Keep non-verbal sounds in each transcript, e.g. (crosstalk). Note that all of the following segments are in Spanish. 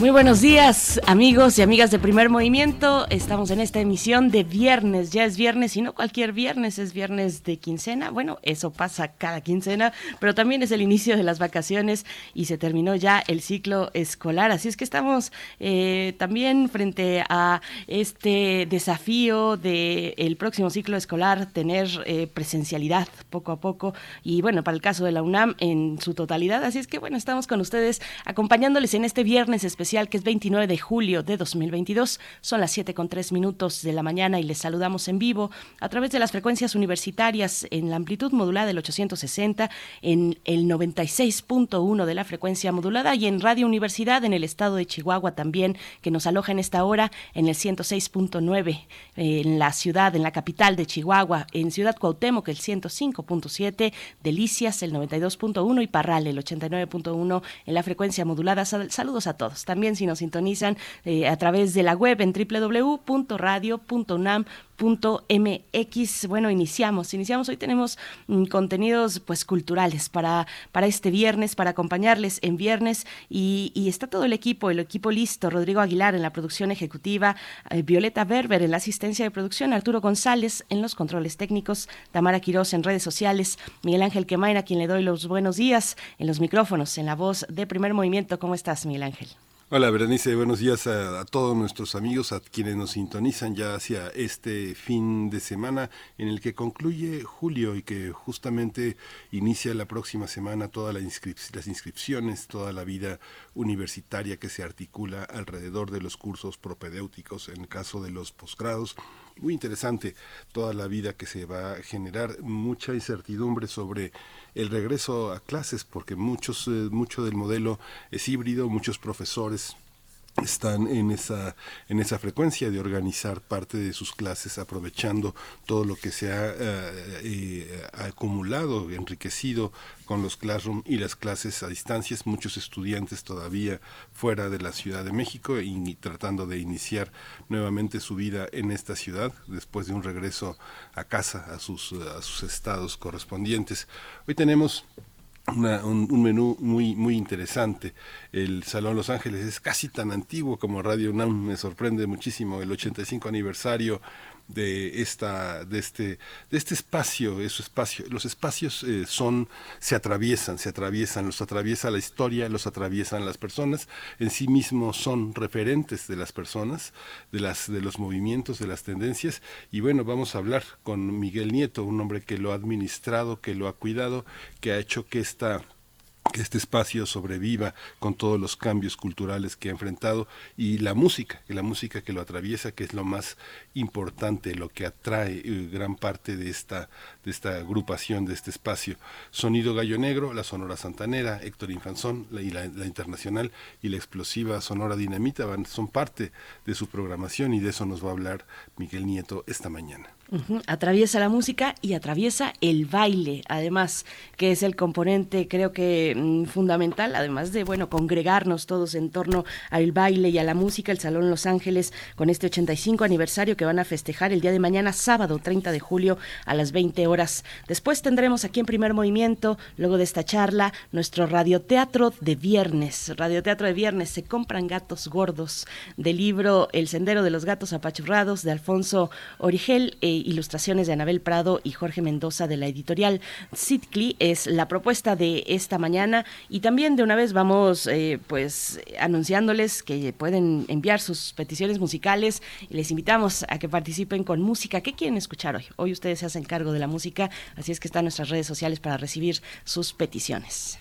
Muy buenos días, amigos y amigas de Primer Movimiento. Estamos en esta emisión de viernes. Ya es viernes y no cualquier viernes, es viernes de quincena. Bueno, eso pasa cada quincena, pero también es el inicio de las vacaciones y se terminó ya el ciclo escolar. Así es que estamos eh, también frente a este desafío del el próximo ciclo escolar, tener eh, presencialidad poco a poco y bueno, para el caso de la UNAM en su totalidad. Así es que bueno, estamos con ustedes acompañándoles en este viernes especial que es 29 de julio de 2022. Son las 7 con 3 minutos de la mañana y les saludamos en vivo a través de las frecuencias universitarias en la amplitud modulada del 860, en el 96.1 de la frecuencia modulada y en Radio Universidad en el estado de Chihuahua también, que nos aloja en esta hora en el 106.9 en la ciudad, en la capital de Chihuahua, en Ciudad Cuauhtémoc el 105.7, Delicias el 92.1 y Parral el 89.1 en la frecuencia modulada. Saludos a todos. También también si nos sintonizan eh, a través de la web en www.radio.unam mx Bueno, iniciamos, iniciamos. Hoy tenemos mm, contenidos pues culturales para, para este viernes, para acompañarles en viernes y, está todo el equipo, el equipo listo. Rodrigo Aguilar en la producción ejecutiva, eh, Violeta Berber en la asistencia de producción, Arturo González en los controles técnicos, Tamara Quirós en redes sociales, Miguel Ángel Quemain a quien le doy los buenos días en los micrófonos, en la voz de Primer Movimiento. ¿Cómo estás, Miguel Ángel? Hola Berenice, buenos días a, todos nuestros amigos, a quienes nos sintonizan ya hacia este fin de semana en el que concluye julio y que justamente inicia la próxima semana todas las inscripciones, toda la vida universitaria que se articula alrededor de los cursos propedéuticos en el caso de los posgrados muy interesante toda la vida que se va a generar, mucha incertidumbre sobre el regreso a clases, porque muchos, eh, mucho del modelo es híbrido, muchos profesores están en esa en esa frecuencia de organizar parte de sus clases aprovechando todo lo que se ha eh, eh, acumulado enriquecido con los classroom y las clases a distancias muchos estudiantes todavía fuera de la Ciudad de México y, tratando de iniciar nuevamente su vida en esta ciudad después de un regreso a casa a sus a sus estados correspondientes. Hoy tenemos un, menú muy muy interesante. El Salón Los Ángeles es casi tan antiguo como Radio UNAM, me sorprende muchísimo el 85 aniversario de esta de este de este espacio es espacio. Los espacios eh, son se atraviesan se atraviesan los atraviesa la historia los atraviesan las personas. En sí mismos son referentes de las personas de las de los movimientos de las tendencias. Y bueno vamos a hablar con Miguel Nieto un hombre que lo ha administrado que lo ha cuidado que ha hecho que esta que este espacio sobreviva con todos los cambios culturales que ha enfrentado y la música, que la música que lo atraviesa, que es lo más importante, lo que atrae eh, gran parte de esta, de esta agrupación, de este espacio. Sonido Gallo Negro, la Sonora Santanera, Héctor Infanzón y la, Internacional y la explosiva Sonora Dinamita van, son parte de su programación y de eso nos va a hablar Miguel Nieto esta mañana. Atraviesa la música y atraviesa el baile, además, que es el componente, creo que mm, fundamental, además de, bueno, congregarnos todos en torno al baile y a la música, el Salón Los Ángeles, con este 85 aniversario que van a festejar el día de mañana, sábado 30 de julio, a las 20 horas. Después tendremos aquí en primer movimiento, luego de esta charla, nuestro radioteatro de viernes. Radioteatro de viernes, se compran gatos gordos, del libro El Sendero de los Gatos Apachurrados, de Alfonso Origel. Eh, ilustraciones de Anabel Prado y Jorge Mendoza de la editorial Sitcli es la propuesta de esta mañana y también de una vez vamos eh, pues anunciándoles que pueden enviar sus peticiones musicales y les invitamos a que participen con música. ¿Qué quieren escuchar hoy? Hoy ustedes se hacen cargo de la música, así es que están nuestras redes sociales para recibir sus peticiones.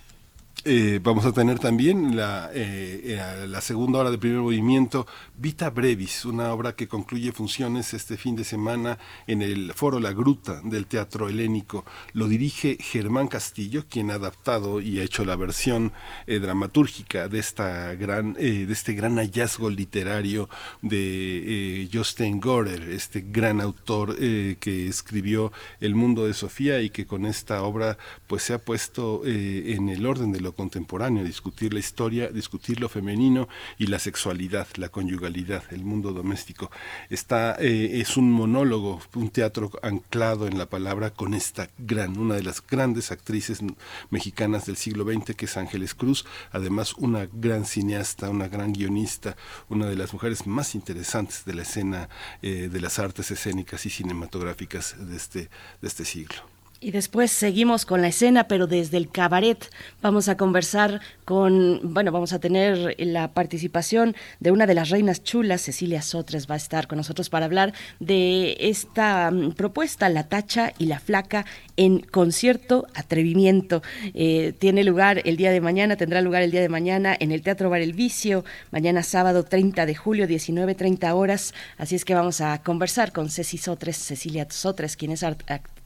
Eh, vamos a tener también la, eh, la segunda hora de primer movimiento, Vita Brevis, una obra que concluye funciones este fin de semana en el Foro La Gruta del Teatro Helénico. Lo dirige Germán Castillo, quien ha adaptado y ha hecho la versión eh, dramatúrgica de, esta gran, de este gran hallazgo literario de Jostein Gorer, este gran autor que escribió El mundo de Sofía y que con esta obra pues se ha puesto en el orden de contemporáneo, discutir la historia, discutir lo femenino y la sexualidad, la conyugalidad, el mundo doméstico. Está, eh, es un monólogo, un teatro anclado en la palabra con esta gran, una de las grandes actrices mexicanas del siglo XX, que es Ángeles Cruz, además una gran cineasta, una gran guionista, una de las mujeres más interesantes de la escena eh, de las artes escénicas y cinematográficas de este, de este siglo. Y después seguimos con la escena, pero desde el cabaret vamos a conversar con, bueno, vamos a tener la participación de una de las reinas chulas, Cecilia Sotres va a estar con nosotros para hablar de esta mm, propuesta, La Tacha y la Flaca en concierto Atrevimiento. Eh, tiene lugar el día de mañana, tendrá lugar el día de mañana en el Teatro Bar El Vicio, mañana sábado 30 de julio, 19.30 horas. Así es que vamos a conversar con Ceci Sotres, Cecilia Sotres, quien es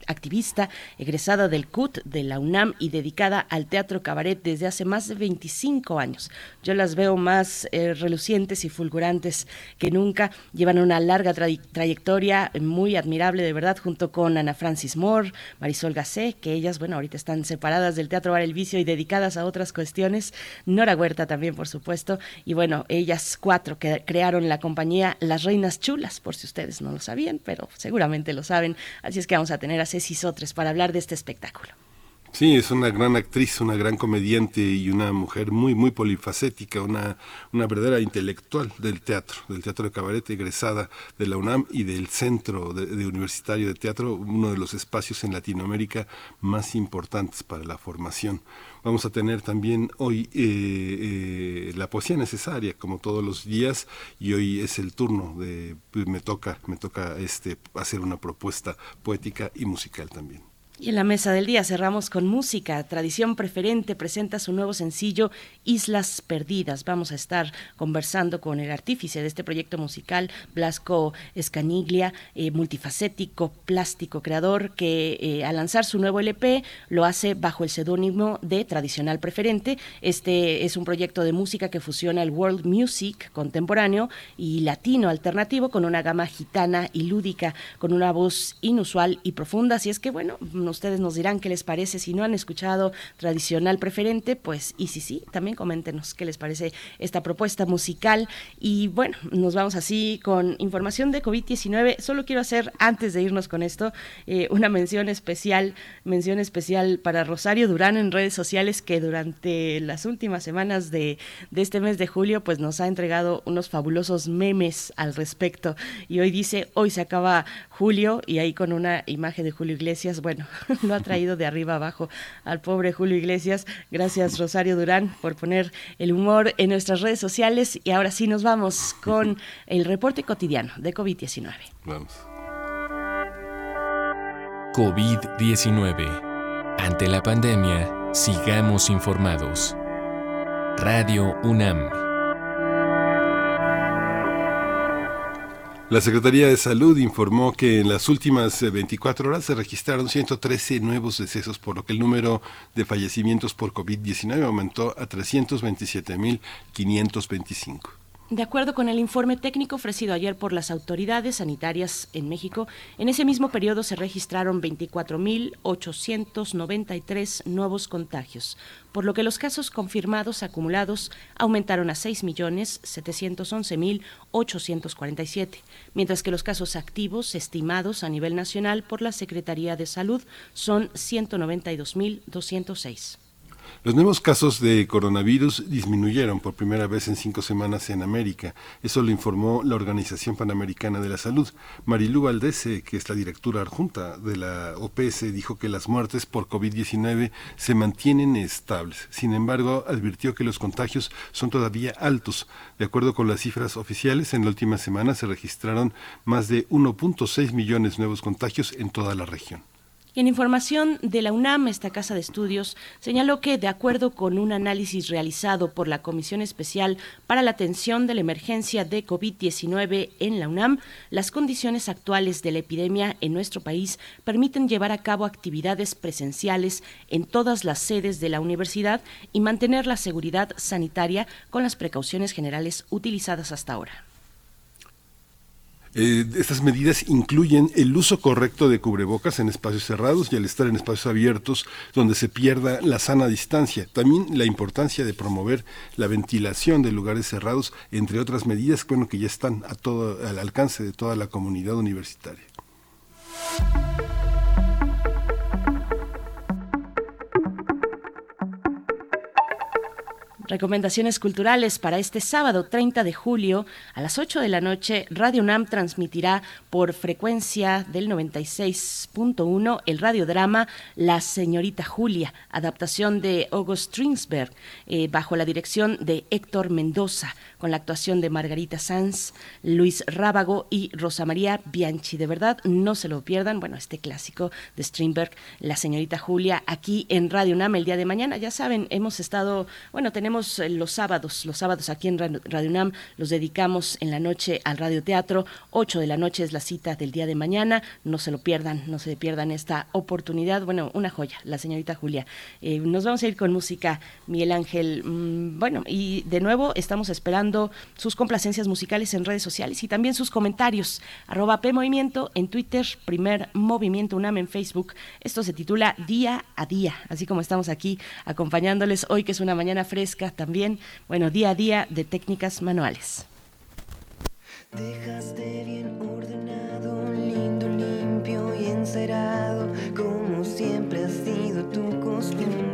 activista, egresada del CUT de la UNAM y dedicada al teatro cabaret desde hace más de 25 años. Yo las veo más eh, relucientes y fulgurantes que nunca. Llevan una larga trayectoria muy admirable, de verdad, junto con Ana Francis Moore, Marisol Gacé, que ellas, bueno, ahorita están separadas del Teatro Bar El Vicio y dedicadas a otras cuestiones. Nora Huerta también, por supuesto. Y bueno, ellas cuatro que crearon la compañía Las Reinas Chulas, por si ustedes no lo sabían, pero seguramente lo saben. Así es que vamos a tener a Ceci Sotres para hablar de este espectáculo. Sí, es una gran actriz, una gran comediante y una mujer muy, muy polifacética, una, una verdadera intelectual del teatro, del teatro de cabaret, egresada de la UNAM y del Centro de, Universitario de Teatro, uno de los espacios en Latinoamérica más importantes para la formación. Vamos a tener también hoy eh, eh, la poesía necesaria, como todos los días, y hoy es el turno de, me toca, me toca este, hacer una propuesta poética y musical también. Y en la mesa del día cerramos con música. Tradición Preferente presenta su nuevo sencillo Islas Perdidas. Vamos a estar conversando con el artífice de este proyecto musical, Blasco Escaniglia, eh, multifacético, plástico, creador, que eh, al lanzar su nuevo LP lo hace bajo el seudónimo de Tradicional Preferente. Este es un proyecto de música que fusiona el world music contemporáneo y latino alternativo con una gama gitana y lúdica, con una voz inusual y profunda. Así es que, bueno, ustedes nos dirán qué les parece. Si no han escuchado tradicional preferente, pues y si sí, también coméntenos qué les parece esta propuesta musical. Y bueno, nos vamos así con información de COVID-19. Solo quiero hacer, antes de irnos con esto, eh, una mención especial, mención especial para Rosario Durán en redes sociales, que durante las últimas semanas de, de este mes de julio, pues nos ha entregado unos fabulosos memes al respecto. Y hoy dice, hoy se acaba julio, y ahí con una imagen de Julio Iglesias, bueno, (laughs) lo ha traído de arriba abajo al pobre Julio Iglesias. Gracias Rosario Durán por poner el humor en nuestras redes sociales y ahora sí nos vamos con el reporte cotidiano de COVID-19. Vamos. COVID-19. Ante la pandemia, sigamos informados. Radio UNAM. La Secretaría de Salud informó que en las últimas 24 eh, horas se registraron 113 nuevos decesos, por lo que el número de fallecimientos por COVID-19 aumentó a 327.525. De acuerdo con el informe técnico ofrecido ayer por las autoridades sanitarias en México, en ese mismo periodo se registraron 24.893 nuevos contagios, por lo que los casos confirmados acumulados aumentaron a 6.711.847, mientras que los casos activos estimados a nivel nacional por la Secretaría de Salud son 192.206. Los nuevos casos de coronavirus disminuyeron por primera vez en cinco semanas en América. Eso lo informó la Organización Panamericana de la Salud. Marilú Valdese, que es la directora adjunta de la OPS, dijo que las muertes por COVID-19 se mantienen estables. Sin embargo, advirtió que los contagios son todavía altos. De acuerdo con las cifras oficiales, en la última semana se registraron más de 1.6 millones de nuevos contagios en toda la región. Y en información de la UNAM, esta casa de estudios señaló que, de acuerdo con un análisis realizado por la Comisión Especial para la Atención de la Emergencia de COVID-19 en la UNAM, las condiciones actuales de la epidemia en nuestro país permiten llevar a cabo actividades presenciales en todas las sedes de la universidad y mantener la seguridad sanitaria con las precauciones generales utilizadas hasta ahora. Eh, estas medidas incluyen el uso correcto de cubrebocas en espacios cerrados y al estar en espacios abiertos donde se pierda la sana distancia. También la importancia de promover la ventilación de lugares cerrados, entre otras medidas bueno, que ya están a todo, al alcance de toda la comunidad universitaria. Recomendaciones culturales para este sábado 30 de julio a las 8 de la noche. Radio UNAM transmitirá por frecuencia del 96.1 el radiodrama La Señorita Julia, adaptación de August Stringsberg, eh, bajo la dirección de Héctor Mendoza, con la actuación de Margarita Sanz, Luis Rábago y Rosa María Bianchi. De verdad, no se lo pierdan. Bueno, este clásico de Strindberg, La Señorita Julia, aquí en Radio UNAM el día de mañana. Ya saben, hemos estado, bueno, tenemos eh, los sábados, los sábados aquí en Radio UNAM, los dedicamos en la noche al radioteatro. 8 de la noche es la cita del día de mañana. No se lo pierdan, no se pierdan esta oportunidad. Bueno, una joya, la señorita Julia. Eh, nos vamos a ir con música, Miguel Ángel. Mm, bueno, y de nuevo estamos esperando sus complacencias musicales en redes sociales y también sus comentarios. Arroba P Movimiento en Twitter, primer Movimiento UNAM en Facebook. Esto se titula Día a Día, así como estamos aquí acompañándoles hoy que es una mañana fresca también, bueno, día a día de técnicas manuales. Dejaste bien ordenado, lindo, limpio y encerado, como siempre ha sido tu costumbre.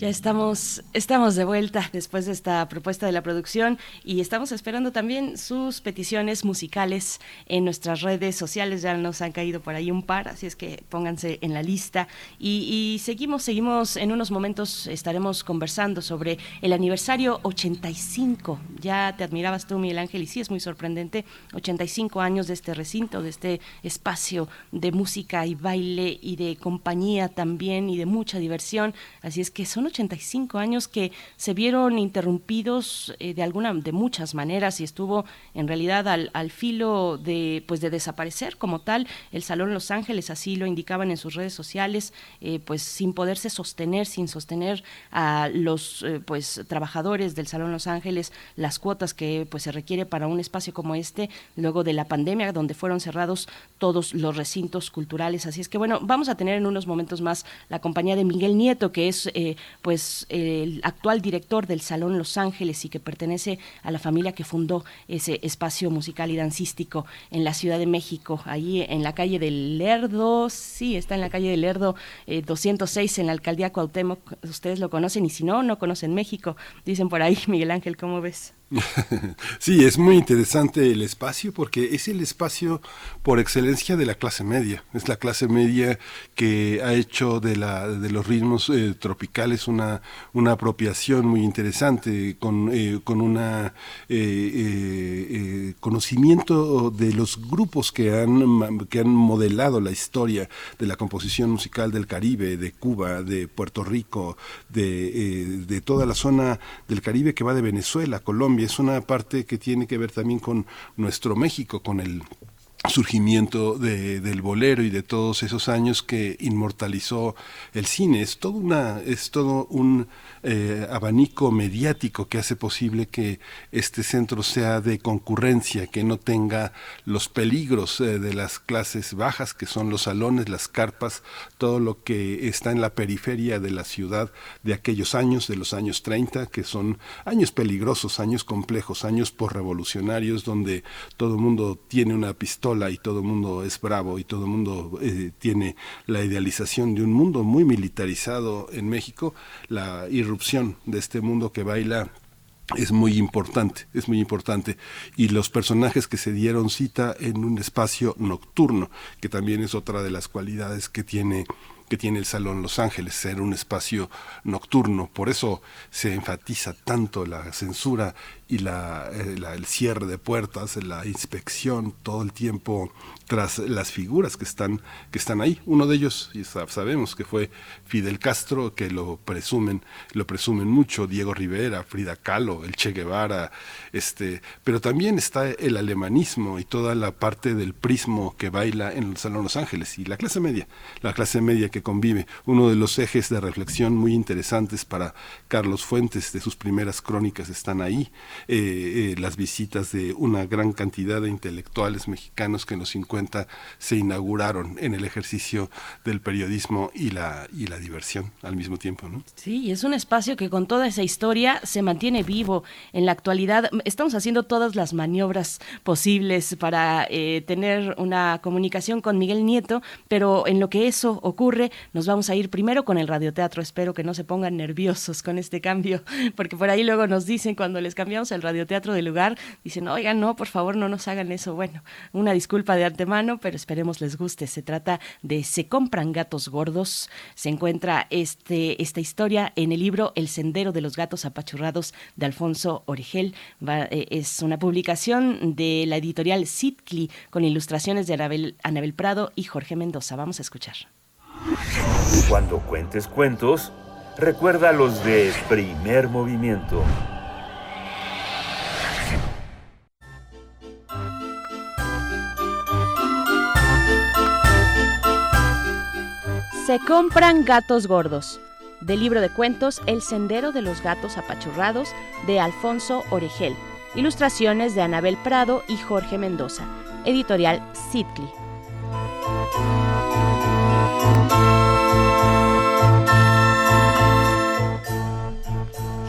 Ya estamos, estamos de vuelta después de esta propuesta de la producción y estamos esperando también sus peticiones musicales en nuestras redes sociales. Ya nos han caído por ahí un par, así es que pónganse en la lista. Y, seguimos, seguimos, en unos momentos estaremos conversando sobre el aniversario 85. Ya te admirabas tú, Miguel Ángel, y sí es muy sorprendente, 85 años de este recinto, de este espacio de música y baile y de compañía también y de mucha diversión. Así es que son 85 años que se vieron interrumpidos eh, de alguna, de muchas maneras y estuvo en realidad al, al, filo de, pues de desaparecer como tal. El Salón Los Ángeles así lo indicaban en sus redes sociales, eh, pues sin poderse sostener, sin sostener a los eh, pues trabajadores del Salón Los Ángeles las cuotas que pues se requiere para un espacio como este, luego de la pandemia donde fueron cerrados todos los recintos culturales. Así es que bueno, vamos a tener en unos momentos más la compañía de Miguel Nieto, que es pues el actual director del Salón Los Ángeles y que pertenece a la familia que fundó ese espacio musical y dancístico en la Ciudad de México, ahí en la calle del Lerdo, sí, está en la calle del Lerdo 206 eh, en la alcaldía Cuauhtémoc, ustedes lo conocen y si no, no conocen México, dicen por ahí, (laughs) Miguel Ángel, ¿cómo ves? (laughs) Sí, es muy interesante el espacio porque es el espacio por excelencia de la clase media. Es la clase media que ha hecho de, la, de los ritmos eh, tropicales una, una apropiación muy interesante, con, eh, con un eh, conocimiento de los grupos que han, que han modelado la historia de la composición musical del Caribe, de Cuba, de Puerto Rico, de, de toda la zona del Caribe que va de Venezuela, Colombia es una parte que tiene que ver también con nuestro México, con el surgimiento del bolero y de todos esos años que inmortalizó el cine. Es todo, una, es todo un eh, abanico mediático que hace posible que este centro sea de concurrencia, que no tenga los peligros eh, de las clases bajas, que son los salones, las carpas, todo lo que está en la periferia de la ciudad de aquellos años, de los años 30, que son años peligrosos, años complejos, años revolucionarios donde todo el mundo tiene una pistola y todo el mundo es bravo y todo el mundo eh, tiene la idealización de un mundo muy militarizado en México, la de este mundo que baila es muy importante, es muy importante. Y los personajes que se dieron cita en un espacio nocturno, que también es otra de las cualidades que tiene que tiene el Salón Los Ángeles, ser un espacio nocturno. Por eso se enfatiza tanto la censura y la, eh, el cierre de puertas, la inspección todo el tiempo tras las figuras que están, que están ahí. Uno de ellos, y sabemos que fue Fidel Castro, que lo presumen, lo presumen mucho, Diego Rivera, Frida Kahlo, el Che Guevara, este, pero también está el alemanismo y toda la parte del prismo que baila en el Salón Los Ángeles y la clase media, la clase media que convive. Uno de los ejes de reflexión muy interesantes para Carlos Fuentes de sus primeras crónicas están ahí. Eh, eh, las visitas de una gran cantidad de intelectuales mexicanos que en los 50 se inauguraron en el ejercicio del periodismo y la, y la diversión al mismo tiempo. ¿no? Sí, es un espacio que con toda esa historia se mantiene vivo en la actualidad. Estamos haciendo todas las maniobras posibles para eh, tener una comunicación con Miguel Nieto, pero en lo que eso ocurre, nos vamos a ir primero con el radioteatro. Espero que no se pongan nerviosos con este cambio, (laughs) porque por ahí luego nos dicen cuando les cambiamos el radioteatro del lugar, dicen, oigan, no, por favor, no nos hagan eso. Bueno, una disculpa de antemano, pero esperemos les guste. Se trata de Se compran gatos gordos. Se encuentra este, esta historia en el libro El sendero de los gatos apachurrados de Alfonso Origel. Eh, es una publicación de la editorial Sitcli con ilustraciones de Anabel, Anabel Prado y Jorge Mendoza. Vamos a escuchar. Cuando cuentes cuentos, recuerda los de primer movimiento. Se compran gatos gordos. Del libro de cuentos El sendero de los gatos apachurrados de Alfonso Oregel. Ilustraciones de Anabel Prado y Jorge Mendoza. Editorial Sitcli.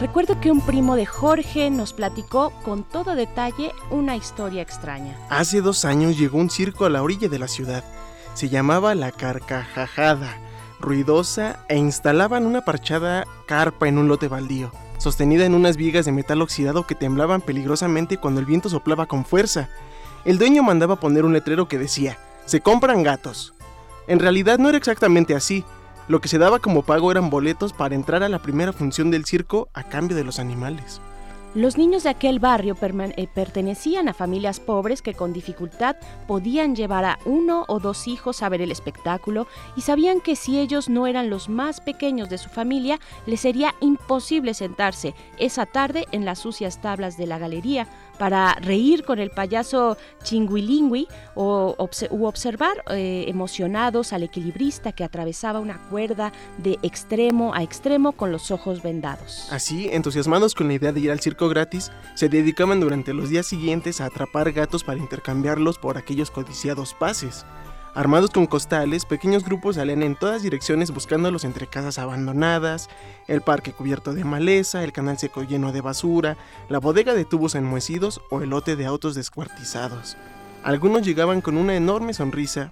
Recuerdo que un primo de Jorge nos platicó con todo detalle una historia extraña. Hace dos años llegó un circo a la orilla de la ciudad. Se llamaba La Carcajada ruidosa e instalaban una parchada carpa en un lote baldío, sostenida en unas vigas de metal oxidado que temblaban peligrosamente cuando el viento soplaba con fuerza. El dueño mandaba poner un letrero que decía, se compran gatos. En realidad no era exactamente así, lo que se daba como pago eran boletos para entrar a la primera función del circo a cambio de los animales. Los niños de aquel barrio eh, pertenecían a familias pobres que con dificultad podían llevar a uno o dos hijos a ver el espectáculo y sabían que si ellos no eran los más pequeños de su familia, les sería imposible sentarse esa tarde en las sucias tablas de la galería para reír con el payaso chinguilingui o u observar eh, emocionados al equilibrista que atravesaba una cuerda de extremo a extremo con los ojos vendados. Así, entusiasmados con la idea de ir al circo gratis, se dedicaban durante los días siguientes a atrapar gatos para intercambiarlos por aquellos codiciados pases. Armados con costales, pequeños grupos salían en todas direcciones buscándolos entre casas abandonadas, el parque cubierto de maleza, el canal seco lleno de basura, la bodega de tubos enmohecidos o el lote de autos descuartizados. Algunos llegaban con una enorme sonrisa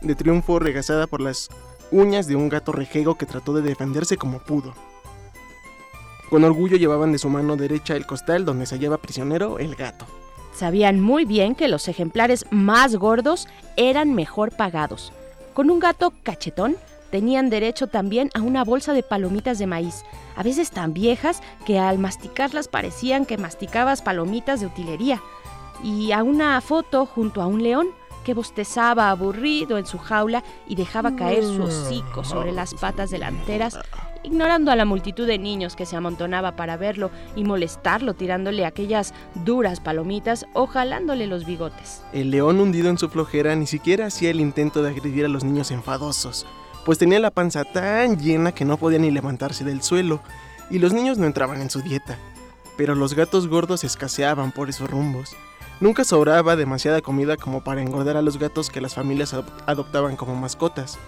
de triunfo regazada por las uñas de un gato rejego que trató de defenderse como pudo. Con orgullo llevaban de su mano derecha el costal donde se hallaba prisionero el gato. Sabían muy bien que los ejemplares más gordos eran mejor pagados. Con un gato cachetón tenían derecho también a una bolsa de palomitas de maíz, a veces tan viejas que al masticarlas parecían que masticabas palomitas de utilería, y a una foto junto a un león que bostezaba aburrido en su jaula y dejaba caer su hocico sobre las patas delanteras ignorando a la multitud de niños que se amontonaba para verlo y molestarlo tirándole aquellas duras palomitas o jalándole los bigotes. El león hundido en su flojera ni siquiera hacía el intento de agredir a los niños enfadosos, pues tenía la panza tan llena que no podía ni levantarse del suelo, y los niños no entraban en su dieta. Pero los gatos gordos escaseaban por esos rumbos. Nunca sobraba demasiada comida como para engordar a los gatos que las familias adoptaban como mascotas.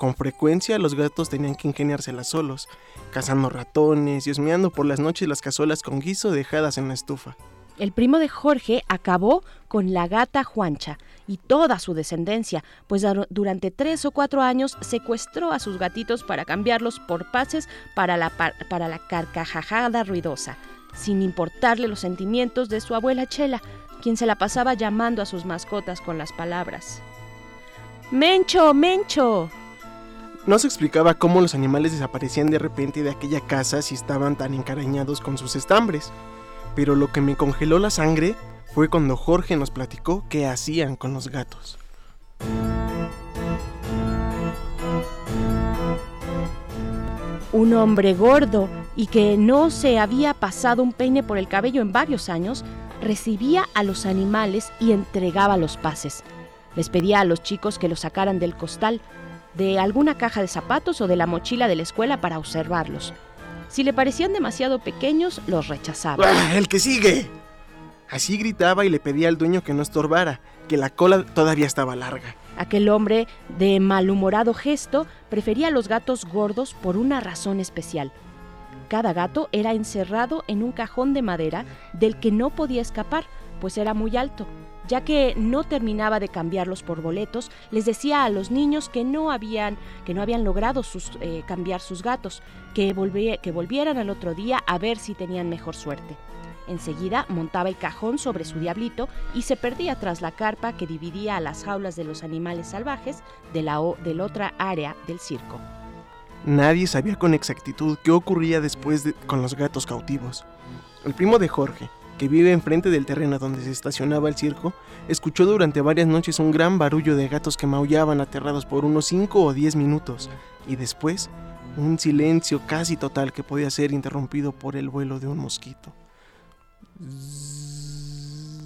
Con frecuencia los gatos tenían que ingeniárselas solos, cazando ratones y osmeando por las noches las cazuelas con guiso dejadas en la estufa. El primo de Jorge acabó con la gata Juancha y toda su descendencia, pues durante tres o cuatro años secuestró a sus gatitos para cambiarlos por pases para la, para la carcajada ruidosa, sin importarle los sentimientos de su abuela Chela, quien se la pasaba llamando a sus mascotas con las palabras. Mencho, Mencho, no se explicaba cómo los animales desaparecían de repente de aquella casa si estaban tan encarañados con sus estambres, pero lo que me congeló la sangre fue cuando Jorge nos platicó qué hacían con los gatos. Un hombre gordo y que no se había pasado un peine por el cabello en varios años, recibía a los animales y entregaba los pases. Les pedía a los chicos que los sacaran del costal, de alguna caja de zapatos o de la mochila de la escuela para observarlos. Si le parecían demasiado pequeños, los rechazaba. ¡Ah, ¡El que sigue! Así gritaba y le pedía al dueño que no estorbara, que la cola todavía estaba larga. Aquel hombre, de malhumorado gesto, prefería a los gatos gordos por una razón especial. Cada gato era encerrado en un cajón de madera del que no podía escapar, pues era muy alto, ya que no terminaba de cambiarlos por boletos, les decía a los niños que no habían, que no habían logrado eh, cambiar sus gatos, que, que volvieran al otro día a ver si tenían mejor suerte. Enseguida montaba el cajón sobre su diablito y se perdía tras la carpa que dividía a las jaulas de los animales salvajes de la, del otra área del circo. Nadie sabía con exactitud qué ocurría después con los gatos cautivos. El primo de Jorge, que vive enfrente del terreno donde se estacionaba el circo, escuchó durante varias noches un gran barullo de gatos que maullaban aterrados por unos 5 o 10 minutos, y después un silencio casi total que podía ser interrumpido por el vuelo de un mosquito.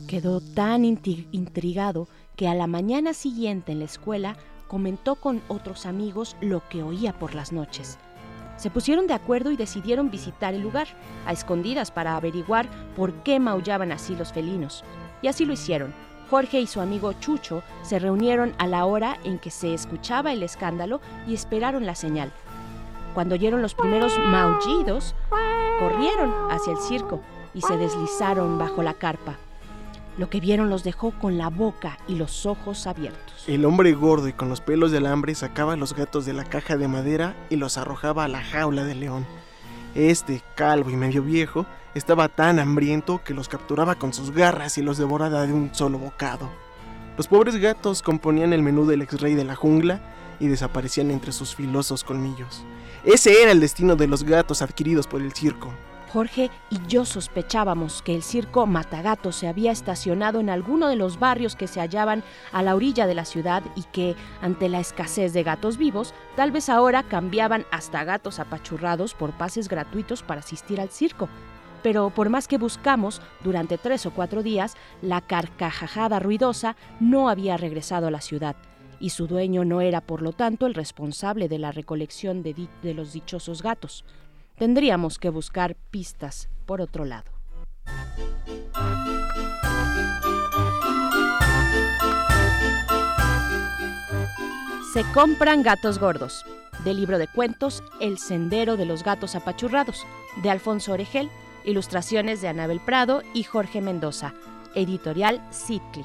Quedó tan intrigado que a la mañana siguiente en la escuela comentó con otros amigos lo que oía por las noches. Se pusieron de acuerdo y decidieron visitar el lugar, a escondidas para averiguar por qué maullaban así los felinos. Y así lo hicieron. Jorge y su amigo Chucho se reunieron a la hora en que se escuchaba el escándalo y esperaron la señal. Cuando oyeron los primeros maullidos, corrieron hacia el circo y se deslizaron bajo la carpa. Lo que vieron los dejó con la boca y los ojos abiertos. El hombre gordo y con los pelos de alambre sacaba a los gatos de la caja de madera y los arrojaba a la jaula del león. Este, calvo y medio viejo, estaba tan hambriento que los capturaba con sus garras y los devoraba de un solo bocado. Los pobres gatos componían el menú del ex rey de la jungla y desaparecían entre sus filosos colmillos. Ese era el destino de los gatos adquiridos por el circo. Jorge y yo sospechábamos que el circo Matagato se había estacionado en alguno de los barrios que se hallaban a la orilla de la ciudad y que, ante la escasez de gatos vivos, tal vez ahora cambiaban hasta gatos apachurrados por pases gratuitos para asistir al circo. Pero por más que buscamos, durante tres o cuatro días, la carcajada ruidosa no había regresado a la ciudad y su dueño no era, por lo tanto, el responsable de la recolección de los dichosos gatos. Tendríamos que buscar pistas por otro lado. Se compran gatos gordos, del libro de cuentos El sendero de los gatos apachurrados, de Alfonso Oregel, ilustraciones de Anabel Prado y Jorge Mendoza, editorial Citli.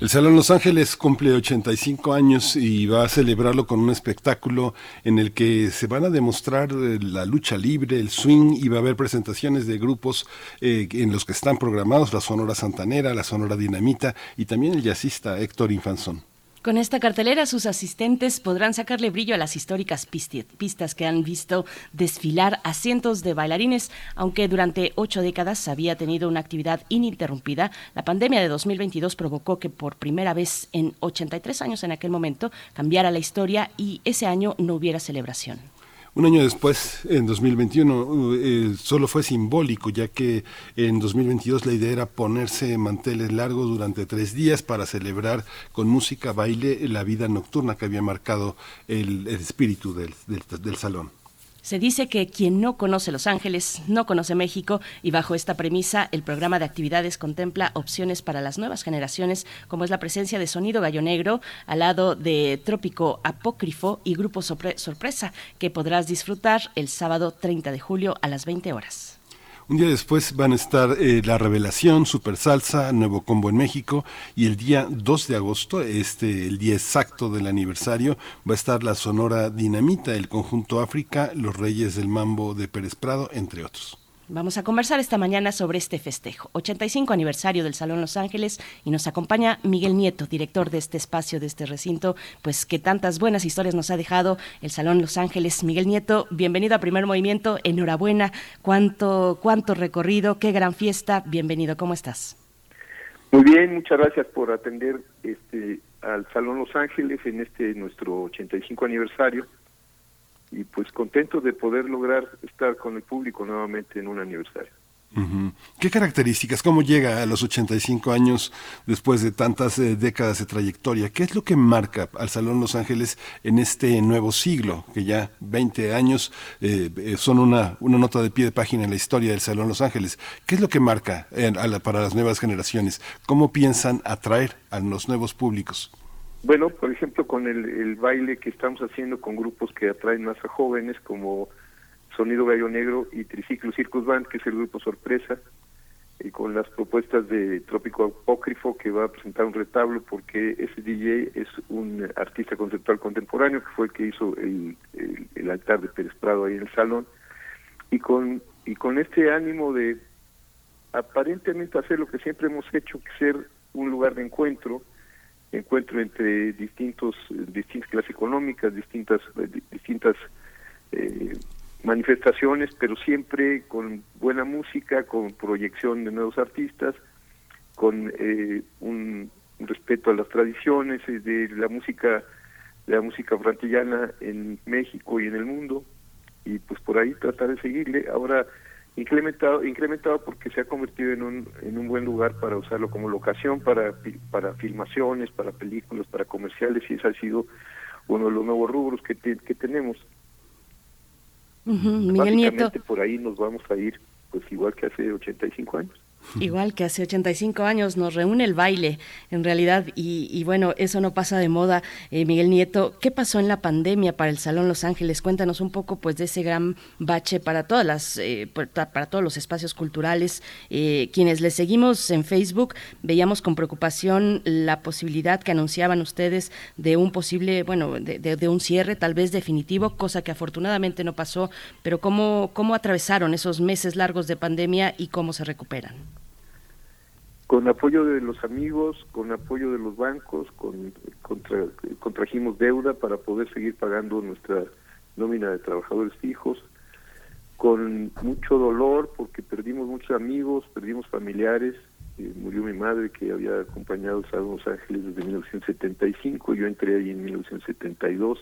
El Salón Los Ángeles cumple 85 años y va a celebrarlo con un espectáculo en el que se van a demostrar eh, la lucha libre, el swing y va a haber presentaciones de grupos eh, en los que están programados la Sonora Santanera, la Sonora Dinamita y también el jazzista Héctor Infanzón. Con esta cartelera, sus asistentes podrán sacarle brillo a las históricas pistas que han visto desfilar a cientos de bailarines, aunque durante ocho décadas había tenido una actividad ininterrumpida. La pandemia de 2022 provocó que por primera vez en 83 años en aquel momento cambiara la historia y ese año no hubiera celebración. Un año después, en 2021, eh, solo fue simbólico, ya que en 2022 la idea era ponerse manteles largos durante tres días para celebrar con música, baile, la vida nocturna que había marcado el, espíritu del salón. Se dice que quien no conoce Los Ángeles no conoce México y bajo esta premisa el programa de actividades contempla opciones para las nuevas generaciones como es la presencia de Sonido Gallo Negro al lado de Trópico Apócrifo y Grupo Sorpresa que podrás disfrutar el sábado 30 de julio a las 20 horas. Un día después van a estar eh, La Revelación, Super Salsa, Nuevo Combo en México y el día 2 de agosto, este el día exacto del aniversario, va a estar la Sonora Dinamita, el Conjunto África, Los Reyes del Mambo de Pérez Prado, entre otros. Vamos a conversar esta mañana sobre este festejo, 85 aniversario del Salón Los Ángeles, y nos acompaña Miguel Nieto, director de este espacio, de este recinto, pues que tantas buenas historias nos ha dejado el Salón Los Ángeles. Miguel Nieto, bienvenido a Primer Movimiento, enhorabuena, cuánto, cuánto recorrido, qué gran fiesta, bienvenido, ¿cómo estás? Muy bien, muchas gracias por atender este al Salón Los Ángeles en este nuestro 85 aniversario y pues contento de poder lograr estar con el público nuevamente en un aniversario. ¿Qué características, cómo llega a los 85 años después de tantas eh, décadas de trayectoria? ¿Qué es lo que marca al Salón Los Ángeles en este nuevo siglo, que ya 20 años eh, eh, son una, una nota de pie de página en la historia del Salón Los Ángeles? ¿Qué es lo que marca para las nuevas generaciones? ¿Cómo piensan atraer a los nuevos públicos? Bueno, por ejemplo, con el, baile que estamos haciendo con grupos que atraen más a jóvenes, como Sonido Gallo Negro y Triciclo Circus Band, que es el grupo sorpresa, y con las propuestas de Trópico Apócrifo, que va a presentar un retablo, porque ese DJ es un artista conceptual contemporáneo, que fue el que hizo el, altar de Pérez Prado ahí en el salón, y con, y con este ánimo de aparentemente hacer lo que siempre hemos hecho, que ser un lugar de encuentro, encuentro entre distintos distintas clases económicas, distintas distintas eh, manifestaciones, pero siempre con buena música, con proyección de nuevos artistas, con eh, un, respeto a las tradiciones, de la música de la música frantillana en México y en el mundo. Y pues por ahí tratar de seguirle. Ahora incrementado incrementado porque se ha convertido en un en un buen lugar para usarlo como locación para para filmaciones para películas para comerciales y ese ha sido uno de los nuevos rubros que, que tenemos. Miguel Nieto. Por ahí nos vamos a ir pues igual que hace 85 años Igual que hace 85 años nos reúne el baile, en realidad, y, bueno, eso no pasa de moda. Eh, Miguel Nieto, ¿qué pasó en la pandemia para el Salón Los Ángeles? Cuéntanos un poco pues de ese gran bache para todas las, eh, para todos los espacios culturales. Eh, quienes les seguimos en Facebook veíamos con preocupación la posibilidad que anunciaban ustedes de un posible, bueno, de, un cierre tal vez definitivo, cosa que afortunadamente no pasó. Pero cómo cómo atravesaron esos meses largos de pandemia y cómo se recuperan con apoyo de los amigos, con apoyo de los bancos, con, contrajimos deuda para poder seguir pagando nuestra nómina de trabajadores fijos, con mucho dolor porque perdimos muchos amigos, perdimos familiares, eh, murió mi madre que había acompañado a Los Ángeles desde 1975, yo entré ahí en 1972,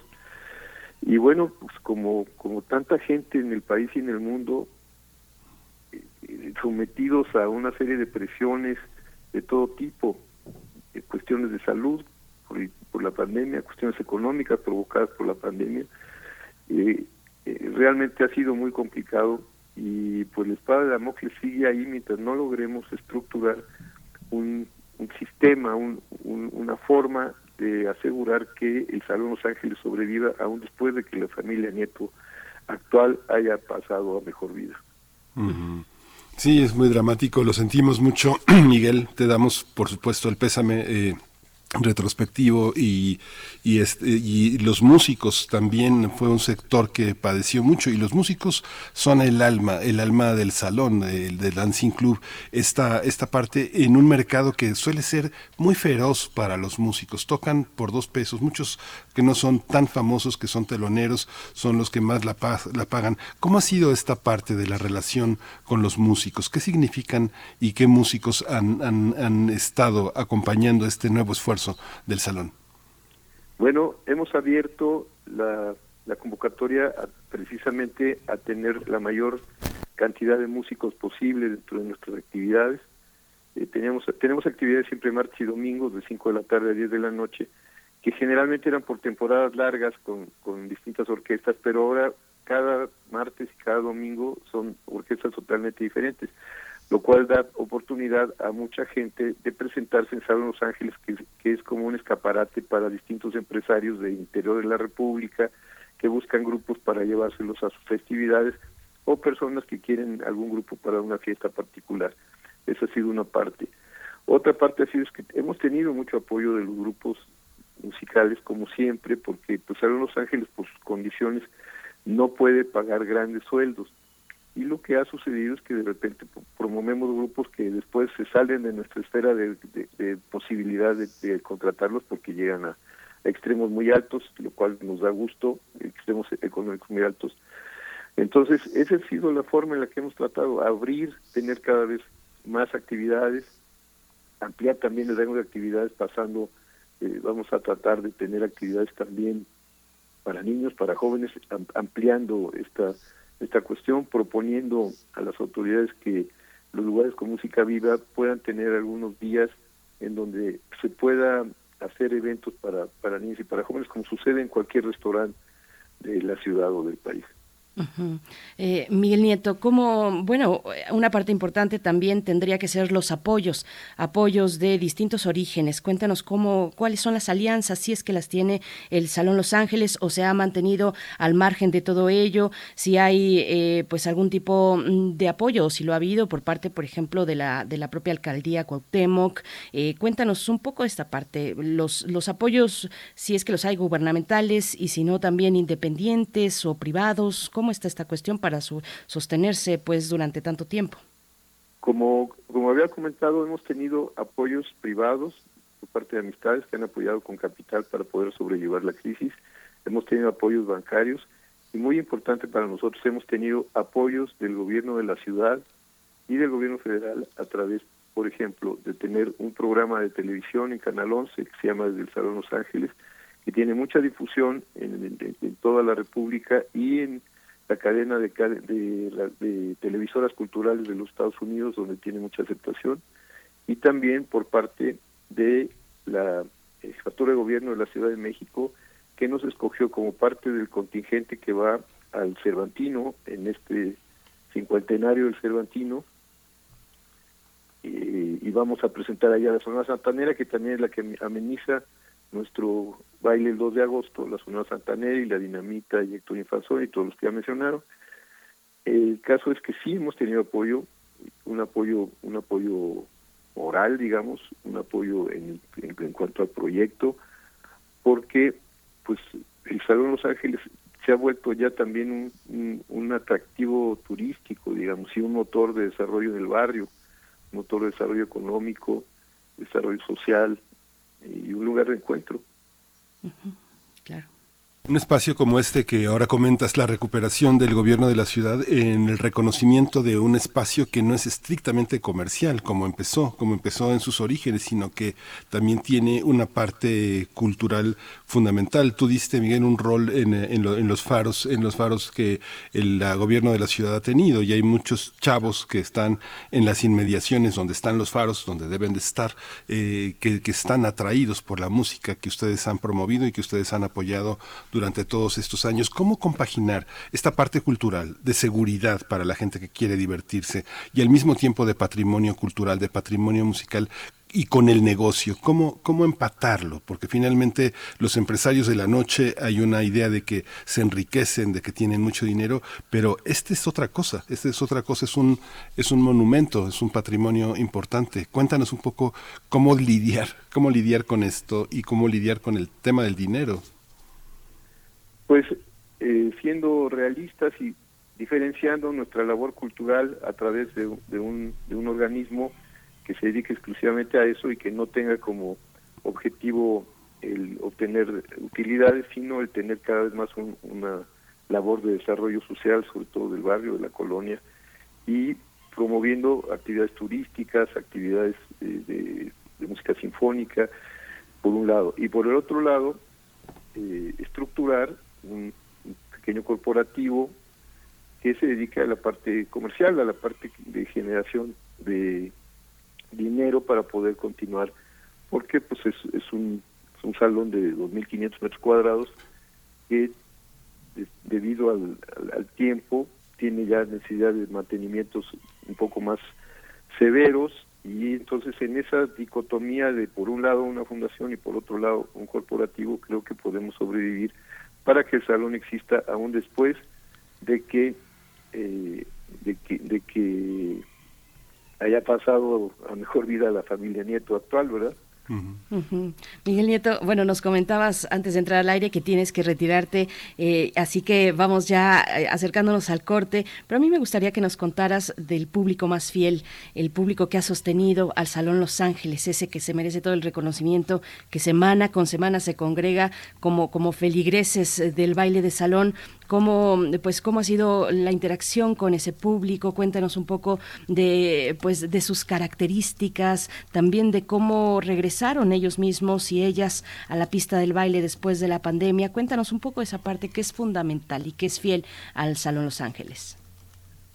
y bueno, pues como, como tanta gente en el país y en el mundo, eh, eh, sometidos a una serie de presiones, de todo tipo, eh, cuestiones de salud por, la pandemia, cuestiones económicas provocadas por la pandemia. Eh, eh, realmente ha sido muy complicado y pues la espada de Damocles sigue ahí mientras no logremos estructurar un, un sistema, un, una forma de asegurar que el Salón Los Ángeles sobreviva aún después de que la familia Nieto actual haya pasado a mejor vida. Sí, es muy dramático, lo sentimos mucho. (clears throat) Miguel, te damos, por supuesto, el pésame. Eh, retrospectivo y, este, y los músicos también fue un sector que padeció mucho y los músicos son el alma, el alma del salón, el del Dancing Club, esta, esta parte en un mercado que suele ser muy feroz para los músicos, tocan por dos pesos, muchos que no son tan famosos, que son teloneros, son los que más la, la pagan. ¿Cómo ha sido esta parte de la relación con los músicos? ¿Qué significan y qué músicos han, han, han estado acompañando este nuevo esfuerzo? Del salón? Bueno, hemos abierto la, convocatoria precisamente a tener la mayor cantidad de músicos posible dentro de nuestras actividades. Eh, teníamos, tenemos actividades siempre martes y domingos de 5 de la tarde a 10 de la noche, que generalmente eran por temporadas largas con, con distintas orquestas, pero ahora cada martes y cada domingo son orquestas totalmente diferentes lo cual da oportunidad a mucha gente de presentarse en Salón Los Ángeles, que, es como un escaparate para distintos empresarios del interior de la República que buscan grupos para llevárselos a sus festividades o personas que quieren algún grupo para una fiesta particular. Esa ha sido una parte. Otra parte ha sido que hemos tenido mucho apoyo de los grupos musicales como siempre, porque pues Salón Los Ángeles por sus condiciones no puede pagar grandes sueldos y lo que ha sucedido es que de repente promovemos grupos que después se salen de nuestra esfera de, posibilidad de, contratarlos porque llegan a, extremos muy altos, lo cual nos da gusto, extremos económicos muy altos. Entonces, esa ha sido la forma en la que hemos tratado, abrir, tener cada vez más actividades, ampliar también el rango de actividades, pasando, eh, vamos a tratar de tener actividades también para niños, para jóvenes, ampliando esta esta cuestión, proponiendo a las autoridades que los lugares con música viva puedan tener algunos días en donde se pueda hacer eventos para, para niños y para jóvenes, como sucede en cualquier restaurante de la ciudad o del país. Eh, Miguel Nieto, como, bueno, una parte importante también tendría que ser los apoyos, apoyos de distintos orígenes. Cuéntanos cómo, cuáles son las alianzas, si es que las tiene el Salón Los Ángeles o se ha mantenido al margen de todo ello, si hay eh, pues algún tipo mm, de apoyo o si lo ha habido por parte, por ejemplo, de la, de la propia alcaldía Cuauhtémoc. Eh, cuéntanos un poco esta parte, los, los apoyos, si es que los hay gubernamentales y si no también independientes o privados, ¿cómo está esta cuestión para su, sostenerse pues durante tanto tiempo? Como, como había comentado, hemos tenido apoyos privados por parte de amistades que han apoyado con capital para poder sobrellevar la crisis. Hemos tenido apoyos bancarios y muy importante para nosotros, hemos tenido apoyos del gobierno de la ciudad y del gobierno federal a través, por ejemplo, de tener un programa de televisión en Canal 11 que se llama Desde el Salón Los Ángeles, que tiene mucha difusión en, en toda la República y en la cadena de, de, de, televisoras culturales de los Estados Unidos, donde tiene mucha aceptación, y también por parte de la jefatura de gobierno de la Ciudad de México, que nos escogió como parte del contingente que va al Cervantino, en este cincuentenario del Cervantino, y, y vamos a presentar allá la Sonora Santanera, que también es la que ameniza nuestro baile el 2 de agosto, la Sonora Santanera y la Dinamita y Héctor Infanzón y todos los que ya mencionaron. El caso es que sí hemos tenido apoyo, un apoyo, un apoyo oral, digamos, un apoyo en, en, cuanto al proyecto, porque pues el Salón Los Ángeles se ha vuelto ya también un, un, un atractivo turístico, digamos, y un motor de desarrollo del barrio, motor de desarrollo económico, desarrollo social, y un lugar de encuentro. Claro. Un espacio como este que ahora comentas, la recuperación del gobierno de la ciudad en el reconocimiento de un espacio que no es estrictamente comercial, como empezó, como empezó en sus orígenes, sino que también tiene una parte cultural fundamental. Tú diste, Miguel, un rol en, en, en los faros, en los faros que el gobierno de la ciudad ha tenido, y hay muchos chavos que están en las inmediaciones donde están los faros, donde deben de estar, eh, que, que están atraídos por la música que ustedes han promovido y que ustedes han apoyado durante todos estos años. ¿Cómo compaginar esta parte cultural de seguridad para la gente que quiere divertirse y al mismo tiempo de patrimonio cultural, de patrimonio musical? Y con el negocio, ¿cómo, cómo empatarlo, porque finalmente los empresarios de la noche hay una idea de que se enriquecen, de que tienen mucho dinero, pero este es otra cosa, este es otra cosa, es un, es un monumento, es un patrimonio importante. Cuéntanos un poco cómo lidiar, cómo lidiar con esto y cómo lidiar con el tema del dinero. Pues eh, siendo realistas y diferenciando nuestra labor cultural a través de, de, un, de un organismo que se dedique exclusivamente a eso y que no tenga como objetivo el obtener utilidades, sino el tener cada vez más un, una labor de desarrollo social, sobre todo del barrio, de la colonia, y promoviendo actividades turísticas, actividades de, de, de música sinfónica, por un lado, y por el otro lado, eh, estructurar un, un pequeño corporativo que se dedica a la parte comercial, a la parte de generación de dinero para poder continuar, porque pues es, es, un, es un salón de 2.500 metros cuadrados que de, debido al, al, al, tiempo tiene ya necesidad de mantenimientos un poco más severos. Y entonces en esa dicotomía de por un lado una fundación y por otro lado un corporativo creo que podemos sobrevivir para que el salón exista aún después de que eh, de que de que haya pasado a mejor vida la familia Nieto actual, ¿verdad? Miguel Nieto, bueno, nos comentabas antes de entrar al aire que tienes que retirarte, eh, así que vamos ya eh, acercándonos al corte, pero a mí me gustaría que nos contaras del público más fiel, el público que ha sostenido al Salón Los Ángeles, ese que se merece todo el reconocimiento, que semana con semana se congrega como, como feligreses del baile de salón, cómo pues cómo ha sido la interacción con ese público. Cuéntanos un poco de pues de sus características también de cómo regresaron ellos mismos y ellas a la pista del baile después de la pandemia. Cuéntanos un poco esa parte que es fundamental y que es fiel al salón Los Ángeles.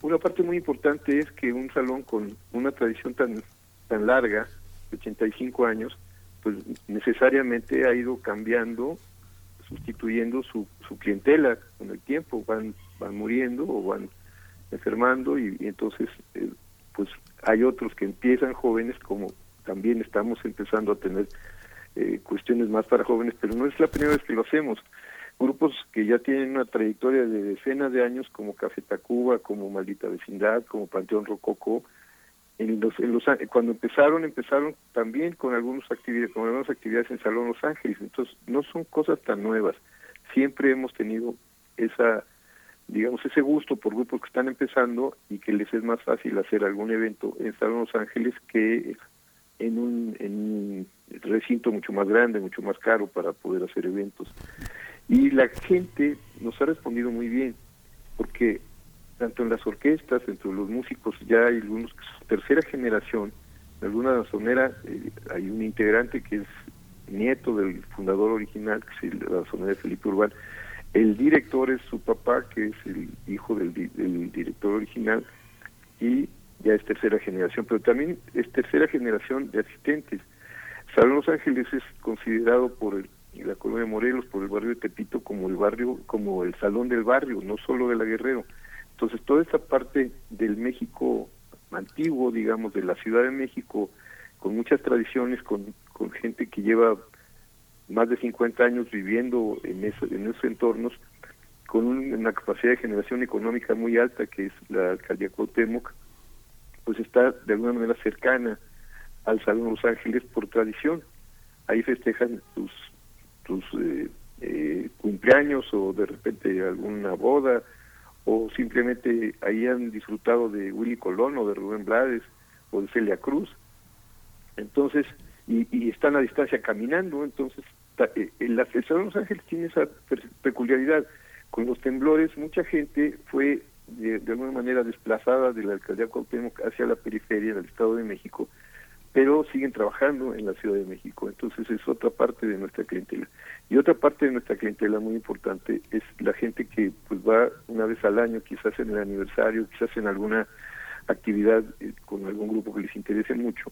Una parte muy importante es que un salón con una tradición tan tan larga 85 años pues necesariamente ha ido cambiando sustituyendo su, su clientela con el tiempo, van, van muriendo o van enfermando y, entonces eh, pues hay otros que empiezan jóvenes como también estamos empezando a tener eh, cuestiones más para jóvenes, pero no es la primera vez que lo hacemos. Grupos que ya tienen una trayectoria de decenas de años como Café Tacuba, como Maldita Vecindad, como Panteón Rococo, en los, en los, cuando empezaron, empezaron también con, algunos actividades, con algunas actividades en Salón Los Ángeles, entonces no son cosas tan nuevas. Siempre hemos tenido esa, digamos, ese gusto por grupos que están empezando y que les es más fácil hacer algún evento en Salón Los Ángeles que en un, en un recinto mucho más grande, mucho más caro para poder hacer eventos. Y la gente nos ha respondido muy bien, porque tanto en las orquestas, entre los músicos, ya hay algunos que son tercera generación, en alguna sonera eh, hay un integrante que es nieto del fundador original, que es la zona de Felipe Urbán. El director es su papá, que es el hijo del, del director original, y ya es tercera generación, pero también es tercera generación de asistentes. Salón Los Ángeles es considerado por el, la colonia de Morelos, por el barrio de Tepito, como el barrio, como el salón del barrio, no solo de la Guerrero. Entonces, toda esta parte del México antiguo, digamos, de la Ciudad de México, con muchas tradiciones, con, con gente que lleva más de 50 años viviendo en, eso, en esos entornos, con una capacidad de generación económica muy alta, que es la alcaldía Cuauhtémoc, pues está de alguna manera cercana al Salón Los Ángeles por tradición. Ahí festejan tus, tus eh, eh, cumpleaños o de repente alguna boda, o simplemente ahí han disfrutado de Willy Colón o de Rubén Blades o de Celia Cruz. Entonces, y, y están a distancia caminando, entonces eh, el, el Salón Los Ángeles tiene esa peculiaridad. Con los temblores, mucha gente fue de, de, alguna manera desplazada de la alcaldía Cuauhtémoc hacia la periferia del Estado de México, pero siguen trabajando en la Ciudad de México. Entonces es otra parte de nuestra clientela. Y otra parte de nuestra clientela muy importante es la gente que pues va una vez al año, quizás en el aniversario, quizás en alguna actividad eh, con algún grupo que les interese mucho.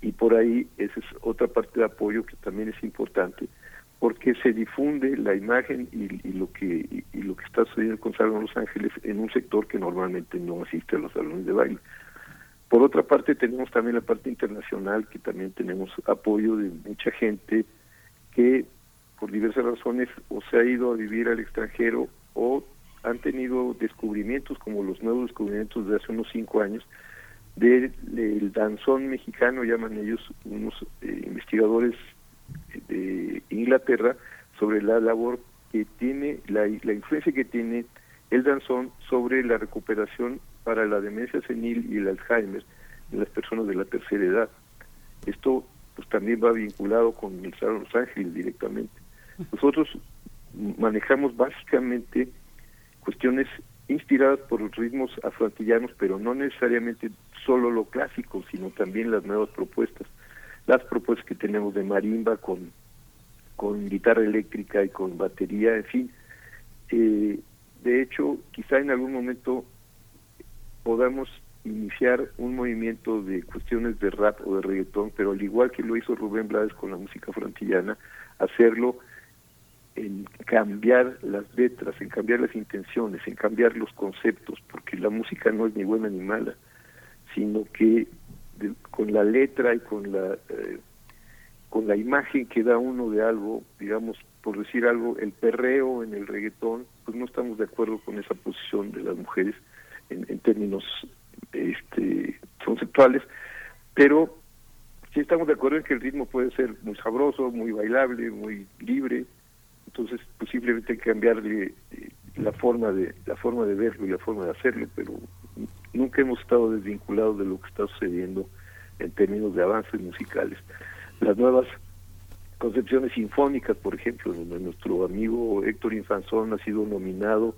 Y por ahí esa es otra parte de apoyo que también es importante porque se difunde la imagen y, y lo que y, lo que está sucediendo con Salón Los Ángeles en un sector que normalmente no asiste a los salones de baile. Por otra parte tenemos también la parte internacional que también tenemos apoyo de mucha gente que por diversas razones o se ha ido a vivir al extranjero o han tenido descubrimientos como los nuevos descubrimientos de hace unos cinco años del de, danzón mexicano llaman ellos unos eh, investigadores de Inglaterra sobre la labor que tiene, la influencia que tiene el danzón sobre la recuperación para la demencia senil y el Alzheimer en las personas de la tercera edad. Esto pues también va vinculado con el Salón Los Ángeles directamente. Nosotros manejamos básicamente cuestiones inspiradas por los ritmos afroantillanos, pero no necesariamente solo lo clásico, sino también las nuevas propuestas las propuestas que tenemos de marimba con, con guitarra eléctrica y con batería, en fin. Eh, de hecho, quizá en algún momento podamos iniciar un movimiento de cuestiones de rap o de reggaetón, pero al igual que lo hizo Rubén Blades con la música frontillana, hacerlo en cambiar las letras, en cambiar las intenciones, en cambiar los conceptos, porque la música no es ni buena ni mala, sino que con la letra y con la eh, con la imagen que da uno de algo, digamos, por decir algo, el perreo en el reggaetón, pues no estamos de acuerdo con esa posición de las mujeres en, términos este, conceptuales, pero sí estamos de acuerdo en que el ritmo puede ser muy sabroso, muy bailable, muy libre, entonces posiblemente hay que cambiarle eh, la forma de la forma de verlo y la forma de hacerlo, pero nunca hemos estado desvinculados de lo que está sucediendo en términos de avances musicales. Las nuevas concepciones sinfónicas, por ejemplo, donde nuestro amigo Héctor Infanzón ha sido nominado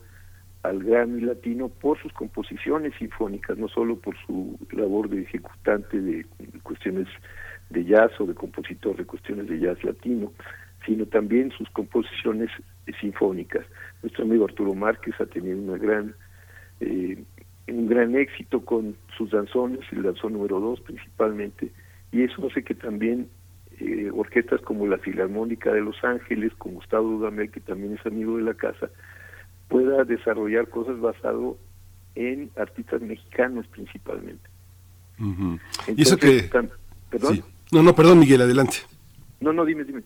al Grammy Latino por sus composiciones sinfónicas, no solo por su labor de ejecutante de cuestiones de jazz o de compositor de cuestiones de jazz latino, sino también sus composiciones sinfónicas. Nuestro amigo Arturo Márquez ha tenido una gran eh, un gran éxito con sus danzones, el danzón número 2 principalmente, y eso hace que también eh, orquestas como la Filarmónica de Los Ángeles, con Gustavo Dudamel, que también es amigo de la casa, pueda desarrollar cosas basado en artistas mexicanos principalmente. Uh -huh. Entonces, y eso que... ¿Perdón? Sí. No, no, perdón, Miguel, adelante. No, no, dime, dime.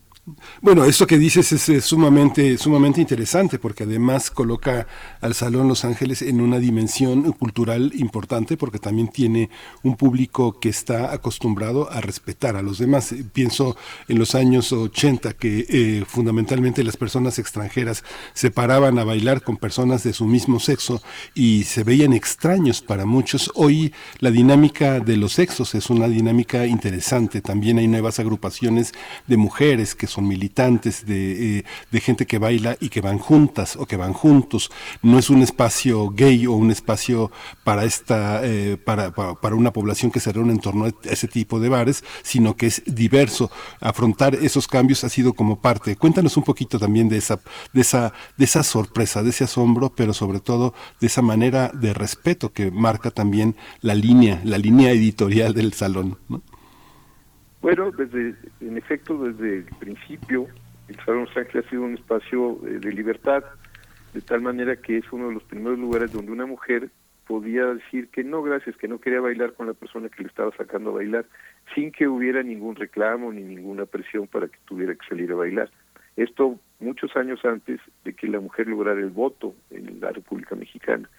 Bueno, esto que dices es, sumamente, sumamente interesante porque además coloca al Salón Los Ángeles en una dimensión cultural importante porque también tiene un público que está acostumbrado a respetar a los demás. Pienso en los años 80 que eh, fundamentalmente las personas extranjeras se paraban a bailar con personas de su mismo sexo y se veían extraños para muchos. Hoy la dinámica de los sexos es una dinámica interesante. También hay nuevas agrupaciones de mujeres que son militantes, de, eh, de gente que baila y que van juntas o que van juntos. No es un espacio gay o un espacio para esta, eh, para, para, una población que se reúne en torno a ese tipo de bares, sino que es diverso. Afrontar esos cambios ha sido como parte. Cuéntanos un poquito también de esa, de esa, de esa sorpresa, de ese asombro, pero sobre todo de esa manera de respeto que marca también la línea, la línea editorial del salón. Bueno, desde, en efecto, desde el principio, el Salón Ángeles ha sido un espacio eh, de libertad, de tal manera que es uno de los primeros lugares donde una mujer podía decir que no, gracias, que no quería bailar con la persona que le estaba sacando a bailar, sin que hubiera ningún reclamo ni ninguna presión para que tuviera que salir a bailar. Esto muchos años antes de que la mujer lograra el voto en la República Mexicana.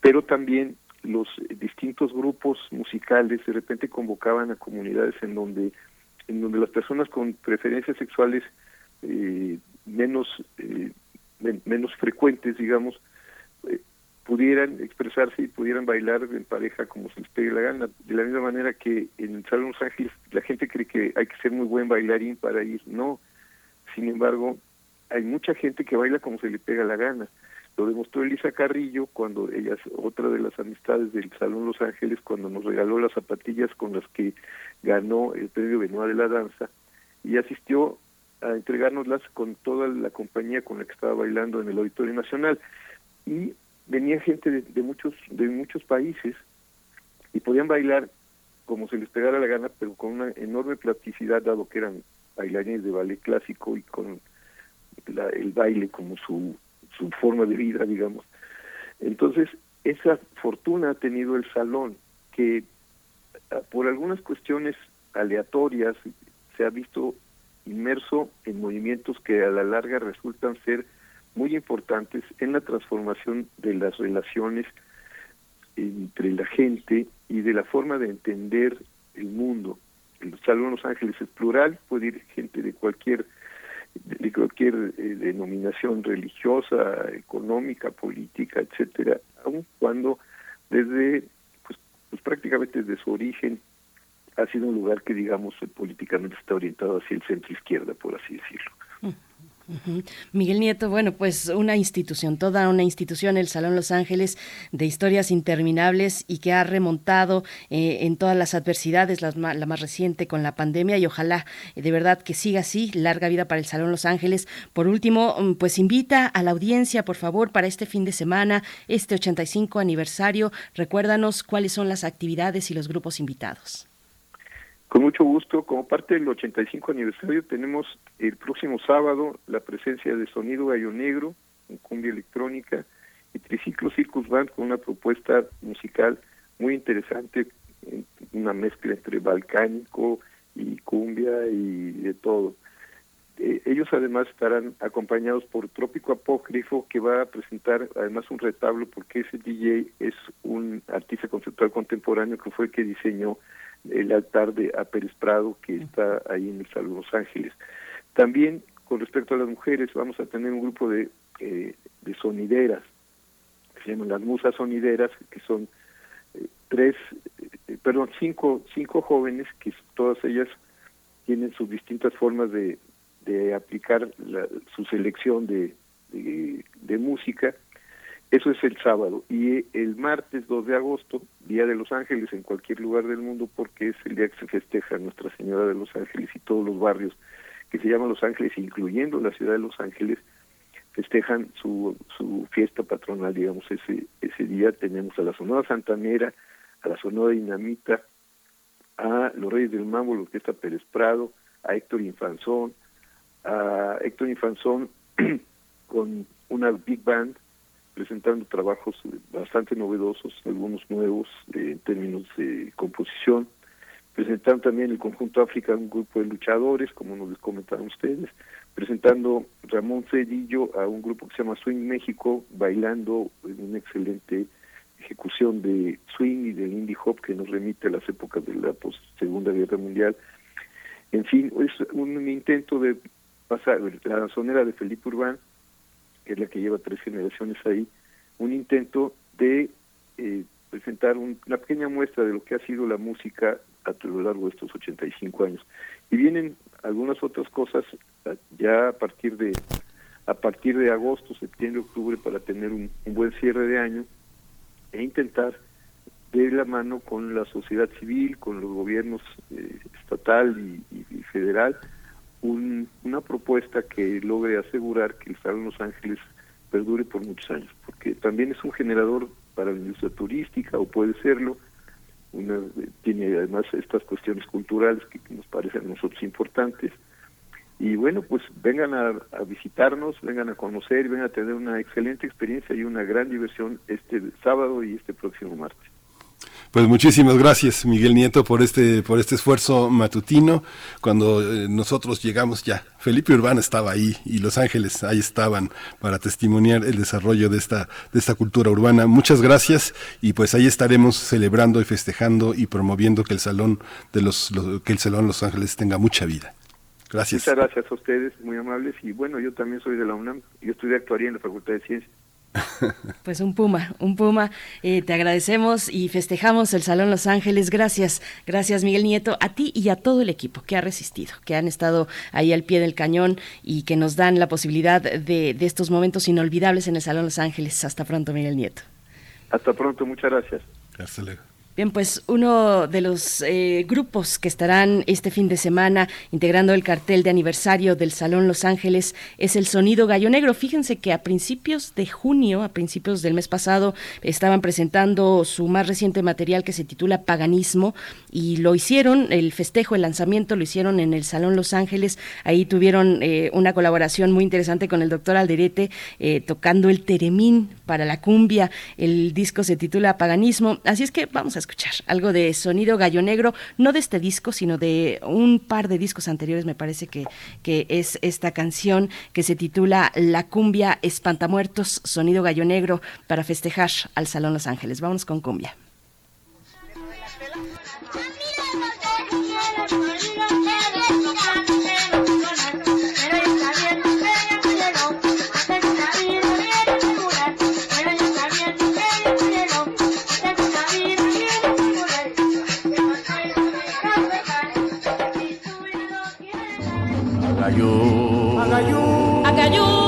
Pero también los distintos grupos musicales de repente convocaban a comunidades en donde en donde las personas con preferencias sexuales eh, menos eh, men menos frecuentes digamos eh, pudieran expresarse y pudieran bailar en pareja como se les pegue la gana. De la misma manera que en el Salón Los Ángeles la gente cree que hay que ser muy buen bailarín para ir. No. Sin embargo hay mucha gente que baila como se le pega la gana lo demostró Elisa Carrillo cuando ella otra de las amistades del Salón Los Ángeles cuando nos regaló las zapatillas con las que ganó el premio Benoit de la danza y asistió a entregárnoslas con toda la compañía con la que estaba bailando en el Auditorio Nacional. Y venía gente de, de muchos de muchos países y podían bailar como se les pegara la gana pero con una enorme plasticidad dado que eran bailarines de ballet clásico y con la, el baile como su su forma de vida, digamos. Entonces, esa fortuna ha tenido el salón, que por algunas cuestiones aleatorias se ha visto inmerso en movimientos que a la larga resultan ser muy importantes en la transformación de las relaciones entre la gente y de la forma de entender el mundo. El Salón Los Ángeles es plural, puede ir gente de cualquier de cualquier eh, denominación religiosa, económica, política, etcétera, aun cuando desde pues, pues prácticamente desde su origen ha sido un lugar que digamos políticamente está orientado hacia el centro izquierda, por así decirlo. Miguel Nieto, bueno, pues una institución, toda una institución, el Salón Los Ángeles, de historias interminables y que ha remontado eh, en todas las adversidades, la, más reciente con la pandemia y ojalá de verdad que siga así, larga vida para el Salón Los Ángeles. Por último, mm, pues invita a la audiencia, por favor, para este fin de semana, este 85 aniversario, recuérdanos cuáles son las actividades y los grupos invitados. Con mucho gusto, como parte del 85 aniversario, tenemos el próximo sábado la presencia de Sonido Gallo Negro, cumbia electrónica, y Triciclo Circus Band con una propuesta musical muy interesante, una mezcla entre balcánico y cumbia y de todo. Eh, ellos además estarán acompañados por Trópico Apócrifo, que va a presentar además un retablo, porque ese DJ es un artista conceptual contemporáneo que fue el que diseñó el altar de a Pérez Prado que está ahí en el Salón Los Ángeles. También con respecto a las mujeres vamos a tener un grupo de, eh, de sonideras, que se llaman las musas sonideras, que son eh, tres, eh, perdón, cinco, cinco jóvenes que todas ellas tienen sus distintas formas de, de aplicar la, su selección de, de, de música eso es el sábado. Y el martes 2 de agosto, Día de los Ángeles en cualquier lugar del mundo, porque es el día que se festeja Nuestra Señora de los Ángeles y todos los barrios que se llaman Los Ángeles, incluyendo la ciudad de Los Ángeles, festejan su, su fiesta patronal, digamos, ese, ese día tenemos a la Sonora Santanera, a la Sonora Dinamita, a los Reyes del Mambo, la Orquesta Pérez Prado, a Héctor Infanzón, a Héctor Infanzón (clears throat) con una big band presentando trabajos bastante novedosos, algunos nuevos eh, en términos de composición. Presentando también el conjunto África un grupo de luchadores, como nos les comentaron ustedes. Presentando Ramón Cedillo a un grupo que se llama Swing México, bailando en una excelente ejecución de swing y del indie hop que nos remite a las épocas de la post Segunda Guerra Mundial. En fin, es un intento de pasar la sonera de Felipe Urbán que es la que lleva tres generaciones ahí, un intento de eh, presentar un, una pequeña muestra de lo que ha sido la música a lo largo de estos 85 años. Y vienen algunas otras cosas ya a partir de a partir de agosto, septiembre, octubre para tener un, buen cierre de año e intentar de la mano con la sociedad civil, con los gobiernos eh, estatal y, federal, una propuesta que logre asegurar que el Salón Los Ángeles perdure por muchos años, porque también es un generador para la industria turística o puede serlo, una, tiene además estas cuestiones culturales que nos parecen a nosotros importantes, y bueno, pues vengan a, visitarnos, vengan a conocer, vengan a tener una excelente experiencia y una gran diversión este sábado y este próximo martes. Pues muchísimas gracias, Miguel Nieto, por este, por este esfuerzo matutino. Cuando eh, nosotros llegamos ya, Felipe Urbana estaba ahí y Los Ángeles ahí estaban para testimoniar el desarrollo de esta, de esta cultura urbana. Muchas gracias y pues ahí estaremos celebrando y festejando y promoviendo que el salón de los que el salón Los Ángeles tenga mucha vida. Gracias. Muchas gracias a ustedes, muy amables. Y bueno, yo también soy de la UNAM. Yo estudié actuaría en la Facultad de Ciencias. (laughs) Pues un puma, un puma. Eh, te agradecemos y festejamos el Salón Los Ángeles. Gracias, gracias Miguel Nieto, a ti y a todo el equipo que ha resistido, que han estado ahí al pie del cañón y que nos dan la posibilidad de, de estos momentos inolvidables en el Salón Los Ángeles. Hasta pronto, Miguel Nieto. Hasta pronto, muchas gracias. Hasta luego. Bien, pues uno de los eh, grupos que estarán este fin de semana integrando el cartel de aniversario del Salón Los Ángeles es el Sonido Gallo Negro. Fíjense que a principios de junio, a principios del mes pasado, estaban presentando su más reciente material que se titula Paganismo y lo hicieron, el festejo, el lanzamiento lo hicieron en el Salón Los Ángeles. Ahí tuvieron eh, una colaboración muy interesante con el doctor Alderete eh, tocando el teremín para la cumbia. El disco se titula Paganismo. Así es que vamos a escuchar algo de sonido gallo negro, no de este disco, sino de un par de discos anteriores, me parece que, que es esta canción que se titula La cumbia espantamuertos, sonido gallo negro, para festejar al Salón Los Ángeles. Vámonos con cumbia. Agayú. Agayú. Agayú.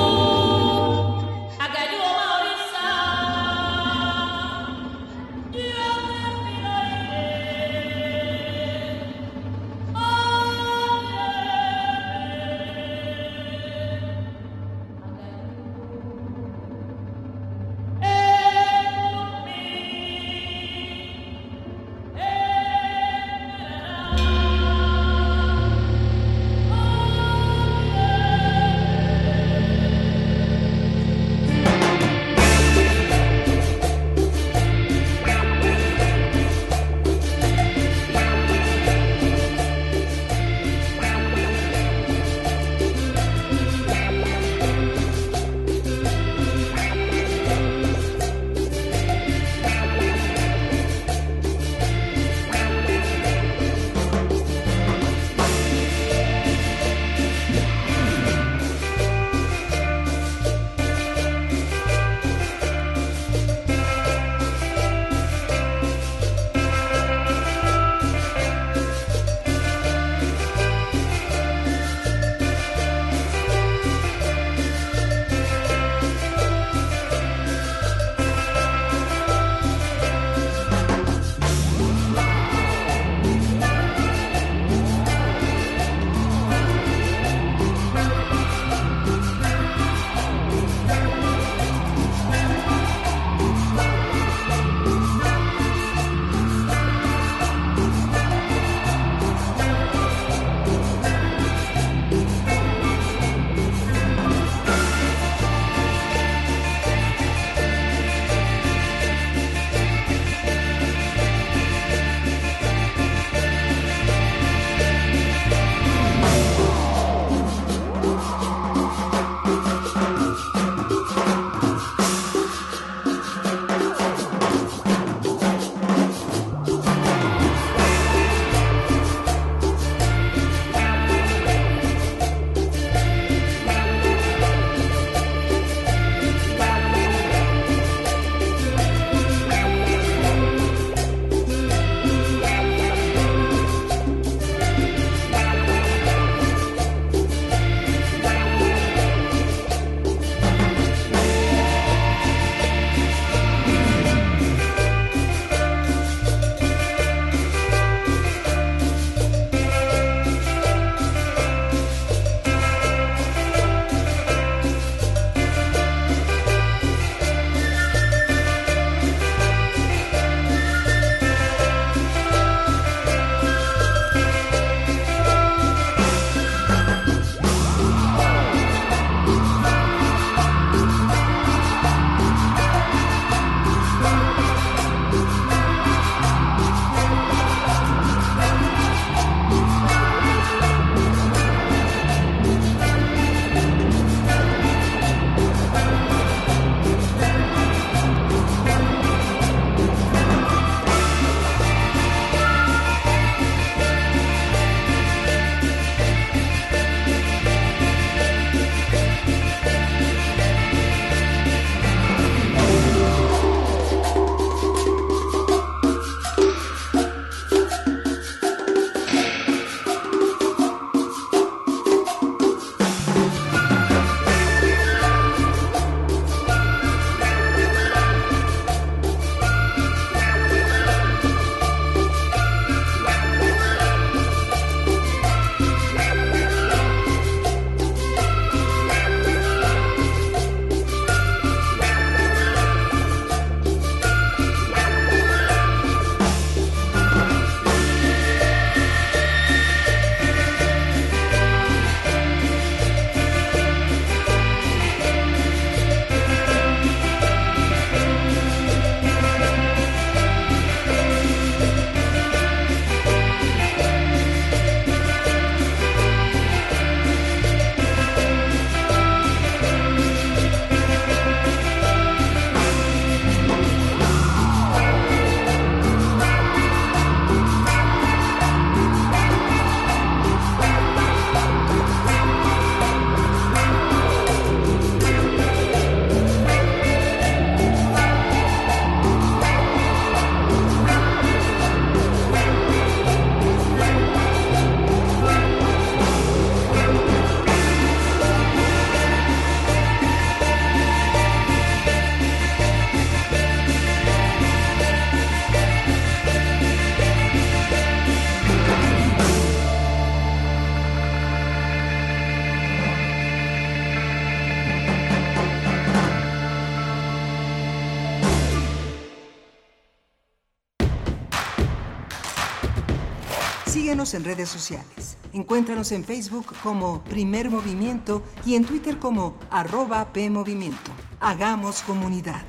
En redes sociales. Encuéntranos en Facebook como Primer Movimiento y en Twitter como arroba PMovimiento. Hagamos comunidad.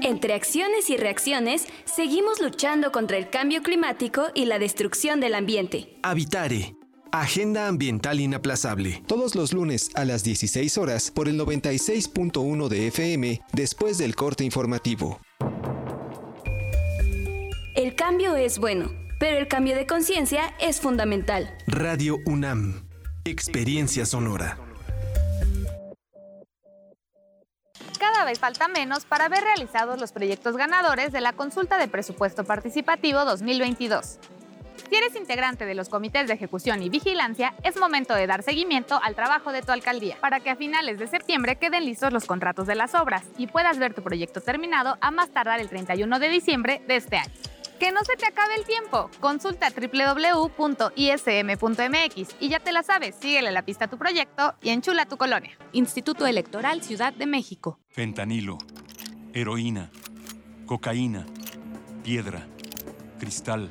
Entre acciones y reacciones, seguimos luchando contra el cambio climático y la destrucción del ambiente. Habitare. Agenda Ambiental Inaplazable. Todos los lunes a las 16 horas por el 96.1 de FM después del corte informativo. El cambio es bueno, pero el cambio de conciencia es fundamental. Radio UNAM. Experiencia sonora. Cada vez falta menos para ver realizados los proyectos ganadores de la consulta de presupuesto participativo 2022. Si eres integrante de los comités de ejecución y vigilancia, es momento de dar seguimiento al trabajo de tu alcaldía para que a finales de septiembre queden listos los contratos de las obras y puedas ver tu proyecto terminado a más tardar el 31 de diciembre de este año. Que no se te acabe el tiempo. Consulta www.ism.mx y ya te la sabes, síguele la pista a tu proyecto y enchula tu colonia. Instituto Electoral Ciudad de México. Fentanilo, heroína, cocaína, piedra, cristal.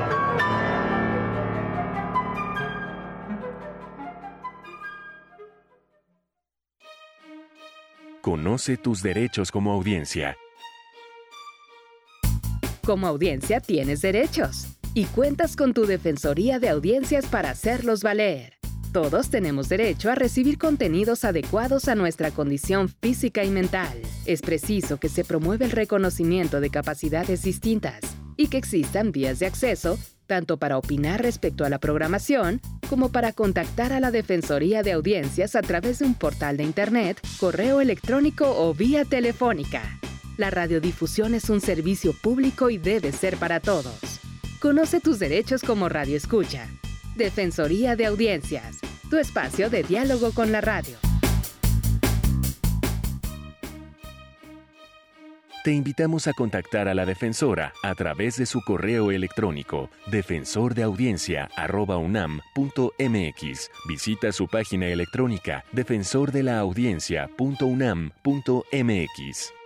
Conoce tus derechos como audiencia. Como audiencia tienes derechos y cuentas con tu Defensoría de Audiencias para hacerlos valer. Todos tenemos derecho a recibir contenidos adecuados a nuestra condición física y mental. Es preciso que se promueva el reconocimiento de capacidades distintas y que existan vías de acceso tanto para opinar respecto a la programación como para contactar a la Defensoría de Audiencias a través de un portal de Internet, correo electrónico o vía telefónica. La radiodifusión es un servicio público y debe ser para todos. Conoce tus derechos como Radio Escucha. Defensoría de Audiencias, tu espacio de diálogo con la radio. Te invitamos a contactar a la defensora a través de su correo electrónico defensordeaudiencia@unam.mx. Visita su página electrónica defensordelaudiencia.unam.mx.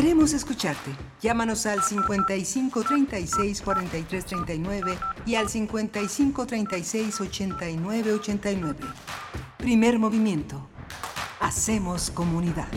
Queremos escucharte. Llámanos al 55 36 43 39 y al 55 36 89 89. Primer movimiento. Hacemos comunidad.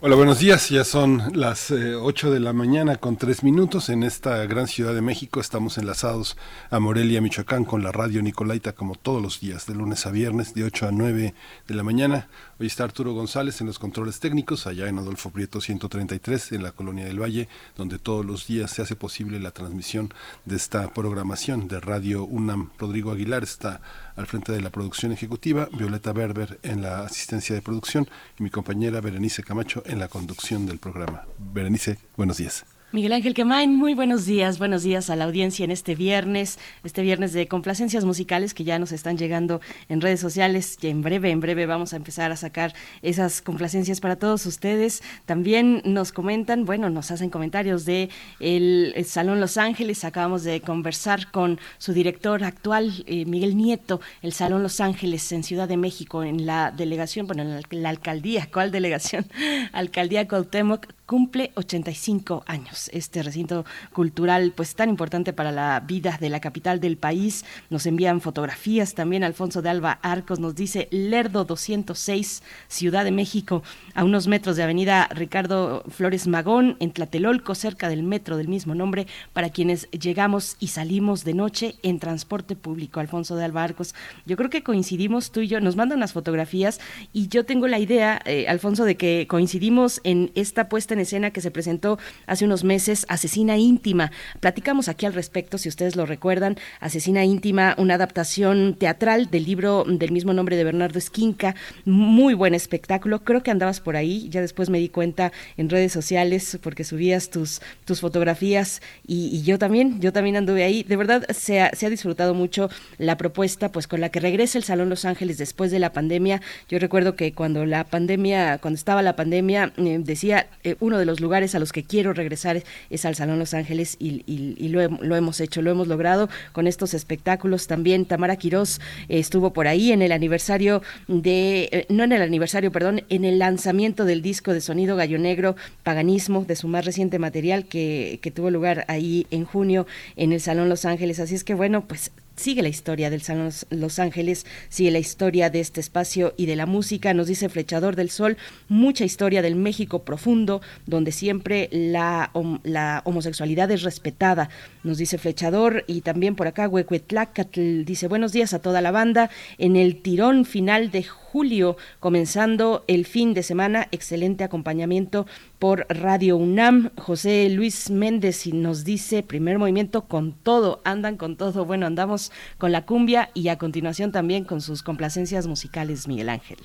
Hola, buenos días. Ya son las eh, 8 de la mañana con 3 minutos en esta gran ciudad de México. Estamos enlazados a Morelia, Michoacán, con la radio Nicolaita como todos los días, de lunes a viernes, de 8 a 9 de la mañana. Hoy está Arturo González en los controles técnicos, allá en Adolfo Prieto 133, en la Colonia del Valle, donde todos los días se hace posible la transmisión de esta programación de Radio UNAM. Rodrigo Aguilar está al frente de la producción ejecutiva, Violeta Berber en la asistencia de producción y mi compañera Berenice Camacho en la conducción del programa. Berenice, buenos días. Miguel Ángel Quemain, muy buenos días, buenos días a la audiencia en este viernes, este viernes de complacencias musicales que ya nos están llegando en redes sociales y en breve, en breve vamos a empezar a sacar esas complacencias para todos ustedes. También nos comentan, bueno, nos hacen comentarios de el, Salón Los Ángeles, acabamos de conversar con su director actual, eh, Miguel Nieto, el Salón Los Ángeles en Ciudad de México, en la delegación, bueno, en la, la alcaldía, ¿cuál delegación? (laughs) Alcaldía Cuauhtémoc, cumple 85 años. Este recinto cultural, pues tan importante para la vida de la capital del país. Nos envían fotografías también. Alfonso de Alba Arcos nos dice Lerdo 206, Ciudad de México, a unos metros de Avenida Ricardo Flores Magón, en Tlatelolco, cerca del metro del mismo nombre, para quienes llegamos y salimos de noche en transporte público. Alfonso de Alba Arcos, yo creo que coincidimos tú y yo, nos mandan las fotografías y yo tengo la idea, eh, Alfonso, de que coincidimos en esta puesta en escena que se presentó hace unos meses, Asesina Íntima. Platicamos aquí al respecto, si ustedes lo recuerdan, Asesina Íntima, una adaptación teatral del libro del mismo nombre de Bernardo Esquinca, muy buen espectáculo, creo que andabas por ahí, ya después me di cuenta en redes sociales porque subías tus, tus fotografías y, yo también, yo también anduve ahí, de verdad se ha, se ha disfrutado mucho la propuesta pues con la que regresa el Salón Los Ángeles después de la pandemia, yo recuerdo que cuando la pandemia, cuando estaba la pandemia, eh, decía eh, uno de los lugares a los que quiero regresar es al Salón Los Ángeles y, lo, hemos hecho, lo hemos logrado con estos espectáculos. También Tamara Quirós estuvo por ahí en el aniversario de, eh, no en el aniversario, perdón, en el lanzamiento del disco de sonido Gallo Negro, Paganismo, de su más reciente material que, que tuvo lugar ahí en junio en el Salón Los Ángeles. Así es que bueno, pues sigue la historia del Los Ángeles, sigue la historia de este espacio y de la música. Nos dice Flechador del Sol, mucha historia del México profundo, donde siempre la, la homosexualidad es respetada. Nos dice Flechador y también por acá Huecuetlacatl dice buenos días a toda la banda. En el tirón final de julio, comenzando el fin de semana, excelente acompañamiento por Radio UNAM. José Luis Méndez nos dice, primer movimiento con todo, andan con todo. Bueno, andamos con la cumbia y a continuación también con sus complacencias musicales, Miguel Ángel.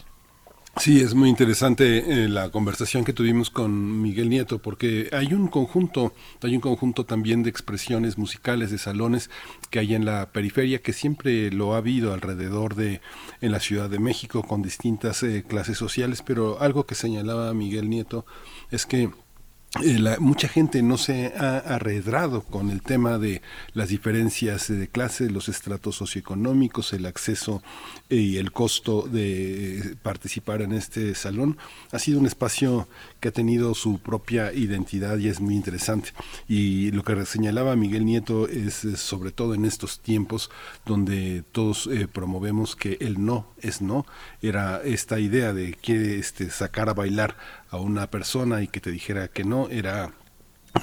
Sí, es muy interesante eh, la conversación que tuvimos con Miguel Nieto, porque hay un conjunto, hay un conjunto también de expresiones musicales, de salones que hay en la periferia, que siempre lo ha habido alrededor de, en la Ciudad de México, con distintas eh, clases sociales, pero algo que señalaba Miguel Nieto es que eh, mucha gente no se ha arredrado con el tema de las diferencias de clase, los estratos socioeconómicos, el acceso eh, y el costo de participar en este salón. Ha sido un espacio que ha tenido su propia identidad y es muy interesante. Y lo que señalaba Miguel Nieto es, sobre todo en estos tiempos donde todos eh, promovemos que el no es no, era esta idea de que este, sacar a bailar a una persona y que te dijera que no era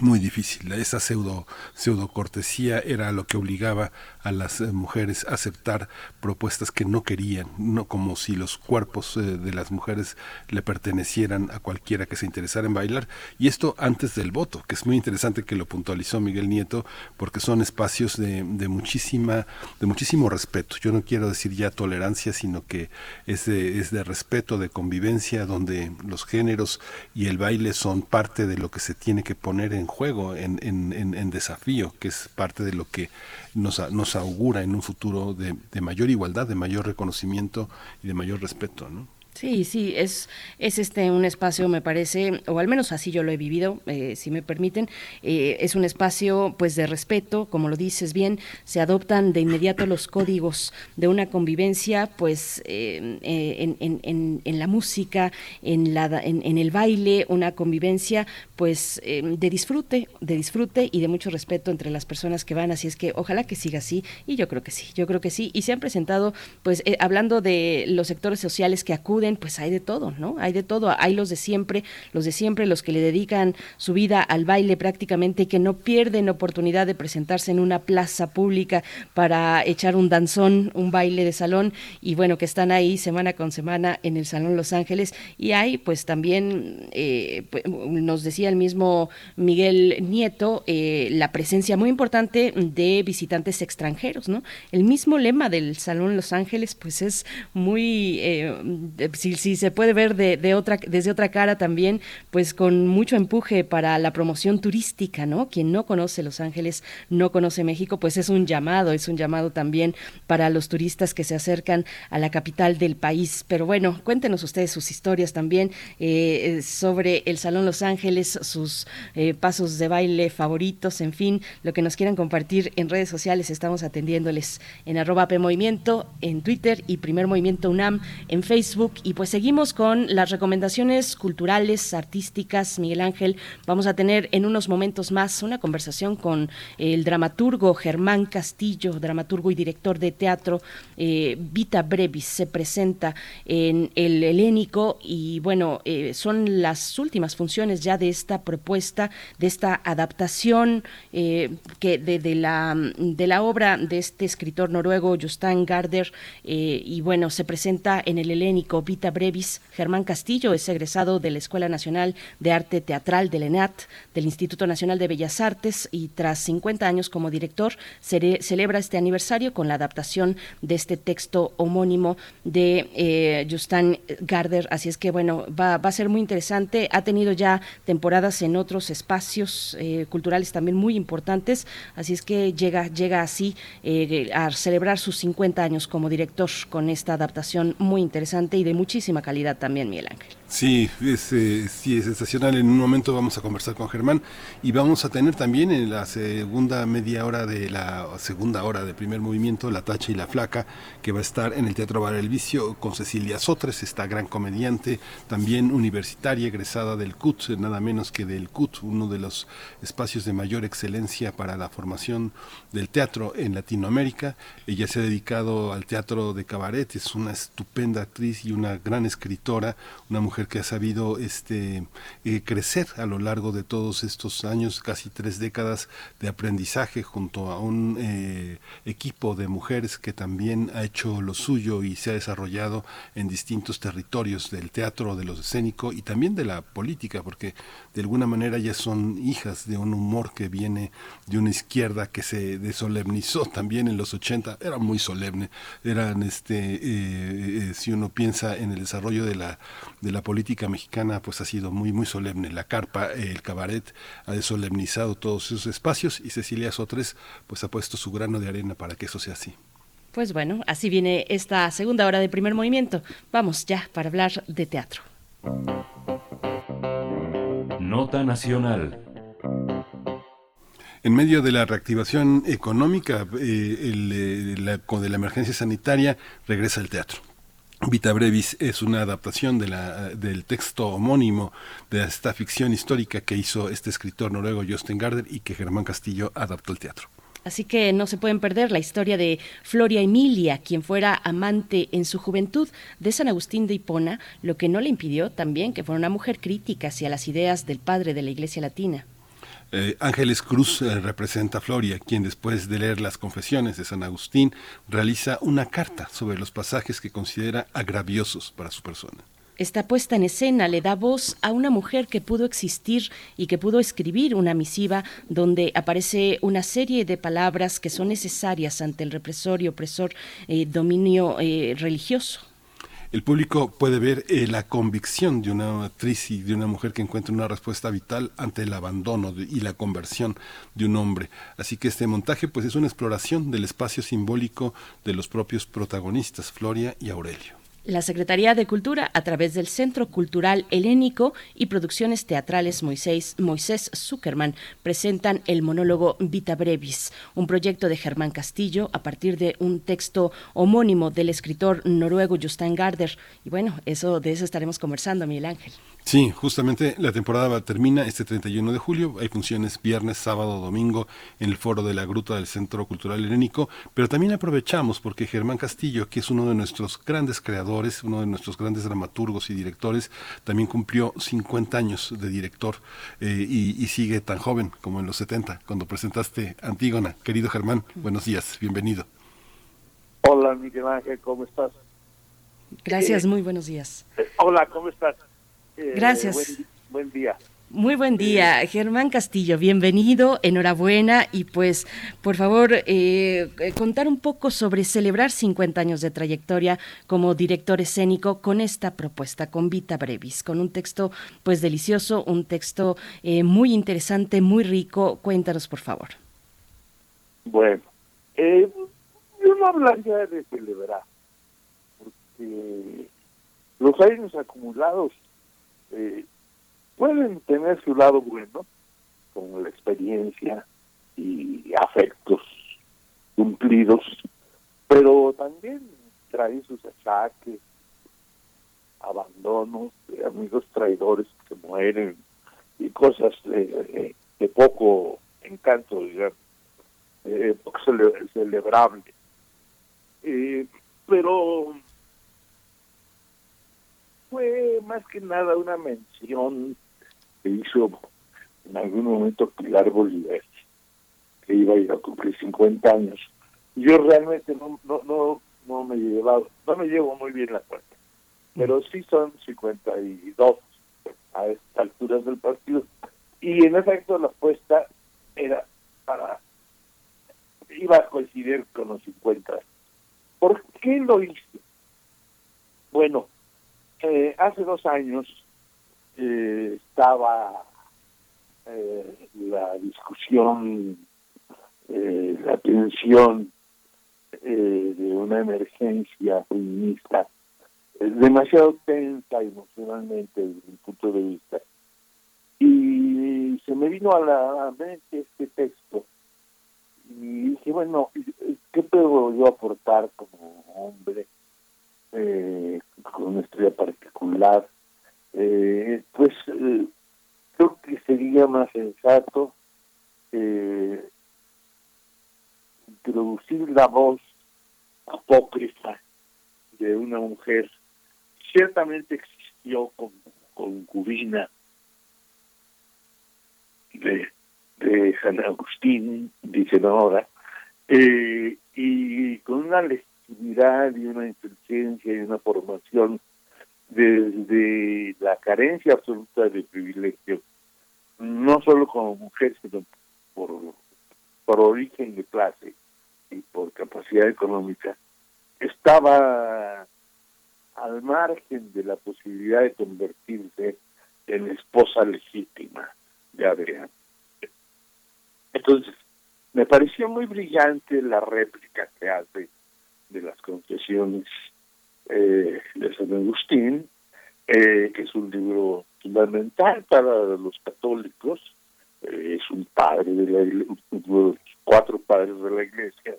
muy difícil. Esa pseudo, pseudo cortesía era lo que obligaba a las eh, mujeres aceptar propuestas que no querían, no como si los cuerpos eh, de las mujeres le pertenecieran a cualquiera que se interesara en bailar. Y esto antes del voto, que es muy interesante que lo puntualizó Miguel Nieto, porque son espacios de, de muchísima, de muchísimo respeto. Yo no quiero decir ya tolerancia, sino que es de, es de respeto, de convivencia, donde los géneros y el baile son parte de lo que se tiene que poner en en juego, en, en, en, desafío, que es parte de lo que nos, nos augura en un futuro de, de mayor igualdad, de mayor reconocimiento y de mayor respeto. ¿no? Sí, sí, es, es este un espacio, me parece, o al menos así yo lo he vivido, eh, si me permiten, eh, es un espacio pues de respeto, como lo dices bien, se adoptan de inmediato los códigos de una convivencia, pues eh, en, en, en, la música, en, la, en, el baile, una convivencia pues de disfrute, de disfrute y de mucho respeto entre las personas que van, así es que ojalá que siga así, y yo creo que sí, yo creo que sí, y se han presentado, pues hablando de los sectores sociales que acuden, pues hay de todo, ¿no? Hay de todo. Hay los de siempre, los de siempre, los que le dedican su vida al baile prácticamente que no pierden oportunidad de presentarse en una plaza pública para echar un danzón, un baile de salón y bueno, que están ahí semana con semana en el Salón Los Ángeles. Y hay pues también, eh, pues, nos decía el mismo Miguel Nieto, eh, la presencia muy importante de visitantes extranjeros, ¿no? El mismo lema del Salón Los Ángeles pues es muy... Eh, si, se puede ver de, otra, desde otra cara también, pues con mucho empuje para la promoción turística, ¿no? Quien no conoce Los Ángeles, no conoce México, pues es un llamado, es un llamado también para los turistas que se acercan a la capital del país. Pero bueno, cuéntenos ustedes sus historias también eh, sobre el Salón Los Ángeles, sus eh, pasos de baile favoritos, en fin, lo que nos quieran compartir en redes sociales, estamos atendiéndoles en arroba Movimiento, en Twitter y Primer Movimiento UNAM, en Facebook Y pues seguimos con las recomendaciones culturales, artísticas. Miguel Ángel, vamos a tener en unos momentos más una conversación con el dramaturgo Germán Castillo, dramaturgo y director de teatro. Eh, Vita Brevis se presenta en el Helénico y bueno, eh, son las últimas funciones ya de esta propuesta, de esta adaptación eh, que de, la, de la obra de este escritor noruego Justin Garder y bueno, se presenta en el Helénico Vita Brevis. Germán Castillo es egresado de la Escuela Nacional de Arte Teatral del ENAT, del Instituto Nacional de Bellas Artes y tras 50 años como director celebra este aniversario con la adaptación de este texto homónimo de eh, Justin Garder. Así es que bueno, va, a ser muy interesante. Ha tenido ya temporadas en otros espacios eh, culturales también muy importantes. Así es que llega, llega así eh, a celebrar sus 50 años como director con esta adaptación muy interesante y de muchísima calidad también, Miguel Ángel. Sí, es, eh, sí, es sensacional. En un momento vamos a conversar con Germán y vamos a tener también en la segunda media hora de la segunda hora de primer movimiento La Tacha y la Flaca, que va a estar en el Teatro Bar El Vicio con Cecilia Sotres, esta gran comediante, también universitaria, egresada del CUT, nada menos que del CUT, uno de los espacios de mayor excelencia para la formación del teatro en Latinoamérica. Ella se ha dedicado al teatro de cabaret, es una estupenda actriz y una gran escritora, una mujer que ha sabido este, eh, crecer a lo largo de todos estos años, casi tres décadas de aprendizaje junto a un eh, equipo de mujeres que también ha hecho lo suyo y se ha desarrollado en distintos territorios del teatro, de lo escénico y también de la política, porque de alguna manera ya son hijas de un humor que viene de una izquierda que se desolemnizó también en los 80, era muy solemne, eran este eh, si uno piensa en el desarrollo de la de la política mexicana pues ha sido muy muy solemne. La carpa, el cabaret ha desolemnizado todos esos espacios y Cecilia Sotres pues ha puesto su grano de arena para que eso sea así. Pues bueno, así viene esta segunda hora de primer movimiento. Vamos ya para hablar de teatro. Nota Nacional. En medio de la reactivación económica eh, el, eh, de la emergencia sanitaria, regresa el teatro. Vita Brevis es una adaptación de la, del texto homónimo de esta ficción histórica que hizo este escritor noruego Jostein Garder y que Germán Castillo adaptó al teatro. Así que no se pueden perder la historia de Floria Emilia, quien fuera amante en su juventud de San Agustín de Hipona, lo que no le impidió también que fuera una mujer crítica hacia las ideas del padre de la Iglesia Latina. Eh, Ángeles Cruz eh, representa a Floria, quien después de leer las confesiones de San Agustín realiza una carta sobre los pasajes que considera agraviosos para su persona. Esta puesta en escena le da voz a una mujer que pudo existir y que pudo escribir una misiva donde aparece una serie de palabras que son necesarias ante el represor y opresor eh, dominio religioso el público puede ver eh, la convicción de una actriz y de una mujer que encuentra una respuesta vital ante el abandono y la conversión de un hombre. Así que este montaje pues es una exploración del espacio simbólico de los propios protagonistas, Floria y Aurelio. La Secretaría de Cultura, a través del Centro Cultural Helénico y Producciones Teatrales Moisés, Moisés Zuckerman, presentan el monólogo Vita Brevis, un proyecto de Germán Castillo a partir de un texto homónimo del escritor noruego Justin Garder. Y bueno, eso de eso estaremos conversando, Miguel Ángel. Sí, justamente la temporada termina este 31 de julio. Hay funciones viernes, sábado, domingo en el foro de la Gruta del Centro Cultural Helénico, pero también aprovechamos porque Germán Castillo, que es uno de nuestros grandes creadores, uno de nuestros grandes dramaturgos y directores, también cumplió 50 años de director eh, y, y, sigue tan joven como en los 70, cuando presentaste Antígona. Querido Germán, buenos días, bienvenido. Hola Miguel Ángel, ¿cómo estás? Gracias, muy buenos días. Hola, ¿cómo estás? Eh, Gracias. Buen, día. Muy buen día, Germán Castillo, bienvenido, enhorabuena y pues por favor eh, eh, contar un poco sobre celebrar 50 años de trayectoria como director escénico con esta propuesta, con Vita Brevis, con un texto pues delicioso, un texto muy interesante, muy rico. Cuéntanos por favor. Bueno, yo no hablaría de celebrar, porque los años acumulados eh, pueden tener su lado bueno, con la experiencia y afectos cumplidos, pero también traen sus ataques abandonos, de amigos traidores que mueren y cosas de, poco encanto, digamos, eh, poco cele- celebrable. Eh, pero fue más que nada una mención que hizo en algún momento Pilar Bolívar, que iba a ir a cumplir 50 años. Yo realmente no, no, no, no me llevaba, no me llevo muy bien la cuenta, pero sí son 52 a estas alturas del partido. Y en efecto la apuesta era para, iba a coincidir con los 50. ¿Por qué lo hice? Bueno, eh, hace dos años eh, estaba eh, la discusión, eh, la tensión eh, de una emergencia feminista eh, demasiado tensa emocionalmente desde mi punto de vista. Y se me vino a la mente este texto y dije, bueno, ¿qué puedo yo aportar como hombre eh, con una estrella particular? Eh, pues eh, creo que sería más sensato introducir la voz apócrifa de una mujer. Ciertamente existió como concubina de, de San Agustín, dicen ahora, eh, y con una y una inteligencia y una formación desde la carencia absoluta de privilegio, no solo como mujer, sino por, por origen de clase y por capacidad económica, estaba al margen de la posibilidad de convertirse en esposa legítima de Adrián. Entonces, me pareció muy brillante la réplica que hace de las confesiones eh, de San Agustín, eh, que es un libro fundamental para los católicos, eh, es un padre de la iglesia, los cuatro padres de la iglesia.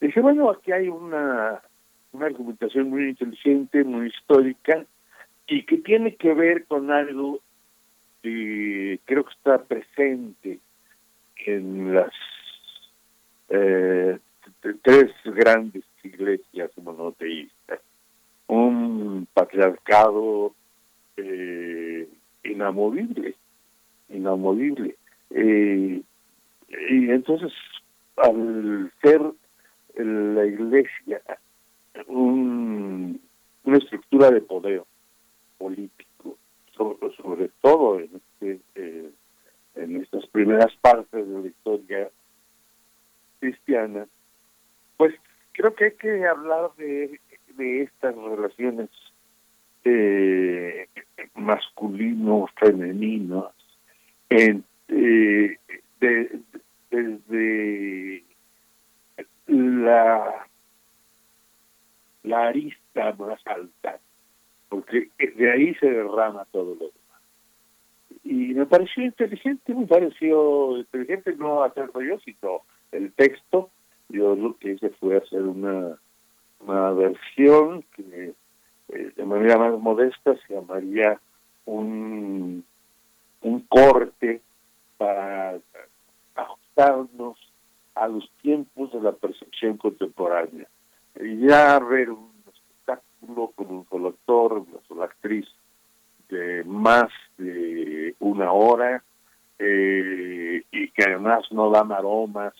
Dije, bueno, aquí hay una, una argumentación muy inteligente, muy histórica, y que tiene que ver con algo que creo que está presente en las eh, tres grandes iglesias monoteístas. Un patriarcado eh, inamovible, inamovible. Eh, y entonces, al ser la iglesia un- una estructura de poder político, sobre, todo en, este, eh, en estas primeras partes de la historia cristiana, pues creo que hay que hablar de, de estas relaciones eh, en, eh, de- desde la, la arista más alta, porque de ahí se derrama todo lo demás. Y me pareció inteligente, me pareció inteligente no hacerlo yo, sino el texto. Yo lo que hice fue hacer una, una versión que eh, de manera más modesta se llamaría un, un corte para ajustarnos a los tiempos de la percepción contemporánea. Y ya ver un espectáculo con un solo actor, una sola actriz de más de una hora eh, y que además no dan aromas,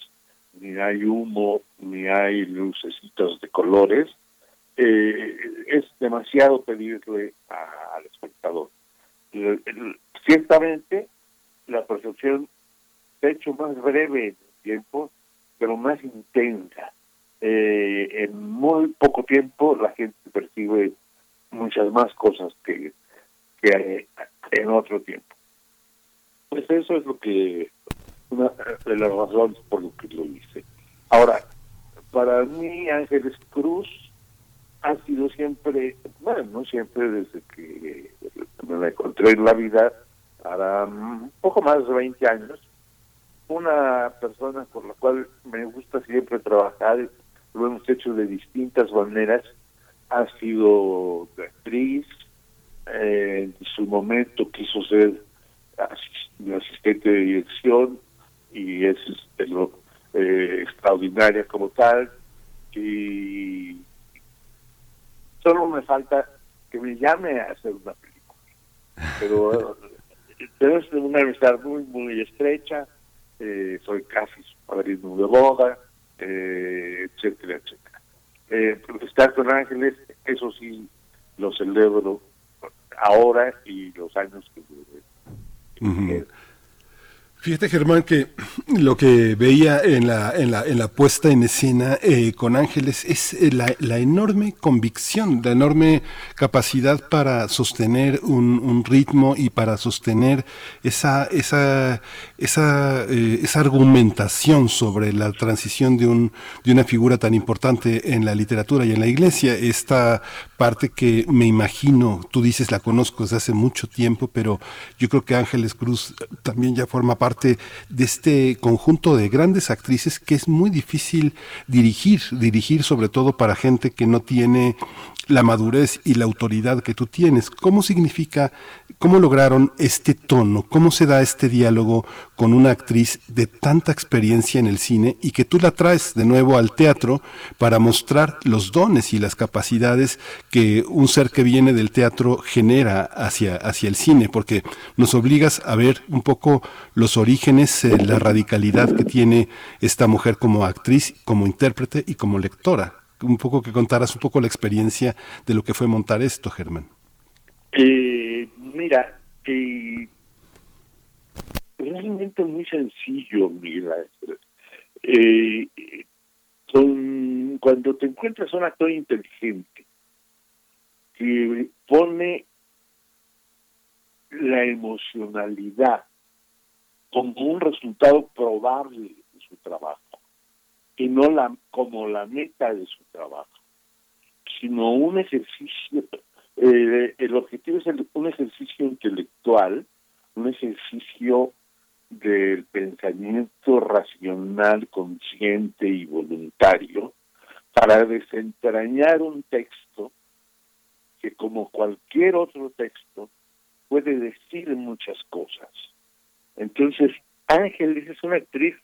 ni hay humo, ni hay lucecitos de colores, eh, es demasiado pedirle a- al espectador. Ciertamente, la percepción se ha hecho más breve en el tiempo, pero más intensa. Eh, en muy poco tiempo la gente percibe muchas más cosas que, que en otro tiempo. Pues eso es lo que, una de las razones por lo que lo hice. Ahora, para mí Ángeles Cruz ha sido siempre, bueno, no siempre desde que me la encontré en la vida, hará un poco más de 20 años, una persona por la cual me gusta siempre trabajar, lo hemos hecho de distintas maneras, ha sido actriz, eh, en su momento quiso ser asistente de dirección y es este, lo, eh, extraordinaria como tal. Y solo me falta que me llame a hacer una película. Pero (laughs) es una amistad muy muy estrecha. Eh, soy casi su padrino de boda eh, etcétera etcétera. Eh, estar con Ángeles eso sí lo celebro ahora y los años que Ujú. Fíjate Germán que (clears throat) lo que veía en la, en la, en la puesta en escena eh, con Ángeles es eh, la, la enorme convicción, la enorme capacidad para sostener un, un ritmo y para sostener esa, esa, esa, eh, esa argumentación sobre la transición de, un, de una figura tan importante en la literatura y en la iglesia. Esta parte que me imagino, tú dices la conozco desde hace mucho tiempo, pero yo creo que Ángeles Cruz también ya forma parte de este conjunto de grandes actrices que es muy difícil dirigir, dirigir sobre todo para gente que no tiene la madurez y la autoridad que tú tienes. ¿Cómo significa, cómo lograron este tono? ¿Cómo se da este diálogo con una actriz de tanta experiencia en el cine y que tú la traes de nuevo al teatro para mostrar los dones y las capacidades que un ser que viene del teatro genera hacia, hacia el cine? Porque nos obligas a ver un poco los orígenes, eh, la radicalidad que tiene esta mujer como actriz, como intérprete y como lectora un poco que contaras un poco la experiencia de lo que fue montar esto, Germán. Eh, mira, eh, realmente muy sencillo, mira. Eh, con, cuando te encuentras un actor inteligente que pone la emocionalidad como un resultado probable de su trabajo y no la como la meta de su trabajo, sino un ejercicio, eh, el objetivo es el- un ejercicio intelectual, un ejercicio del pensamiento racional, consciente y voluntario para desentrañar un texto que como cualquier otro texto puede decir muchas cosas. Entonces, Ángeles es una actriz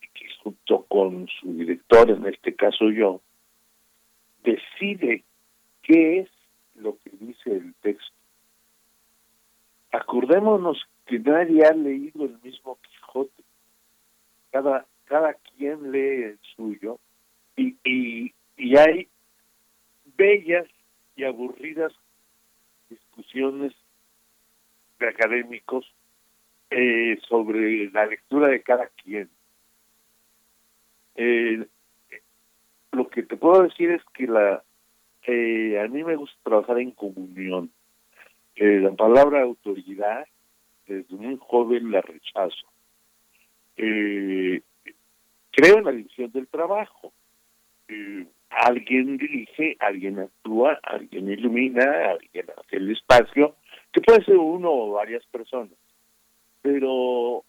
que junto con su director, en este caso yo, decide qué es lo que dice el texto. Acordémonos que nadie ha leído el mismo Quijote. Cada, cada quien lee el suyo y, y, y hay bellas y aburridas discusiones de académicos eh, sobre la lectura de cada quien. Lo que te puedo decir es que la eh, a mí me gusta trabajar en comunión. Eh, la palabra autoridad, desde muy joven la rechazo. Eh, creo en la división del trabajo. Eh, alguien dirige, alguien actúa, alguien ilumina, alguien hace el espacio, que puede ser uno o varias personas. Pero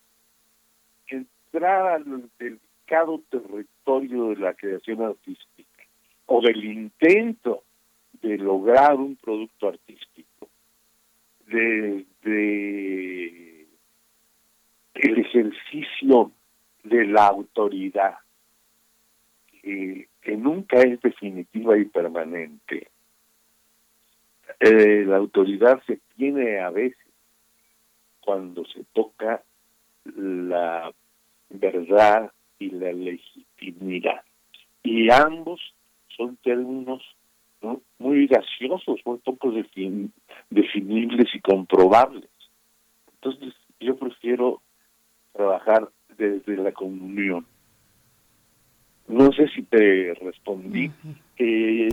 entrar al delicado territorio de la creación artística o del intento de lograr un producto artístico desde el ejercicio de la autoridad que, nunca es definitiva y permanente Eh, la autoridad se tiene a veces cuando se toca la verdad y la legitimidad y ambos son términos ¿no? muy graciosos, muy poco defin- definibles y comprobables. Entonces, yo prefiero trabajar desde la comunión. No sé si te respondí. Eh,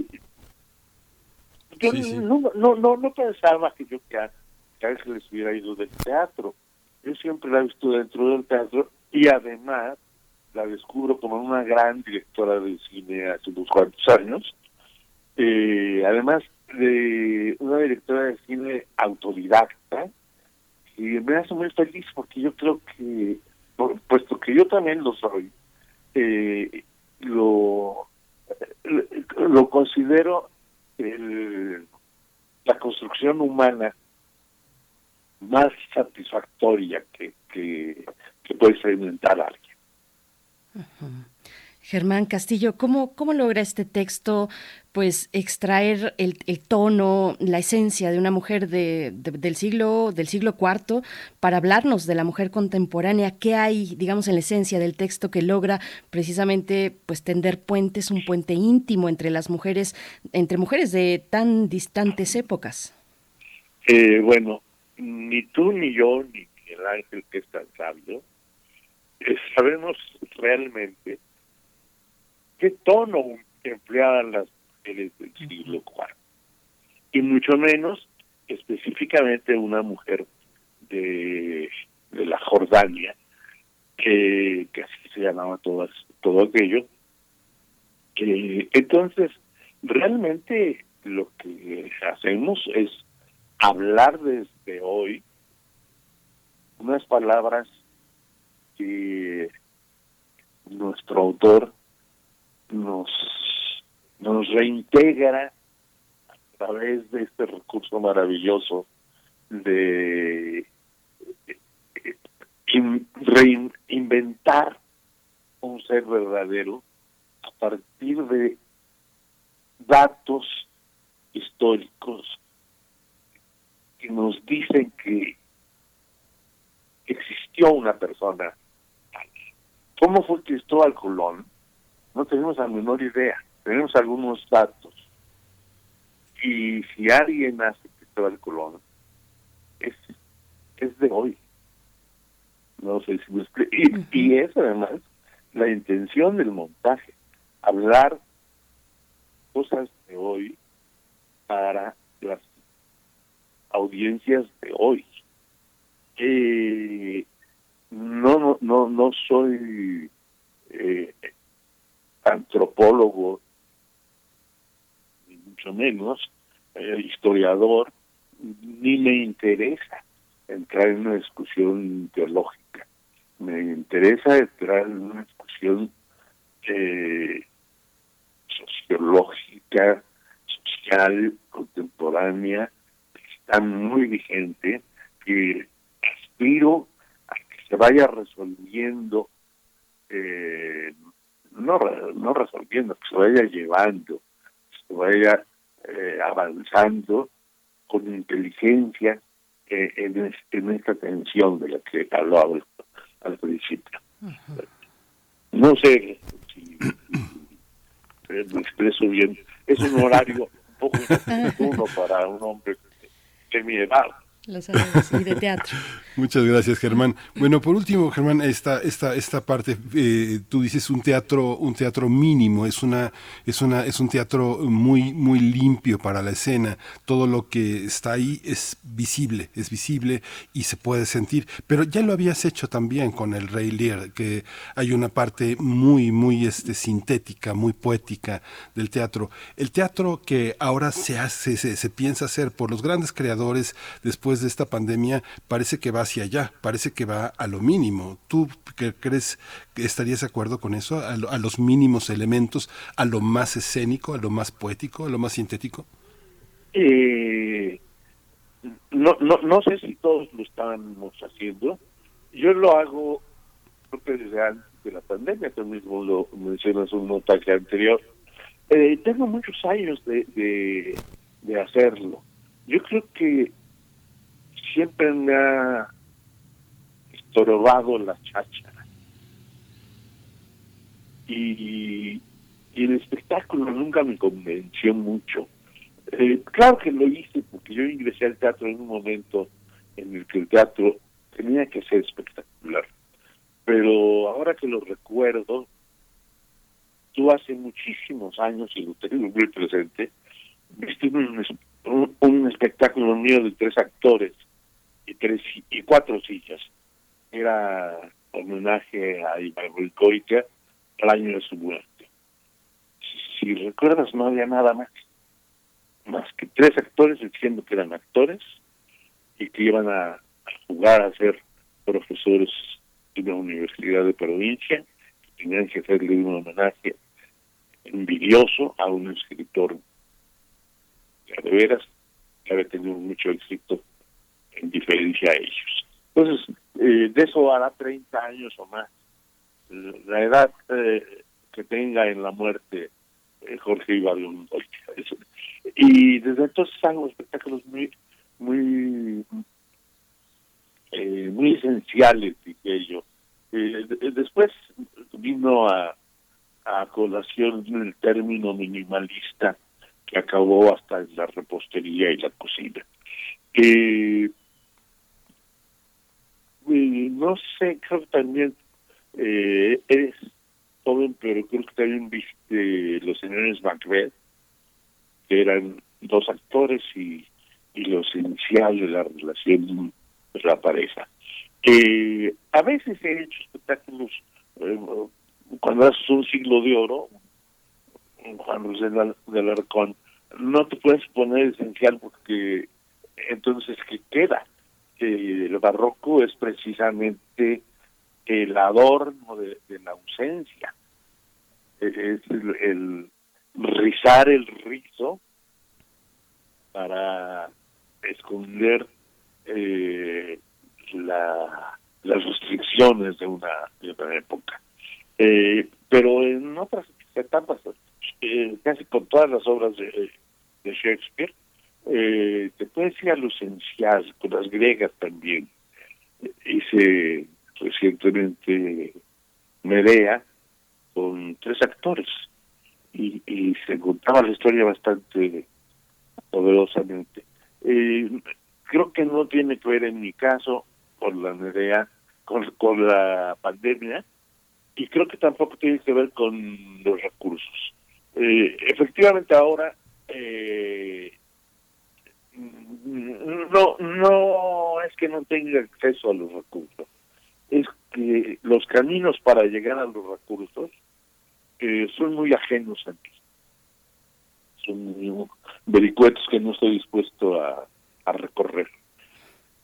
yo No, no, no, no pensaba que yo que, a- que Ángeles hubiera ido del teatro. Yo siempre la he visto dentro del teatro y además la descubro como una gran directora de cine hace unos cuantos años. Eh, además de una directora de cine autodidacta, y me hace muy feliz porque yo creo que, puesto que yo también lo soy, eh, lo, lo considero el, la construcción humana más satisfactoria que, que, que puede experimentar alguien. Germán Castillo, ¿cómo, ¿cómo logra este texto pues extraer el, tono, la esencia de una mujer de, del siglo del siglo IV para hablarnos de la mujer contemporánea? ¿Qué hay, digamos, en la esencia del texto que logra precisamente pues tender puentes, un puente íntimo entre las mujeres, entre mujeres de tan distantes épocas? Eh, bueno, ni tú ni yo ni el ángel que es tan sabio eh, sabemos realmente qué tono empleaban las mujeres del siglo IV. Y mucho menos específicamente una mujer de, de la Jordania, que, que, así se llamaba todas, todo aquello. que entonces, realmente lo que hacemos es hablar desde hoy unas palabras que nuestro autor nos, nos reintegra a través de este recurso maravilloso de reinventar un ser verdadero a partir de datos históricos que nos dicen que existió una persona. ¿Cómo fue Cristóbal Colón? no tenemos la menor idea, tenemos algunos datos. Y si alguien hace Cristóbal Colón, es, es de hoy. No sé si me y, y es además la intención del montaje, hablar cosas de hoy para las audiencias de hoy. Eh, no, no, no, no soy eh, antropólogo, ni mucho menos, eh, historiador, ni me interesa entrar en una discusión teológica. Me interesa entrar en una discusión eh, sociológica, social, contemporánea, está muy vigente, que aspiro a que se vaya resolviendo eh, no, no resolviendo, que se vaya llevando, que se vaya eh, avanzando con inteligencia eh, en, en, esta tensión de la que hablaba al, principio. No sé si, me expreso bien. Es un horario un poco (laughs) inoportuno para un hombre de mi edad y de teatro. (laughs) Muchas gracias, Germán. Bueno, por último, Germán, esta, esta, esta parte, eh, tú dices un teatro, un teatro mínimo, es una, es una, es un teatro muy, muy limpio para la escena. Todo lo que está ahí es visible, es visible y se puede sentir. Pero ya lo habías hecho también con el Rey Lear, que hay una parte muy, muy este, sintética, muy poética del teatro. El teatro que ahora se hace, se, se piensa hacer por los grandes creadores después de esta pandemia parece que va hacia allá, parece que va a lo mínimo. ¿Tú qué crees que estarías de acuerdo con eso? A, los mínimos elementos, a lo más escénico, a lo más poético, a lo más sintético? Eh, no, no, no sé si todos lo estamos haciendo. Yo lo hago creo que desde antes de la pandemia, tú mismo lo mencionas un notaje anterior. Eh, tengo muchos años de, de, de hacerlo. Yo creo que siempre me ha estorbado la cháchara. Y, el espectáculo nunca me convenció mucho. Eh, claro que lo hice porque yo ingresé al teatro en un momento en el que el teatro tenía que ser espectacular. Pero ahora que lo recuerdo, tú hace muchísimos años, y lo tengo muy presente, viste un, un, un espectáculo mío de tres actores y tres y cuatro sillas. Era homenaje a Ibargoicoica al año de su muerte. Si, recuerdas, no había nada más. Más que tres actores diciendo que eran actores y que iban a, jugar a ser profesores de una universidad de provincia, que tenían que hacerle un homenaje envidioso a un escritor de veras que había tenido mucho éxito en diferencia a ellos. Entonces, eh, de eso hará 30 años o más. La edad eh, que tenga en la muerte eh, Jorge Ibarra Y desde entonces hago espectáculos muy, muy, eh, muy esenciales, dije yo. Eh, de- después vino a, a colación el término minimalista que acabó hasta en la repostería y la cocina. Eh, no sé, creo que también eh, eres joven, pero creo que también viste Los Señores Macbeth, que eran dos actores y, y lo esencial de la relación de la pareja. Eh, a veces he hecho espectáculos eh, cuando haces un siglo de oro, Juan Al- del Arcón, no te puedes poner esencial porque entonces ¿qué queda? Eh, el barroco es precisamente el adorno de, la ausencia, es el, el rizar el rizo para esconder eh, la, las restricciones de una, de una época. Eh, pero en otras etapas, eh, casi con todas las obras de, de Shakespeare, eh, te puedes ir a lo esencial, con las griegas también. Hice recientemente Medea con tres actores y, y se contaba la historia bastante poderosamente. Eh, creo que no tiene que ver en mi caso con la Medea, con, con la pandemia, y creo que tampoco tiene que ver con los recursos. Eh, efectivamente ahora eh, no no es que no tenga acceso a los recursos. Es que los caminos para llegar a los recursos eh, son muy ajenos a mí. Son vericuetos que no estoy dispuesto a, recorrer.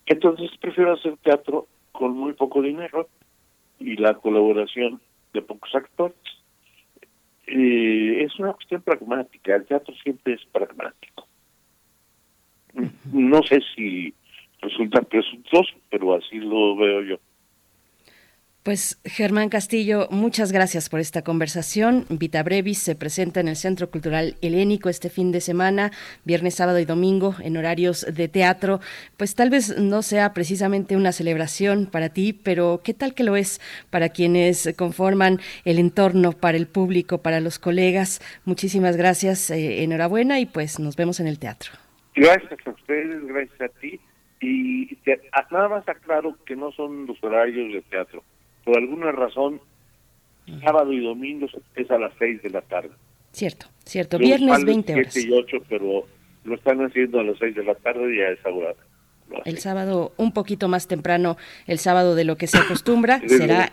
Entonces prefiero hacer teatro con muy poco dinero y la colaboración de pocos actores. Eh, es una cuestión pragmática. El teatro siempre es pragmático no sé si resulta presuntuoso, pero así lo veo yo. Pues Germán Castillo, muchas gracias por esta conversación. Vita Brevis se presenta en el Centro Cultural Helénico este fin de semana, viernes, sábado y domingo, en horarios de teatro. Pues tal vez no sea precisamente una celebración para ti, pero ¿qué tal que lo es para quienes conforman el entorno, para el público, para los colegas? Muchísimas gracias, eh, enhorabuena y pues nos vemos en el teatro. Gracias a ustedes, gracias a ti. Y te- a- nada más aclaro que no son los horarios de teatro. Por alguna razón, sábado y domingo es a las seis de la tarde. Cierto, cierto. Viernes sale 20 horas. siete y ocho, pero lo están haciendo a las seis de la tarde y a esa hora. El sábado un poquito más temprano, el sábado de lo que se acostumbra, (laughs) será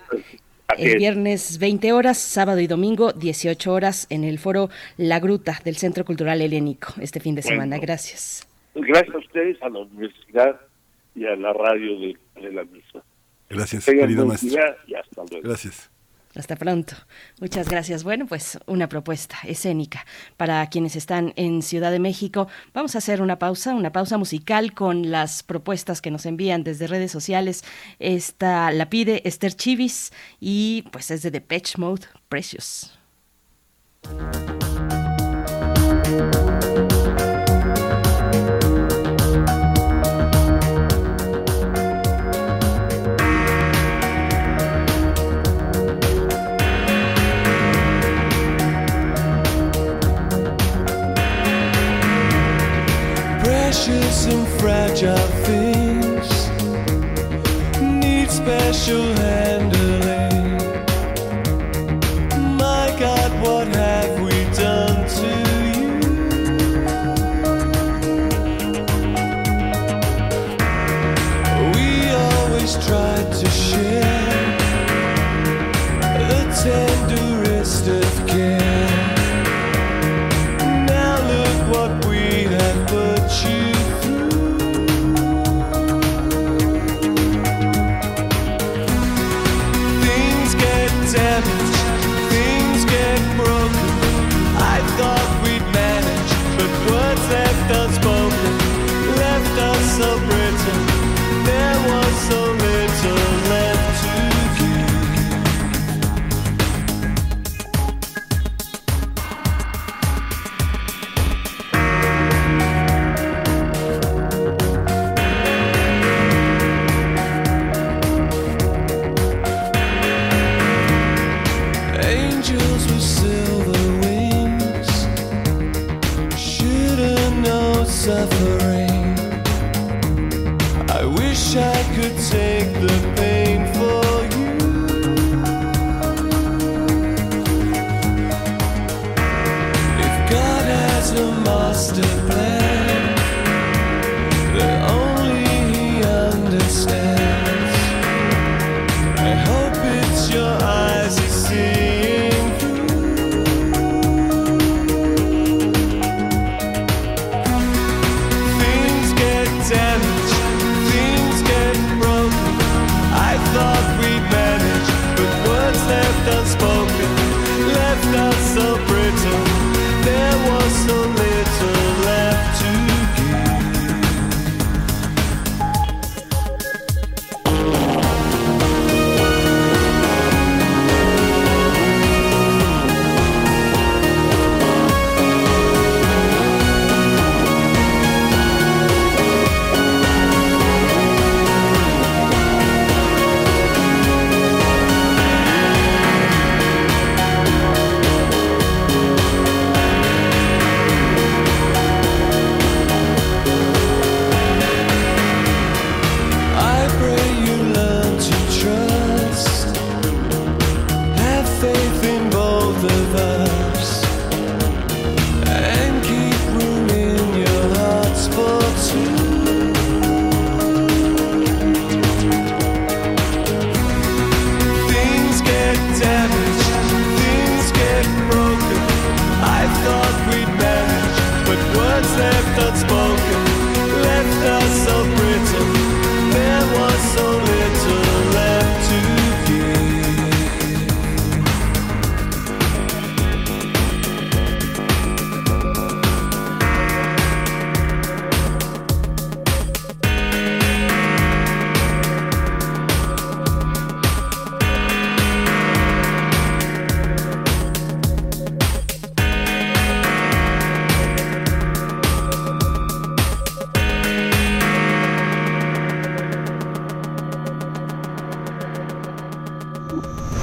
Así el es. viernes 20 horas, sábado y domingo 18 horas en el foro La Gruta del Centro Cultural Helénico este fin de Bueno. semana. Gracias. Gracias a ustedes, a la universidad y a la radio de, de la misma. Gracias, Tengan querido maestro. y hasta luego. Gracias. Hasta pronto. Muchas gracias. Bueno, pues una propuesta escénica para quienes están en Ciudad de México. Vamos a hacer una pausa, una pausa musical con las propuestas que nos envían desde redes sociales. Esta la pide Esther Chivis y pues es de Depeche Mode, Precious. Precious and fragile things need special handling.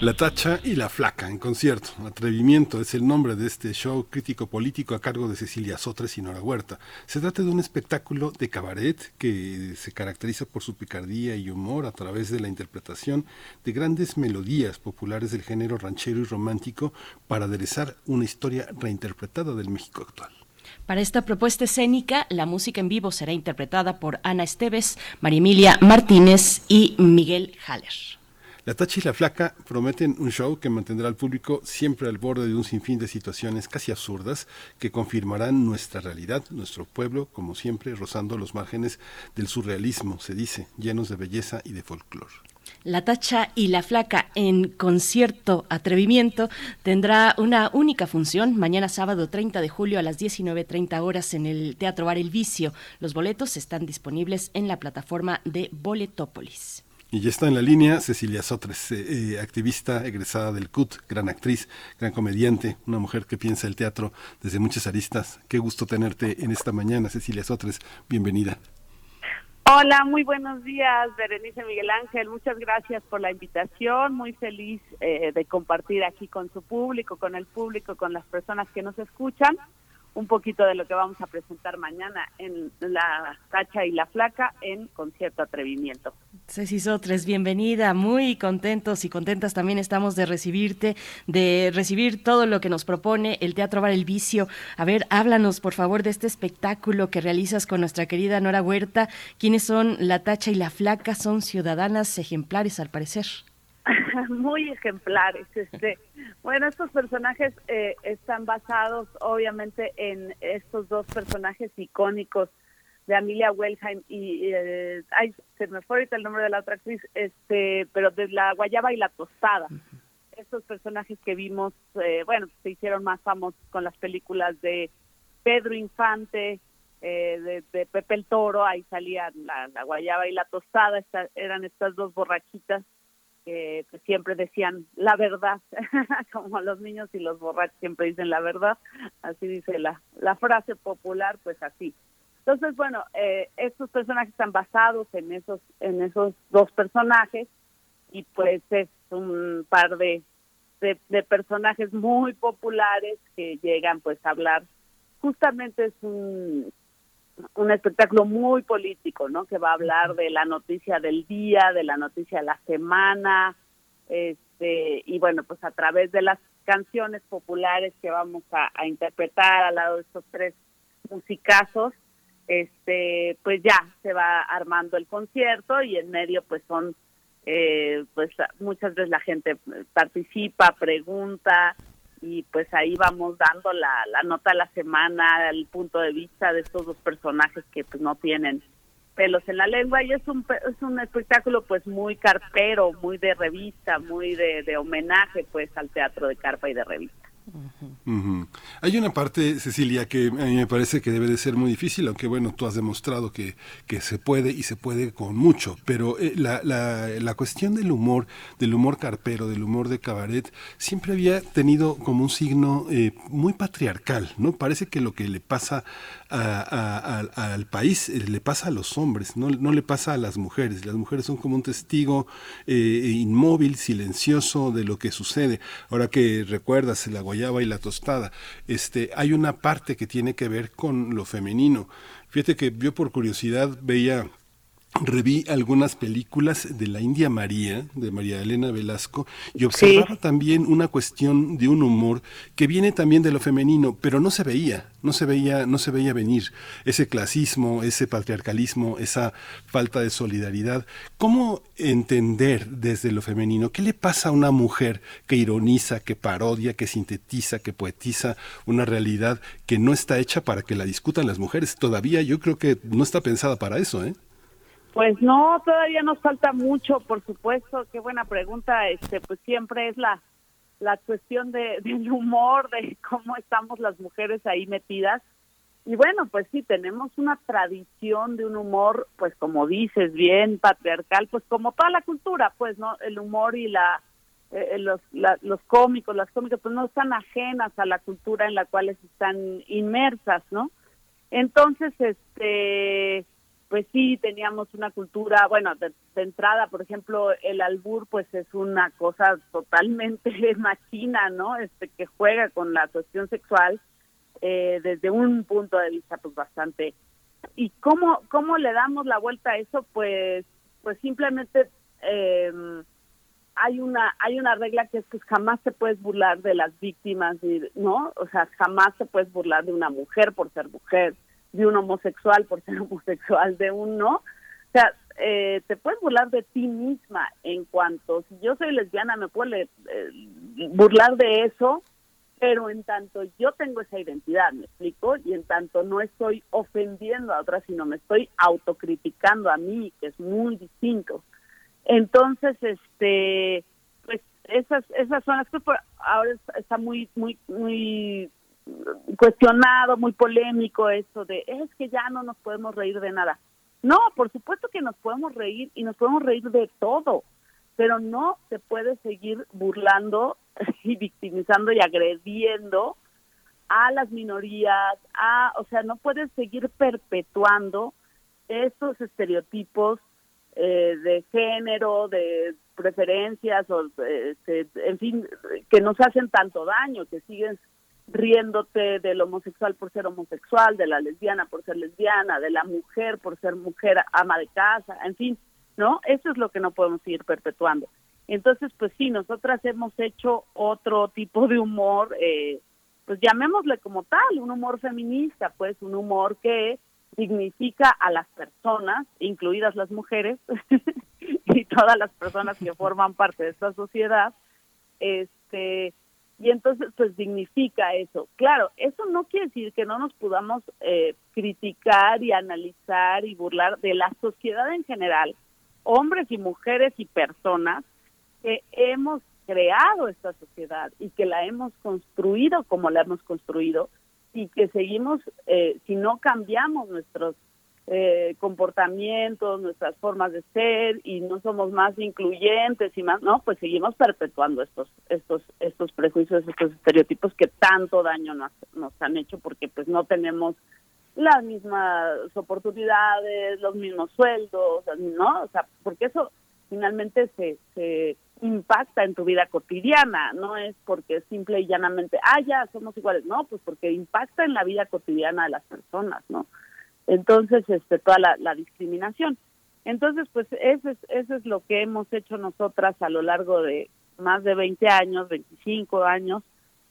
La Tacha y la Flaca en concierto. Atrevimiento es el nombre de este show crítico político a cargo de Cecilia Sotres y Nora Huerta. Se trata de un espectáculo de cabaret que se caracteriza por su picardía y humor a través de la interpretación de grandes melodías populares del género ranchero y romántico para aderezar una historia reinterpretada del México actual. Para esta propuesta escénica, la música en vivo será interpretada por Ana Esteves, María Emilia Martínez y Miguel Haller. La Tacha y la Flaca prometen un show que mantendrá al público siempre al borde de un sinfín de situaciones casi absurdas que confirmarán nuestra realidad, nuestro pueblo, como siempre, rozando los márgenes del surrealismo, se dice, llenos de belleza y de folclore. La Tacha y la Flaca en concierto Atrevimiento tendrá una única función mañana sábado 30 de julio a las 19.30 horas en el Teatro Bar El Vicio. Los boletos están disponibles en la plataforma de Boletópolis. Y ya está en la línea Cecilia Sotres, eh, eh, activista egresada del CUT, gran actriz, gran comediante, una mujer que piensa el teatro desde muchas aristas. Qué gusto tenerte en esta mañana, Cecilia Sotres. Bienvenida. Hola, muy buenos días, Berenice Miguel Ángel. Muchas gracias por la invitación. Muy feliz eh, de compartir aquí con su público, con el público, con las personas que nos escuchan, un poquito de lo que vamos a presentar mañana en La Cacha y la Flaca en Concierto Atrevimiento. Ceci Sotres, bienvenida. Muy contentos y contentas también estamos de recibirte, de recibir todo lo que nos propone el Teatro Bar El Vicio. A ver, háblanos por favor de este espectáculo que realizas con nuestra querida Nora Huerta. ¿Quiénes son la Tacha y la Flaca? Son ciudadanas ejemplares al parecer. (laughs) muy ejemplares. Este, bueno, estos personajes eh, están basados obviamente en estos dos personajes icónicos de Amelia Wellheim y eh, ay, se me fue ahorita el nombre de la otra actriz, este, pero de la Guayaba y la Tostada. Estos personajes que vimos, eh, bueno, se hicieron más famosos con las películas de Pedro Infante, eh, de, de Pepe el Toro, ahí salían la, la Guayaba y la Tostada, esta- eran estas dos borrachitas que siempre decían la verdad, (laughs) como los niños y los borrachos siempre dicen la verdad, así dice la, la frase popular, pues así. Entonces, bueno, eh, estos personajes están basados en esos, en esos dos personajes y pues es un par de, de, de personajes muy populares que llegan pues a hablar, justamente es un, un espectáculo muy político, ¿no? Que va a hablar de la noticia del día, de la noticia de la semana, este, y bueno, pues a través de las canciones populares que vamos a, a interpretar al lado de estos tres musicazos, este, pues ya se va armando el concierto y en medio pues son, eh, pues muchas veces la gente participa, pregunta, y pues ahí vamos dando la, la nota de la semana, el punto de vista de estos dos personajes que pues no tienen pelos en la lengua y es un es un espectáculo pues muy carpero, muy de revista, muy de, de homenaje pues al teatro de carpa y de revista. Hay una parte, Cecilia, que a mí me parece que debe de ser muy difícil, aunque bueno, tú has demostrado que, que se puede y se puede con mucho, pero eh, la, la, la cuestión del humor, del humor carpero, del humor de cabaret, siempre había tenido como un signo eh, muy patriarcal, ¿no? Parece que lo que le pasa a- al país eh, le pasa a los hombres, no, no le pasa a las mujeres. Las mujeres son como un testigo eh, inmóvil, silencioso de lo que sucede. Ahora que recuerdas la guayaba y la tostada, este, hay una parte que tiene que ver con lo femenino. Fíjate que yo por curiosidad veía reví algunas películas de la India María, de María Elena Velasco, y observaba también una cuestión de un humor que viene también de lo femenino, pero no se veía, no se veía, no se veía venir ese clasismo, ese patriarcalismo, esa falta de solidaridad. ¿Cómo entender desde lo femenino qué le pasa a una mujer que ironiza, que parodia, que sintetiza, que poetiza una realidad que no está hecha para que la discutan las mujeres? Todavía yo creo que no está pensada para eso, ¿eh? Pues no, todavía nos falta mucho, por supuesto. Qué buena pregunta. Este, pues siempre es la la cuestión de, (laughs) del humor, de cómo estamos las mujeres ahí metidas. Y bueno, pues sí, tenemos una tradición de un humor, pues como dices, bien patriarcal, pues como toda la cultura, pues no, el humor y la eh, los la- los cómicos, las cómicas, pues no están ajenas a la cultura en la cual están inmersas, ¿no? Entonces, este, pues sí, teníamos una cultura, bueno, de, de entrada, por ejemplo, el albur, pues es una cosa totalmente (laughs) machina, ¿no? Este, que juega con la cuestión sexual eh, desde un punto de vista, pues bastante. ¿Y cómo, cómo le damos la vuelta a eso? Pues, pues simplemente eh, hay una hay una regla que es que jamás te puedes burlar de las víctimas, ¿no? O sea, jamás te puedes burlar de una mujer por ser mujer, de un homosexual por ser (laughs) homosexual, de un no. O sea, eh, te puedes burlar de ti misma en cuanto, si yo soy lesbiana, me puedo eh, burlar de eso, pero en tanto yo tengo esa identidad, me explico, y en tanto no estoy ofendiendo a otras, sino me estoy autocriticando a mí, que es muy distinto. Entonces, este, pues esas esas son las pero Ahora es- está muy muy muy cuestionado, muy polémico eso de es que ya no nos podemos reír de nada. No, por supuesto que nos podemos reír y nos podemos reír de todo, pero no se puede seguir burlando (laughs) y victimizando y agrediendo a las minorías, a, o sea, no puedes seguir perpetuando estos estereotipos eh, de género, de preferencias, o este, en fin, que nos hacen tanto daño, que sigues riéndote del homosexual por ser homosexual, de la lesbiana por ser lesbiana, de la mujer por ser mujer ama de casa, en fin, ¿no? Eso es lo que no podemos seguir perpetuando. Entonces, pues sí, nosotras hemos hecho otro tipo de humor, eh, pues llamémosle como tal, un humor feminista, pues un humor que dignifica a las personas, incluidas las mujeres (laughs) y todas las personas que forman parte de esta sociedad, este y entonces pues dignifica eso. Claro, eso no quiere decir que no nos podamos eh, criticar y analizar y burlar de la sociedad en general, hombres y mujeres y personas que hemos creado esta sociedad y que la hemos construido como la hemos construido y que seguimos, eh, si no cambiamos nuestros eh, comportamientos, nuestras formas de ser y no somos más incluyentes y más, no, pues seguimos perpetuando estos estos estos prejuicios, estos estereotipos que tanto daño nos, nos han hecho porque pues no tenemos las mismas oportunidades, los mismos sueldos, ¿no? O sea, porque eso finalmente se, se impacta en tu vida cotidiana, no es porque simple y llanamente, ah, ya somos iguales, no, pues porque impacta en la vida cotidiana de las personas, ¿no? Entonces, este, toda la, discriminación. Entonces, pues eso es, eso es lo que hemos hecho nosotras a lo largo de más de 20 años, 25 años,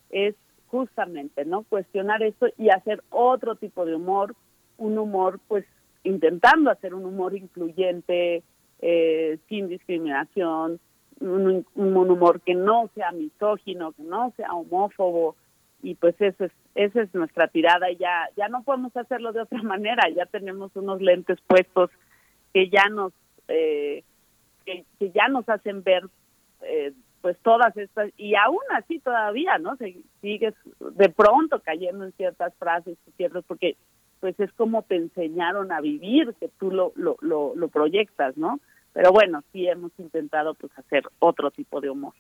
es justamente, ¿no? Cuestionar esto y hacer otro tipo de humor, un humor, pues, intentando hacer un humor incluyente, eh, sin discriminación, un, un humor que no sea misógino, que no sea homófobo, y pues eso es, esa es nuestra tirada y ya, ya no podemos hacerlo de otra (laughs) manera, ya tenemos unos lentes puestos que ya nos, eh, que, que ya nos hacen ver eh, pues todas estas, y aún así todavía, ¿no? Se, sigues de pronto cayendo en ciertas frases, ciertos, porque pues es como te enseñaron a vivir, que tú lo, lo, lo, lo proyectas, ¿no? Pero bueno, sí hemos intentado pues hacer otro tipo de humor.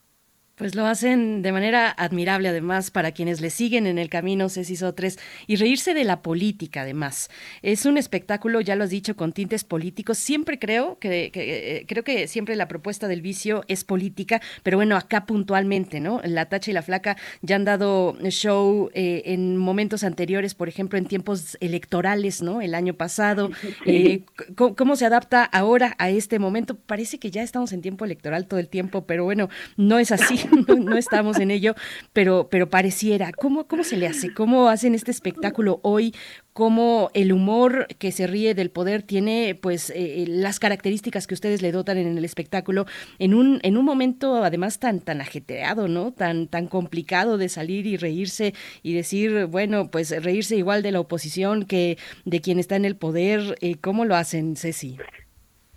Pues lo hacen de manera admirable, además, para quienes le siguen en el camino, Ceci Sotres, y reírse de la política, además. Es un espectáculo, ya lo has dicho, con tintes políticos. Siempre creo que, que eh, creo que siempre la propuesta del vicio es política, pero bueno, acá puntualmente, ¿no? La Tacha y la Flaca ya han dado show eh, en momentos anteriores, por ejemplo, en tiempos electorales, ¿no? El año pasado. (laughs) Eh, ¿cómo, ¿Cómo se adapta ahora a este momento? Parece que ya estamos en tiempo electoral todo el tiempo, pero bueno, no es así. (laughs) no, estamos en ello, pero, pero pareciera. ¿Cómo, ¿Cómo se le hace? ¿Cómo hacen este espectáculo hoy? ¿Cómo el humor que se ríe del poder tiene pues eh, las características que ustedes le dotan en el espectáculo en un, en un momento además tan, tan ajetreado, ¿no? Tan, tan complicado de salir y reírse y decir, bueno, pues reírse igual de la oposición que de quien está en el poder. Eh, ¿Cómo lo hacen, Ceci?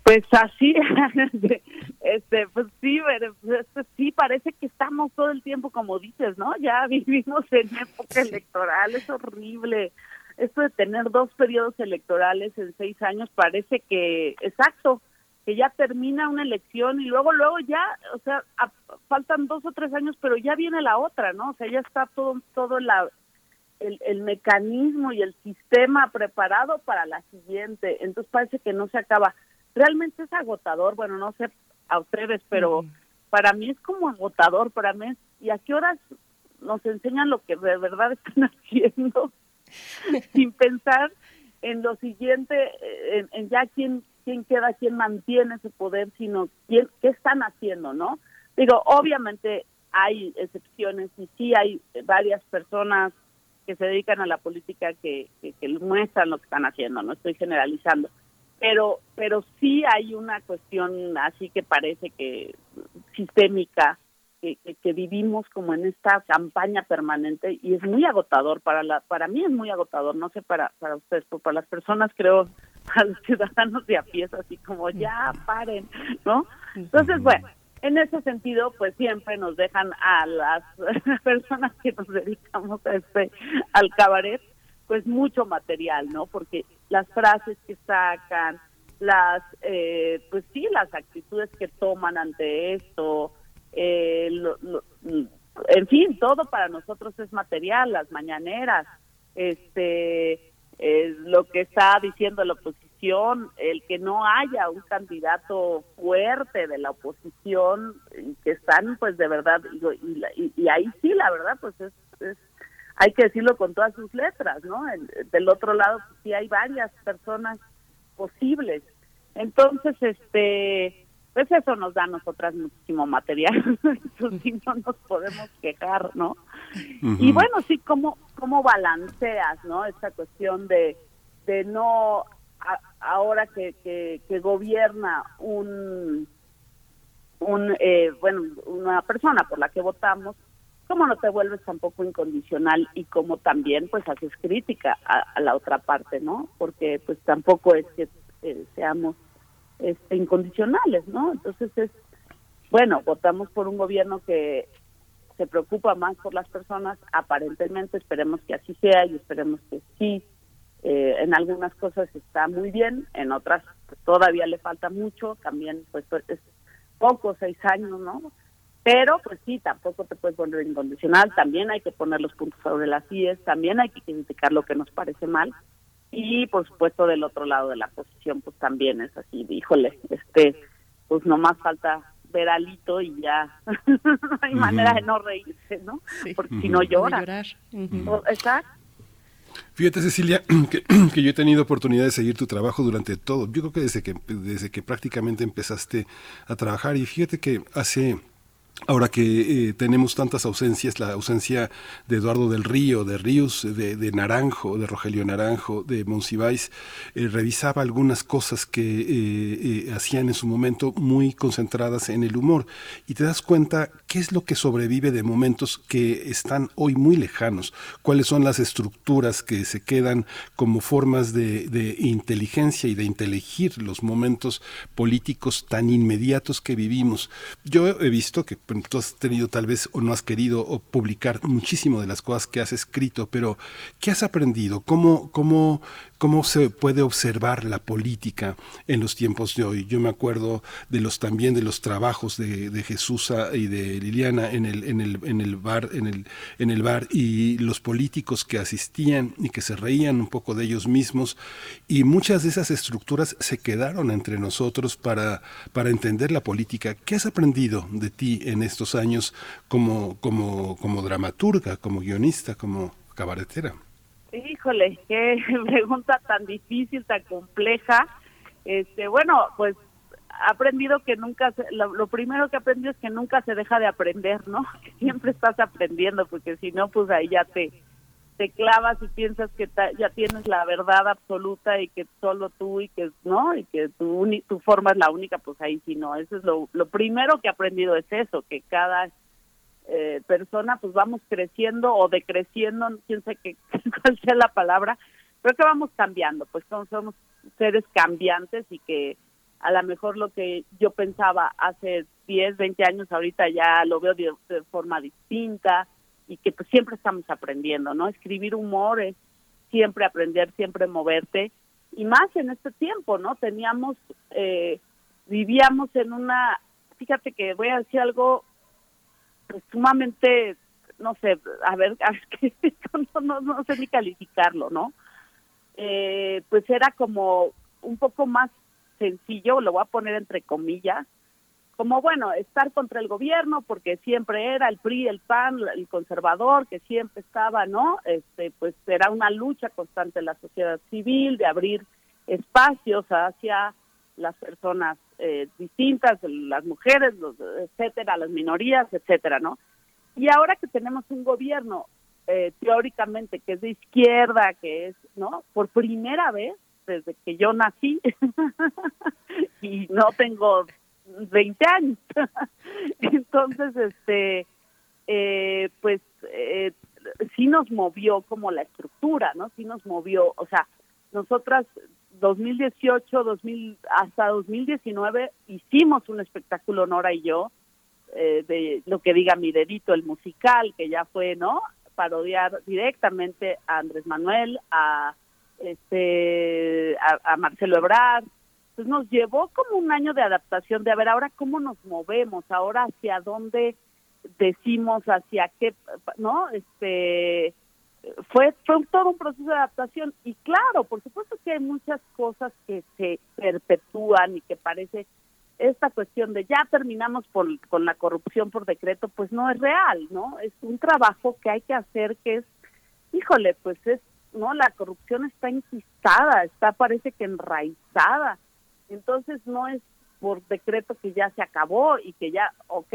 Pues así, (laughs) este, pues sí, este, sí parece que estamos todo el tiempo, como dices, ¿no? Ya (laughs) vivimos en época electoral, es horrible. Esto de tener dos periodos electorales en seis años parece que, exacto, que ya termina una elección y luego, luego ya, o sea, a, faltan dos o tres años, pero ya viene la otra, ¿no? O sea, ya está todo, todo la, el, el mecanismo y el sistema preparado para la siguiente. Entonces parece que no se acaba realmente es agotador, bueno, no sé a ustedes, pero para mí es como agotador, para mí es, ¿y a qué horas nos enseñan lo que de verdad están (laughs) haciendo? (laughs) Sin pensar en lo siguiente, en, en, ya quién, quién queda, quién mantiene ese poder, sino quién, qué están haciendo, ¿no? Digo, obviamente hay excepciones y sí hay varias personas que se dedican a la política que, que, que muestran lo que están haciendo, no estoy generalizando pero pero sí hay una cuestión así que parece que sistémica que, que, que, vivimos como en esta campaña permanente y es muy agotador para la para mí es muy agotador no sé para para ustedes pero para las personas creo (laughs) para los ciudadanos de a pie así como ya paren no entonces bueno en ese sentido pues siempre nos dejan a las (laughs) personas que nos dedicamos a este al cabaret pues mucho material, ¿no? Porque las frases que sacan, las, eh, pues sí, las actitudes que toman ante esto, eh, lo, en fin, todo para nosotros es material, las mañaneras, este, lo que está diciendo la oposición, el que no haya un candidato fuerte de la oposición, que están pues de verdad, y, y, y ahí sí, la verdad, pues es, es hay que decirlo con todas sus letras, ¿no? El, del otro lado pues, sí hay varias personas posibles. Entonces, este, pues eso nos da a nosotras muchísimo material, (laughs) eso sí no nos podemos quejar, ¿no? Uh -huh. Y bueno, sí, ¿cómo, cómo balanceas, ¿no? Esta cuestión de, de no, a, ahora que, que, que, gobierna un, un eh, bueno, una persona por la que votamos, cómo no te vuelves tampoco incondicional y cómo también pues haces crítica a, la otra parte, ¿no? Porque pues tampoco es que eh, seamos este, incondicionales, ¿no? Entonces es, bueno, votamos por un gobierno que se preocupa más por las personas, aparentemente esperemos que así sea y esperemos que sí Eh, en algunas cosas está muy bien, en otras todavía le falta mucho, también pues es poco, seis años, ¿no? Pero pues sí, tampoco te puedes poner incondicional, también hay que poner los puntos sobre las IES, también hay que criticar lo que nos parece mal y por supuesto del otro lado de la posición pues también es así, híjole, este, pues nomás falta ver alito y ya no (laughs) hay manera de no reírse, ¿no? Porque si no llora. O- Exacto. Fíjate, Cecilia, (clears throat) que, (clears throat) que yo he tenido oportunidad de seguir tu trabajo durante todo. Yo creo que desde que, desde que prácticamente empezaste a trabajar. Y fíjate que hace Ahora que eh, tenemos tantas ausencias, la ausencia de Eduardo del Río, de Ríos, de, de Naranjo, de Rogelio Naranjo, de Monsiváis, eh, revisaba algunas cosas que eh, hacían en su momento muy concentradas en el humor y te das cuenta qué es lo que sobrevive de momentos que están hoy muy lejanos, cuáles son las estructuras que se quedan como formas de, de inteligencia y de inteligir los momentos políticos tan inmediatos que vivimos. Yo he visto que tú has tenido tal vez o no has querido publicar muchísimo de las cosas que has escrito, pero ¿qué has aprendido? ¿Cómo, cómo, cómo se puede observar la política en los tiempos de hoy? Yo me acuerdo de los también de los trabajos de, de Jesús y de Liliana en el, en el, en el bar, en el, en el bar, y los políticos que asistían y que se reían un poco de ellos mismos, y muchas de esas estructuras se quedaron entre nosotros para, para entender la política. ¿Qué has aprendido de ti en estos años como, como, como dramaturga, como guionista, como cabaretera? Híjole, qué (laughs) pregunta tan difícil, tan compleja. Este, bueno, pues aprendido que nunca, se- lo, primero que aprendí es que nunca se deja de aprender, ¿no? (laughs) Que siempre estás aprendiendo, porque si no, pues ahí ya te, te clavas y piensas que ta- ya tienes la verdad absoluta y que solo tú y que, ¿no? Y que tu forma es la única, pues ahí sí no. Eso es lo, lo primero que he aprendido es eso, que cada eh, persona pues vamos creciendo o decreciendo, quién sé qué, (laughs) cuál sea la palabra, pero que vamos cambiando, pues somos seres cambiantes y que a lo mejor lo que yo pensaba hace 10, 20 años, ahorita ya lo veo de, de forma distinta y que pues siempre estamos aprendiendo, ¿no? Escribir humor es siempre aprender, siempre moverte y más en este tiempo, ¿no? Teníamos, eh, vivíamos en una, fíjate que voy a decir algo pues, sumamente, no sé, a ver, (laughs) qué- no, no, no sé ni calificarlo, ¿no? Eh, pues era como un poco más sencillo, lo voy a poner entre comillas, como bueno, estar contra el gobierno, porque siempre era el PRI, el PAN, el conservador, que siempre estaba, ¿no? Este, pues era una lucha constante de la sociedad civil, de abrir espacios hacia las personas eh, distintas, las mujeres, los, etcétera, las minorías, etcétera, ¿no? Y ahora que tenemos un gobierno eh, teóricamente que es de izquierda, que es, ¿no? Por primera vez desde que yo nací (laughs) y no tengo 20 años. (laughs) Entonces, este, eh, pues eh, sí nos movió como la estructura, ¿no? Sí nos movió, o sea, nosotras 2018, 2000, hasta 2019 hicimos un espectáculo Nora y yo eh, de lo que diga mi dedito, el musical, que ya fue, ¿no? Parodiar directamente a Andrés Manuel, a este a, a Marcelo Ebrard. Pues nos llevó como un año de adaptación de a ver ahora cómo nos movemos, ahora hacia dónde decimos, hacia qué, ¿no? Este fue fue todo un proceso de adaptación y claro, por supuesto que hay muchas cosas que se perpetúan y que parece esta cuestión de ya terminamos por, con la corrupción por decreto, pues no es real, ¿no? Es un trabajo que hay que hacer que es, híjole, pues es, ¿no? La corrupción está enquistada, está parece que enraizada. Entonces no es por decreto que ya se acabó y que ya, ok,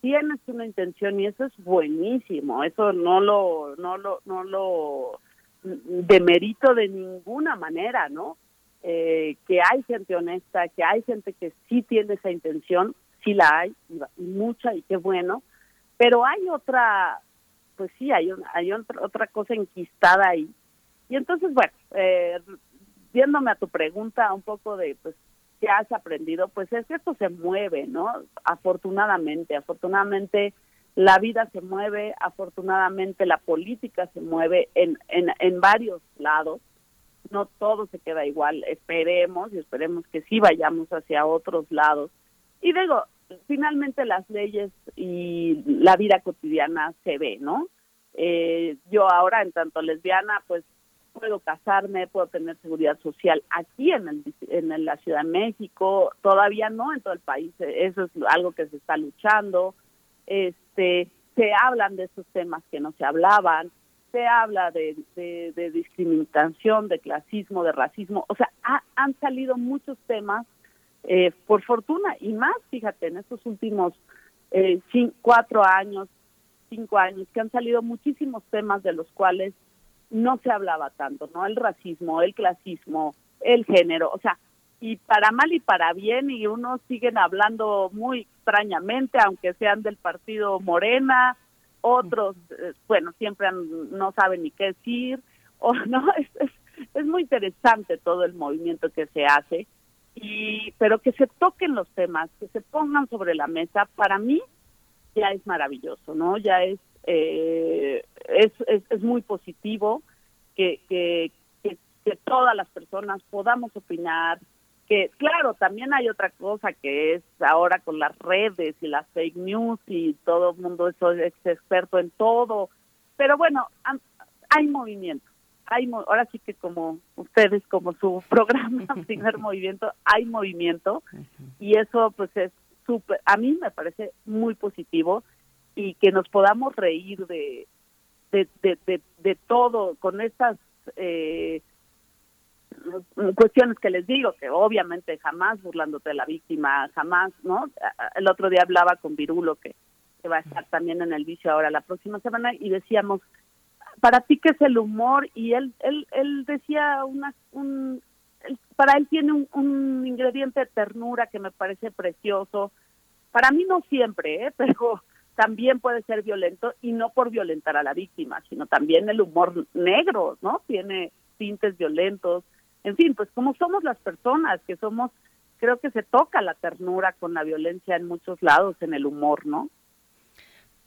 tienes una intención y eso es buenísimo, eso no lo, no lo, no lo demerito de ninguna manera, ¿no? eh, que hay gente honesta, que hay gente que sí tiene esa intención, sí la hay, y, mucha, y qué bueno, pero hay otra, pues sí, hay, un- hay otra, otra cosa enquistada ahí. Y entonces, bueno, eh, viéndome a tu pregunta un poco de, pues, ¿qué has aprendido? Pues es que esto se mueve, ¿no? Afortunadamente, afortunadamente la vida se mueve, afortunadamente la política se mueve en, en, en varios lados no todo se queda igual, esperemos y esperemos que sí vayamos hacia otros lados. Y digo, finalmente las leyes y la vida cotidiana se ve, ¿no? Eh, yo ahora, en tanto lesbiana, pues puedo casarme, puedo tener seguridad social aquí en, el, en la Ciudad de México, todavía no en todo el país, eso es algo que se está luchando, este, se hablan de esos temas que no se hablaban, se habla de, de, discriminación, de clasismo, de racismo, o sea, ha- han salido muchos temas, eh, por fortuna, y más, fíjate, en estos últimos eh, cin- cuatro años, cinco años, que han salido muchísimos temas de los cuales no se hablaba tanto, ¿no? El racismo, el clasismo, el género, o sea, y para mal y para bien, y unos siguen hablando muy extrañamente, aunque sean del partido Morena, otros, eh, bueno, siempre han- no saben ni qué decir, o (laughs) no, es, es, es muy interesante todo el movimiento que se hace, y pero que se toquen los temas, que se pongan sobre la mesa, para mí ya es maravilloso, ¿no? Ya es eh, es, es, es muy positivo que, que, que, que todas las personas podamos opinar, que claro, también hay otra cosa que es ahora con las redes y las fake news y todo el mundo eso es experto en todo, pero bueno, hay movimiento. Hay, ahora sí que como ustedes, como su (laughs) programa, primer (laughs) movimiento, hay movimiento y eso pues es a mí me parece muy positivo y que nos podamos reír de, de, de, todo con estas eh, cuestiones que les digo, que obviamente jamás burlándote de la víctima, jamás, ¿no? El otro día hablaba con Virulo, que, va a estar también en el vicio ahora la próxima semana, y decíamos, para ti qué es el humor, y él, él, él decía una, un, para él tiene un, un ingrediente de ternura que me parece precioso, para mí no siempre, ¿eh? (laughs) pero también puede ser violento y no por violentar a la víctima, sino también el humor negro, ¿no? Tiene tintes violentos. En fin, pues como somos las personas, que somos, creo que se toca la ternura con la violencia en muchos lados, en el humor, ¿no?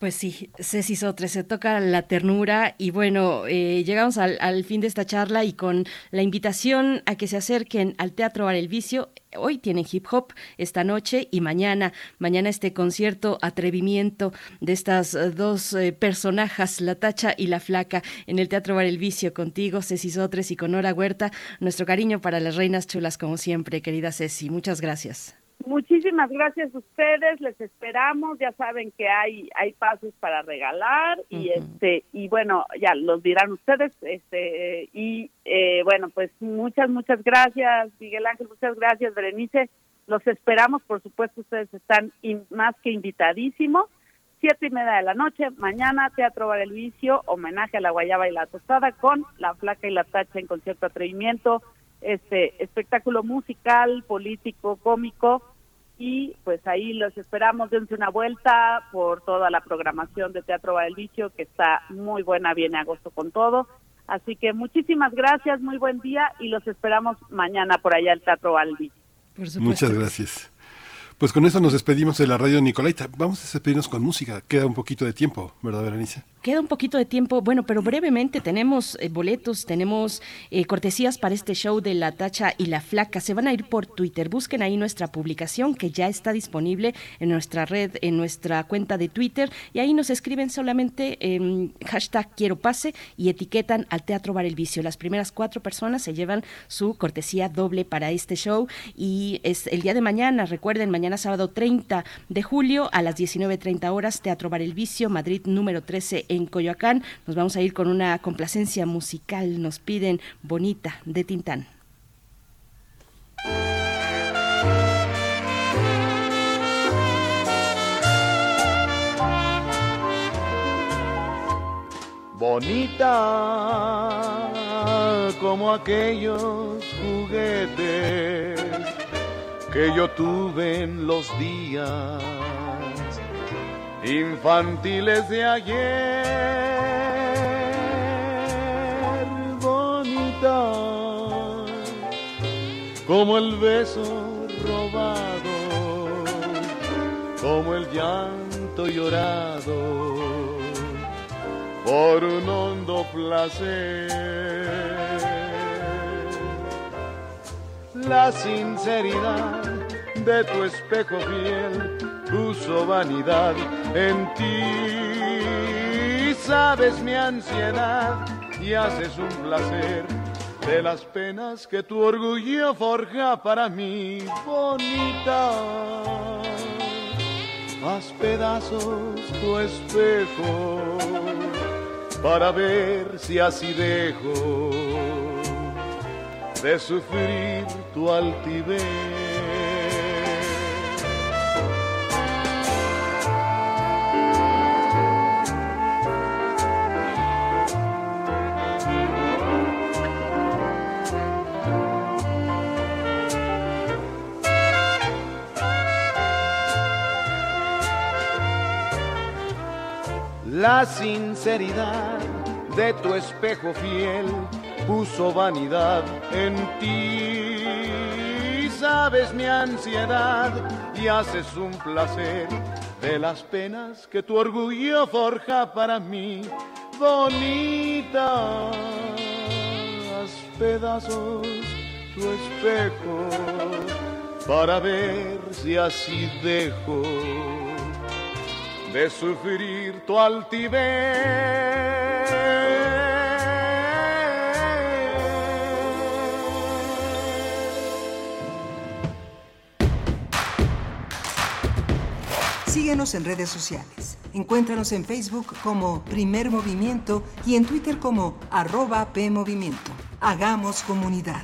Pues sí, Ceci Sotre, se toca la ternura y bueno, eh, llegamos al, al fin de esta charla y con la invitación a que se acerquen al Teatro Bar El Vicio. Hoy tienen hip hop esta noche y mañana, mañana este concierto Atrevimiento de estas eh, dos eh, personajes, la tacha y la flaca, en el Teatro Bar El Vicio contigo, Ceci Sotres y con Nora Huerta. Nuestro cariño para las reinas chulas como siempre, querida Ceci. Muchas gracias. Muchísimas gracias a ustedes, les esperamos, ya saben que hay hay pasos para regalar y este y bueno, ya los dirán ustedes este y eh, bueno, pues muchas muchas gracias, Miguel Ángel, muchas gracias, Berenice. Los esperamos, por supuesto, ustedes están in- más que invitadísimos. Siete y media de la noche, mañana, Teatro Bar El Vicio, homenaje a la Guayaba y la Tostada con La Flaca y la Tacha en concierto atrevimiento, este espectáculo musical, político, cómico y pues ahí los esperamos, dense una vuelta por toda la programación de Teatro Bar El Vicio que está muy buena, viene agosto con todo. Así que muchísimas gracias, muy buen día y los esperamos mañana por allá al Teatro Bar El Vicio. Muchas gracias. Pues con eso nos despedimos de la radio Nicolaita. Vamos a despedirnos con música. Queda un poquito de tiempo, ¿verdad, Berenice? Queda un poquito de tiempo, bueno, pero brevemente tenemos eh, boletos, tenemos eh, cortesías para este show de La Tacha y la Flaca. Se van a ir por Twitter. Busquen ahí nuestra publicación que ya está disponible en nuestra red, en nuestra cuenta de Twitter. Y ahí nos escriben solamente eh, hashtag quiero pase y etiquetan al Teatro Bar El Vicio. Las primeras cuatro personas se llevan su cortesía doble para este show. Y es el día de mañana, recuerden, mañana sábado 30 de julio a las 19.30 horas, Teatro Bar El Vicio, Madrid número 13 en Coyoacán. Nos vamos a ir con una complacencia musical. Nos piden Bonita de Tintán. bonita como aquellos juguetes que yo tuve en los días infantiles de ayer, bonita como el beso robado, como el llanto llorado por un hondo placer. La sinceridad de tu espejo fiel puso vanidad en ti. Sabes mi ansiedad y haces un placer de las penas que tu orgullo forja para mí, bonita. Haz pedazos tu espejo para ver si así dejo de sufrir tu altivez. La sinceridad de tu espejo fiel puso vanidad en ti. Sabes mi ansiedad y haces un placer de las penas que tu orgullo forja para mí, bonita. Haz pedazos tu espejo para ver si así dejo de sufrir tu Síguenos en redes sociales. Encuéntranos en Facebook como Primer Movimiento y en Twitter como arroba PMovimiento. Hagamos comunidad.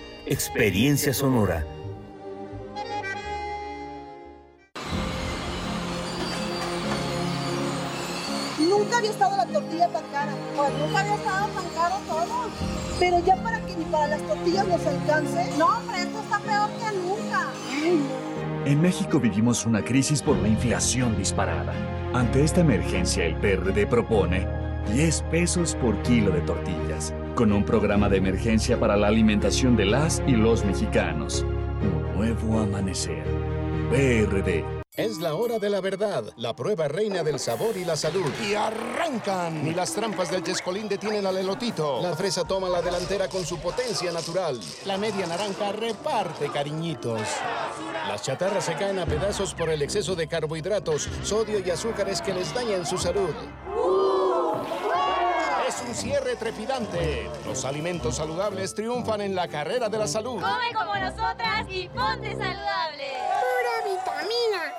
Experiencia Sonora. Nunca había estado la tortilla tan cara. Pues nunca había estado tan caro todo. Pero ya para que ni para las tortillas nos alcance. No, hombre, esto está peor que nunca. En México vivimos una crisis por la inflación disparada. Ante esta emergencia, el PRD propone 10 pesos por kilo de tortillas, con un programa de emergencia para la alimentación de las y los mexicanos. Un nuevo amanecer. PRD. Es la hora de la verdad, la prueba reina del sabor y la salud. Y arrancan. Ni las trampas del Chescolín detienen al elotito. La fresa toma la delantera con su potencia natural. La media naranja reparte cariñitos. Las chatarras se caen a pedazos por el exceso de carbohidratos, sodio y azúcares que les dañan su salud. Un cierre trepidante. Los alimentos saludables triunfan en la carrera de la salud. Come como nosotras y ponte saludable. Pura vitamina.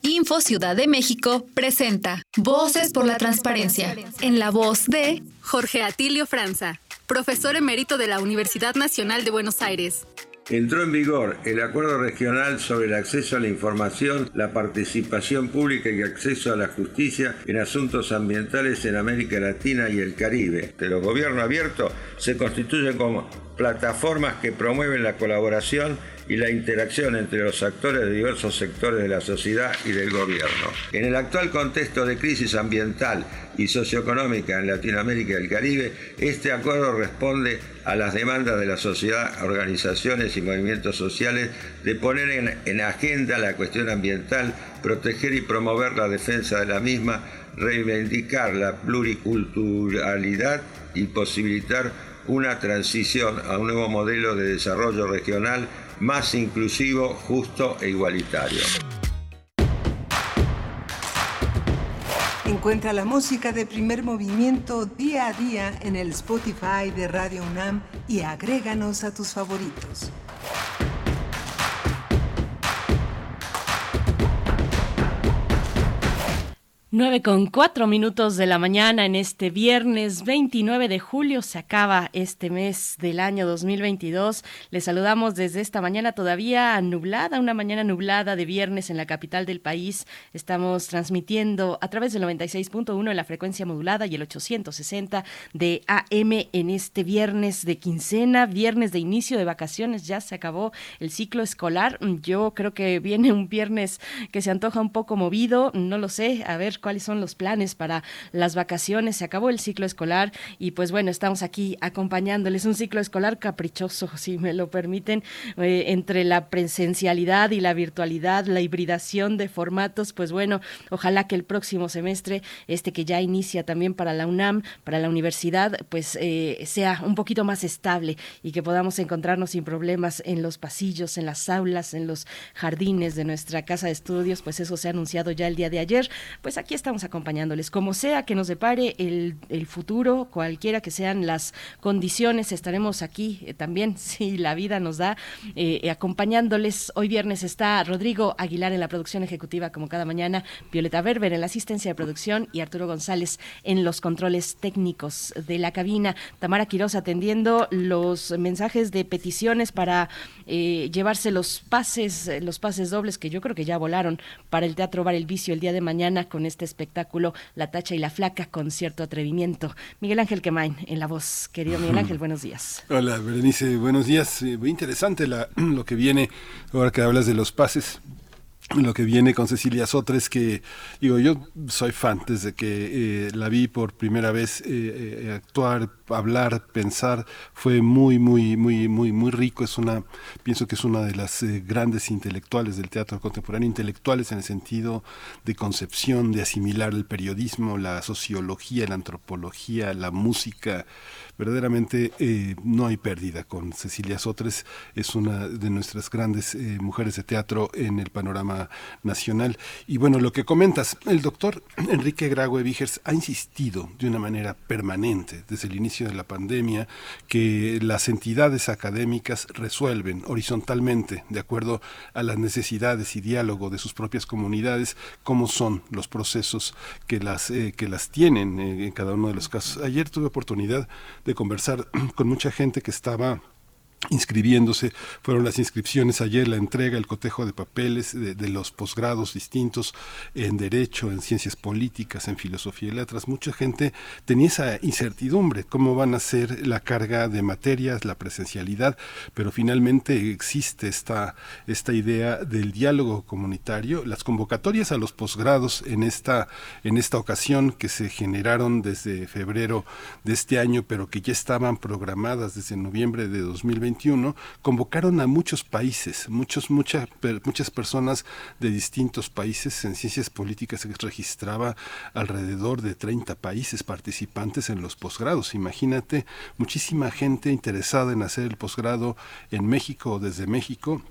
Info Ciudad de México presenta Voces por la Transparencia, en la voz de Jorge Atilio Franza, profesor emérito de la Universidad Nacional de Buenos Aires. Entró en vigor el Acuerdo Regional sobre el acceso a la información, la participación pública y acceso a la justicia en asuntos ambientales en América Latina y el Caribe. De los gobiernos abiertos se constituyen como plataformas que promueven la colaboración y la interacción entre los actores de diversos sectores de la sociedad y del gobierno. En el actual contexto de crisis ambiental y socioeconómica en Latinoamérica y el Caribe, este acuerdo responde a las demandas de la sociedad, organizaciones y movimientos sociales de poner en, en agenda la cuestión ambiental, proteger y promover la defensa de la misma, reivindicar la pluriculturalidad y posibilitar una transición a un nuevo modelo de desarrollo regional más inclusivo, justo e igualitario. Encuentra la música de primer movimiento día a día en el Spotify de Radio UNAM y agréganos a tus favoritos. 9 con 4 minutos de la mañana en este viernes 29 de julio. Se acaba este mes del año 2022. Les saludamos desde esta mañana todavía nublada, una mañana nublada de viernes en la capital del país. Estamos transmitiendo a través del 96.1 en la frecuencia modulada y el 860 de AM en este viernes de quincena, viernes de inicio de vacaciones. Ya se acabó el ciclo escolar. Yo creo que viene un viernes que se antoja un poco movido. No lo sé. A ver cuáles son los planes para las vacaciones. Se acabó el ciclo escolar y pues bueno, estamos aquí acompañándoles. Un ciclo escolar caprichoso, (laughs) si me lo permiten, eh, entre la presencialidad y la virtualidad, la hibridación de formatos. Pues bueno, ojalá que el próximo semestre, este que ya inicia también para la UNAM, para la universidad, pues eh, sea un poquito más estable y que podamos encontrarnos sin problemas en los pasillos, en las aulas, en los jardines de nuestra casa de estudios. Pues eso se ha anunciado ya el día de ayer. Pues aquí estamos acompañándoles. Como sea que nos depare el, el futuro, cualquiera que sean las condiciones, estaremos aquí eh, también, (laughs) si la vida nos da, eh, acompañándoles. Hoy viernes está Rodrigo Aguilar en la producción ejecutiva, como cada mañana, Violeta Berber en la asistencia de producción y Arturo González en los controles técnicos de la cabina. Tamara Quiroz atendiendo los mensajes de peticiones para eh, llevarse los pases, los pases dobles que yo creo que ya volaron para el Teatro Bar El Vicio el día de mañana con este espectáculo La Tacha y la Flaca con cierto atrevimiento. Miguel Ángel Quemain en la voz. Querido Miguel Ángel, (laughs) buenos días. Hola, Berenice, buenos días. Eh, muy interesante la, (clears throat) lo que viene ahora que hablas de los pases lo que viene con Cecilia Sotres, que digo, yo soy fan desde que eh, la vi por primera vez eh, eh, actuar, hablar, pensar, fue muy, muy, muy, muy, muy rico. Es una, pienso que es una de las grandes intelectuales del teatro contemporáneo, intelectuales en el sentido de concepción, de asimilar el periodismo, la sociología, la antropología, la música, verdaderamente eh, no hay pérdida con Cecilia Sotres, es una de nuestras grandes eh, mujeres de teatro en el panorama nacional. Y bueno, lo que comentas, el doctor Enrique Graue Vigers ha insistido de una manera permanente desde el inicio de la pandemia que las entidades académicas resuelven horizontalmente, de acuerdo a las necesidades y diálogo de sus propias comunidades, cómo son los procesos que las, eh, que las tienen en cada uno de los casos. Ayer tuve oportunidad de conversar (clears throat) con mucha gente que estaba inscribiéndose, fueron las inscripciones ayer, la entrega, el cotejo de papeles de, los posgrados distintos en Derecho, en Ciencias Políticas, en Filosofía y Letras. Mucha gente tenía esa incertidumbre, cómo van a ser la carga de materias, la presencialidad, pero finalmente existe esta, esta idea del diálogo comunitario, las convocatorias a los posgrados en esta, en esta ocasión que se generaron desde febrero de este año, pero que ya estaban programadas desde noviembre de 2020 convocaron a muchos países, muchos, muchas, muchas personas de distintos países. En ciencias políticas se registraba alrededor de 30 países participantes en los posgrados. Imagínate, muchísima gente interesada en hacer el posgrado en México o desde México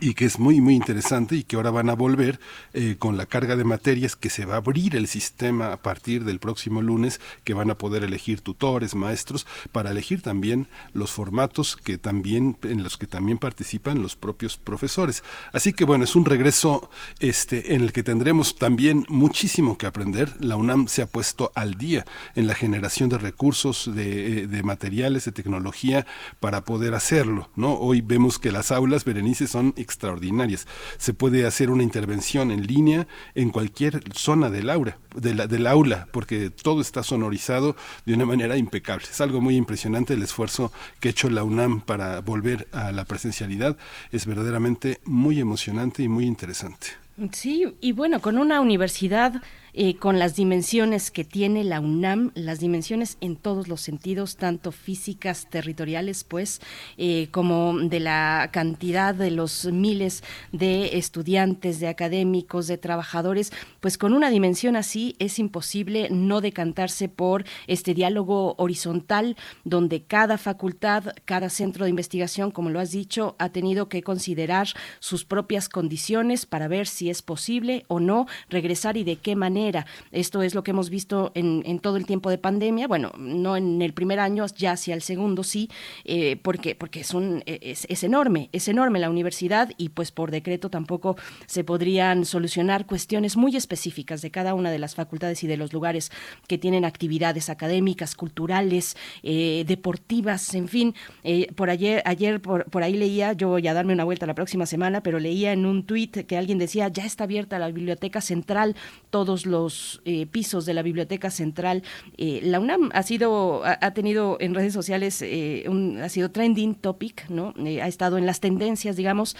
y que es muy muy interesante y que ahora van a volver eh, con la carga de materias que se va a abrir el sistema a partir del próximo lunes que van a poder elegir tutores maestros para elegir también los formatos que también en los que también participan los propios profesores. Así que bueno es un regreso este en el que tendremos también muchísimo que aprender. La UNAM se ha puesto al día en la generación de recursos de, de materiales de tecnología para poder hacerlo no hoy vemos que las aulas berenice son extraordinarias. Se puede hacer una intervención en línea en cualquier zona del aula, de la, del aula, porque todo está sonorizado de una manera impecable. Es algo muy impresionante el esfuerzo que ha hecho la UNAM para volver a la presencialidad. Es verdaderamente muy emocionante y muy interesante. Sí, y bueno, con una universidad eh, con las dimensiones que tiene la UNAM, las dimensiones en todos los sentidos, tanto físicas, territoriales, pues, eh, como de la cantidad de los miles de estudiantes, de académicos, de trabajadores, pues con una dimensión así es imposible no decantarse por este diálogo horizontal donde cada facultad, cada centro de investigación, como lo has dicho, ha tenido que considerar sus propias condiciones para ver si es posible o no regresar y de qué manera Esto es lo que hemos visto en, todo el tiempo de pandemia. Bueno, no en el primer año, ya hacia el segundo sí, eh, porque, porque es, un, es, es enorme, es enorme la universidad y pues por decreto tampoco se podrían solucionar cuestiones muy específicas de cada una de las facultades y de los lugares que tienen actividades académicas, culturales, eh, deportivas, en fin. Eh, por ayer, ayer por, por, ahí leía, yo voy a darme una vuelta la próxima semana, pero leía en un tuit que alguien decía, ya está abierta la biblioteca central, todos los eh, pisos de la biblioteca central. la UNAM ha sido, ha, tenido en redes sociales, un, ha sido trending topic, ¿no? ha estado en las tendencias, digamos,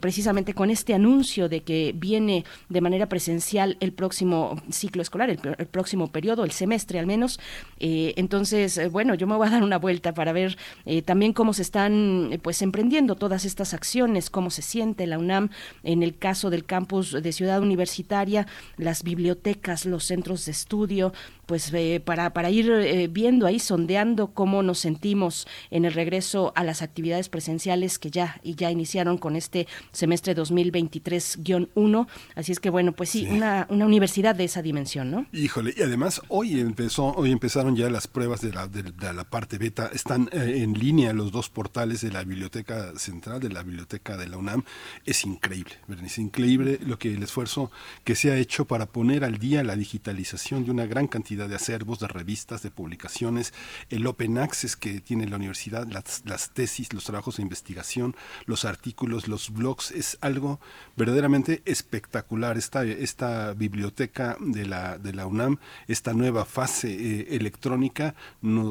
precisamente con este anuncio de que viene de manera presencial el próximo ciclo escolar, el, próximo periodo, el semestre al menos. Eh, entonces, eh, bueno, yo me voy a dar una vuelta para ver eh, también cómo se están pues emprendiendo todas estas acciones, cómo se siente la UNAM en el caso del campus de Ciudad Universitaria, las bibliotecas, los centros de estudio, pues eh, para, para ir eh, viendo ahí, sondeando cómo nos sentimos en el regreso a las actividades presenciales que ya, y ya iniciaron con este semestre 2023-1. Así es que bueno, pues sí, Una, una universidad de esa dimensión, ¿no? Híjole, y además hoy empezó, hoy empezaron ya las pruebas de la, de, de la parte beta, están eh, en línea los dos portales de la Biblioteca Central, de la Biblioteca de la UNAM. Es increíble, es increíble lo que el esfuerzo que se ha hecho para poner al día la digitalización de una gran cantidad de acervos, de revistas, de publicaciones, el open access que tiene la universidad, las, tesis, los trabajos de investigación, los artículos, los blogs, es algo verdaderamente espectacular. Esta, esta biblioteca de la, de la UNAM, esta nueva fase eh, electrónica,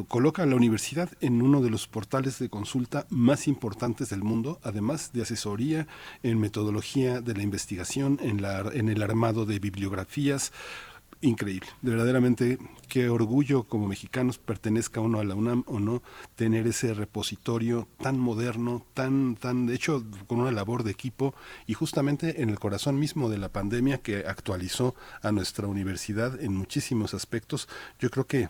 coloca a la universidad en uno de los portales de consulta más importantes del mundo, además de asesoría en metodología de la investigación, en, la, en el armado de bibliografías, increíble. De verdaderamente qué orgullo como mexicanos pertenezca uno a la UNAM o no tener ese repositorio tan moderno, tan tan de hecho con una labor de equipo y justamente en el corazón mismo de la pandemia que actualizó a nuestra universidad en muchísimos aspectos. Yo creo que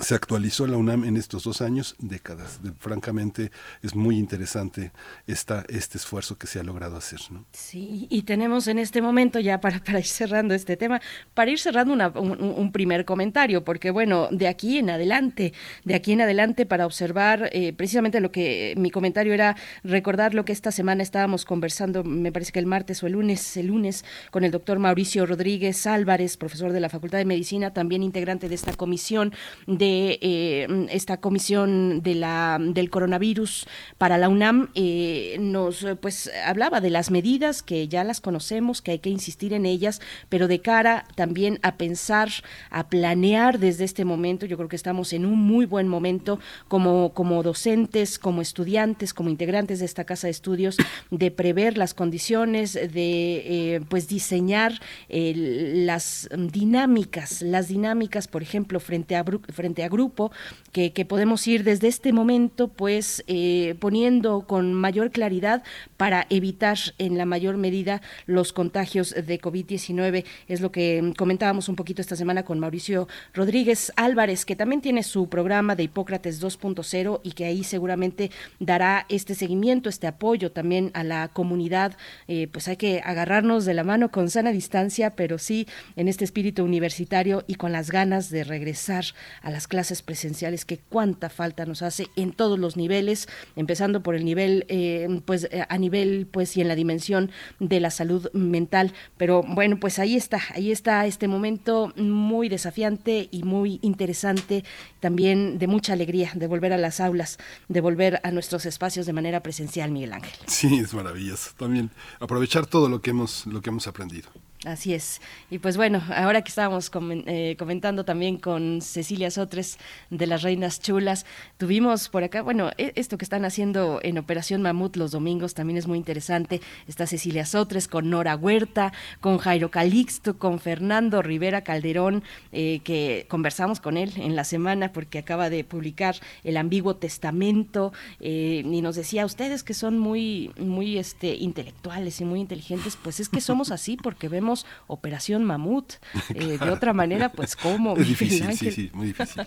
se actualizó la UNAM en estos dos años, décadas. Francamente, es muy interesante esta, este esfuerzo que se ha logrado hacer. ¿no? Sí, y tenemos en este momento ya para, (laughs) para ir cerrando este tema, para ir cerrando un, un, primer comentario, porque bueno, de aquí en adelante, de aquí en adelante para observar eh, precisamente lo que mi comentario era recordar lo que esta semana estábamos conversando, me parece que el martes o el lunes, el lunes, con el doctor Mauricio Rodríguez Álvarez, profesor de la Facultad de Medicina, también integrante de esta comisión de eh, esta comisión del coronavirus para la UNAM eh, nos pues hablaba de las medidas que ya las conocemos, que hay que insistir en ellas, pero de cara también a pensar, a planear desde este momento. Yo creo que estamos en un muy buen momento como, como docentes, como estudiantes, como integrantes de esta casa de estudios, de prever las condiciones, de eh, pues diseñar las dinámicas, las dinámicas, por ejemplo, frente a frente a grupo, que, podemos ir desde este momento pues eh, poniendo con mayor claridad para evitar en la mayor medida los contagios de COVID-19. Es lo que comentábamos un poquito esta semana con Mauricio Rodríguez Álvarez, que también tiene su programa de Hipócrates 2.0 y que ahí seguramente dará este seguimiento, este apoyo también a la comunidad. Eh, pues hay que agarrarnos de la mano con sana distancia, pero sí en este espíritu universitario y con las ganas de regresar a las clases presenciales que cuánta falta nos hace en todos los niveles, empezando por el nivel, eh, pues a nivel, pues y en la dimensión de la salud mental. Pero bueno, pues ahí está, ahí está este momento muy desafiante y muy interesante, también de mucha alegría de volver a las aulas, de volver a nuestros espacios de manera presencial, Miguel Ángel. Sí, es maravilloso. También aprovechar todo lo que hemos, lo que hemos aprendido. Así es. Y pues bueno, ahora que estábamos eh, comentando también con Cecilia Sotres de las Reinas Chulas, tuvimos por acá, bueno, e, esto que están haciendo en Operación Mamut los domingos también es muy interesante. Está Cecilia Sotres con Nora Huerta, con Jairo Calixto, con Fernando Rivera Calderón, eh, que conversamos con él en la semana porque acaba de publicar el ambiguo testamento eh, y nos decía, ustedes que son muy, muy este, intelectuales y muy inteligentes, pues es que somos así porque vemos llamamos Operación Mamut. (laughs) Eh, de otra manera, pues cómo. Es difícil, sí, sí, muy difícil.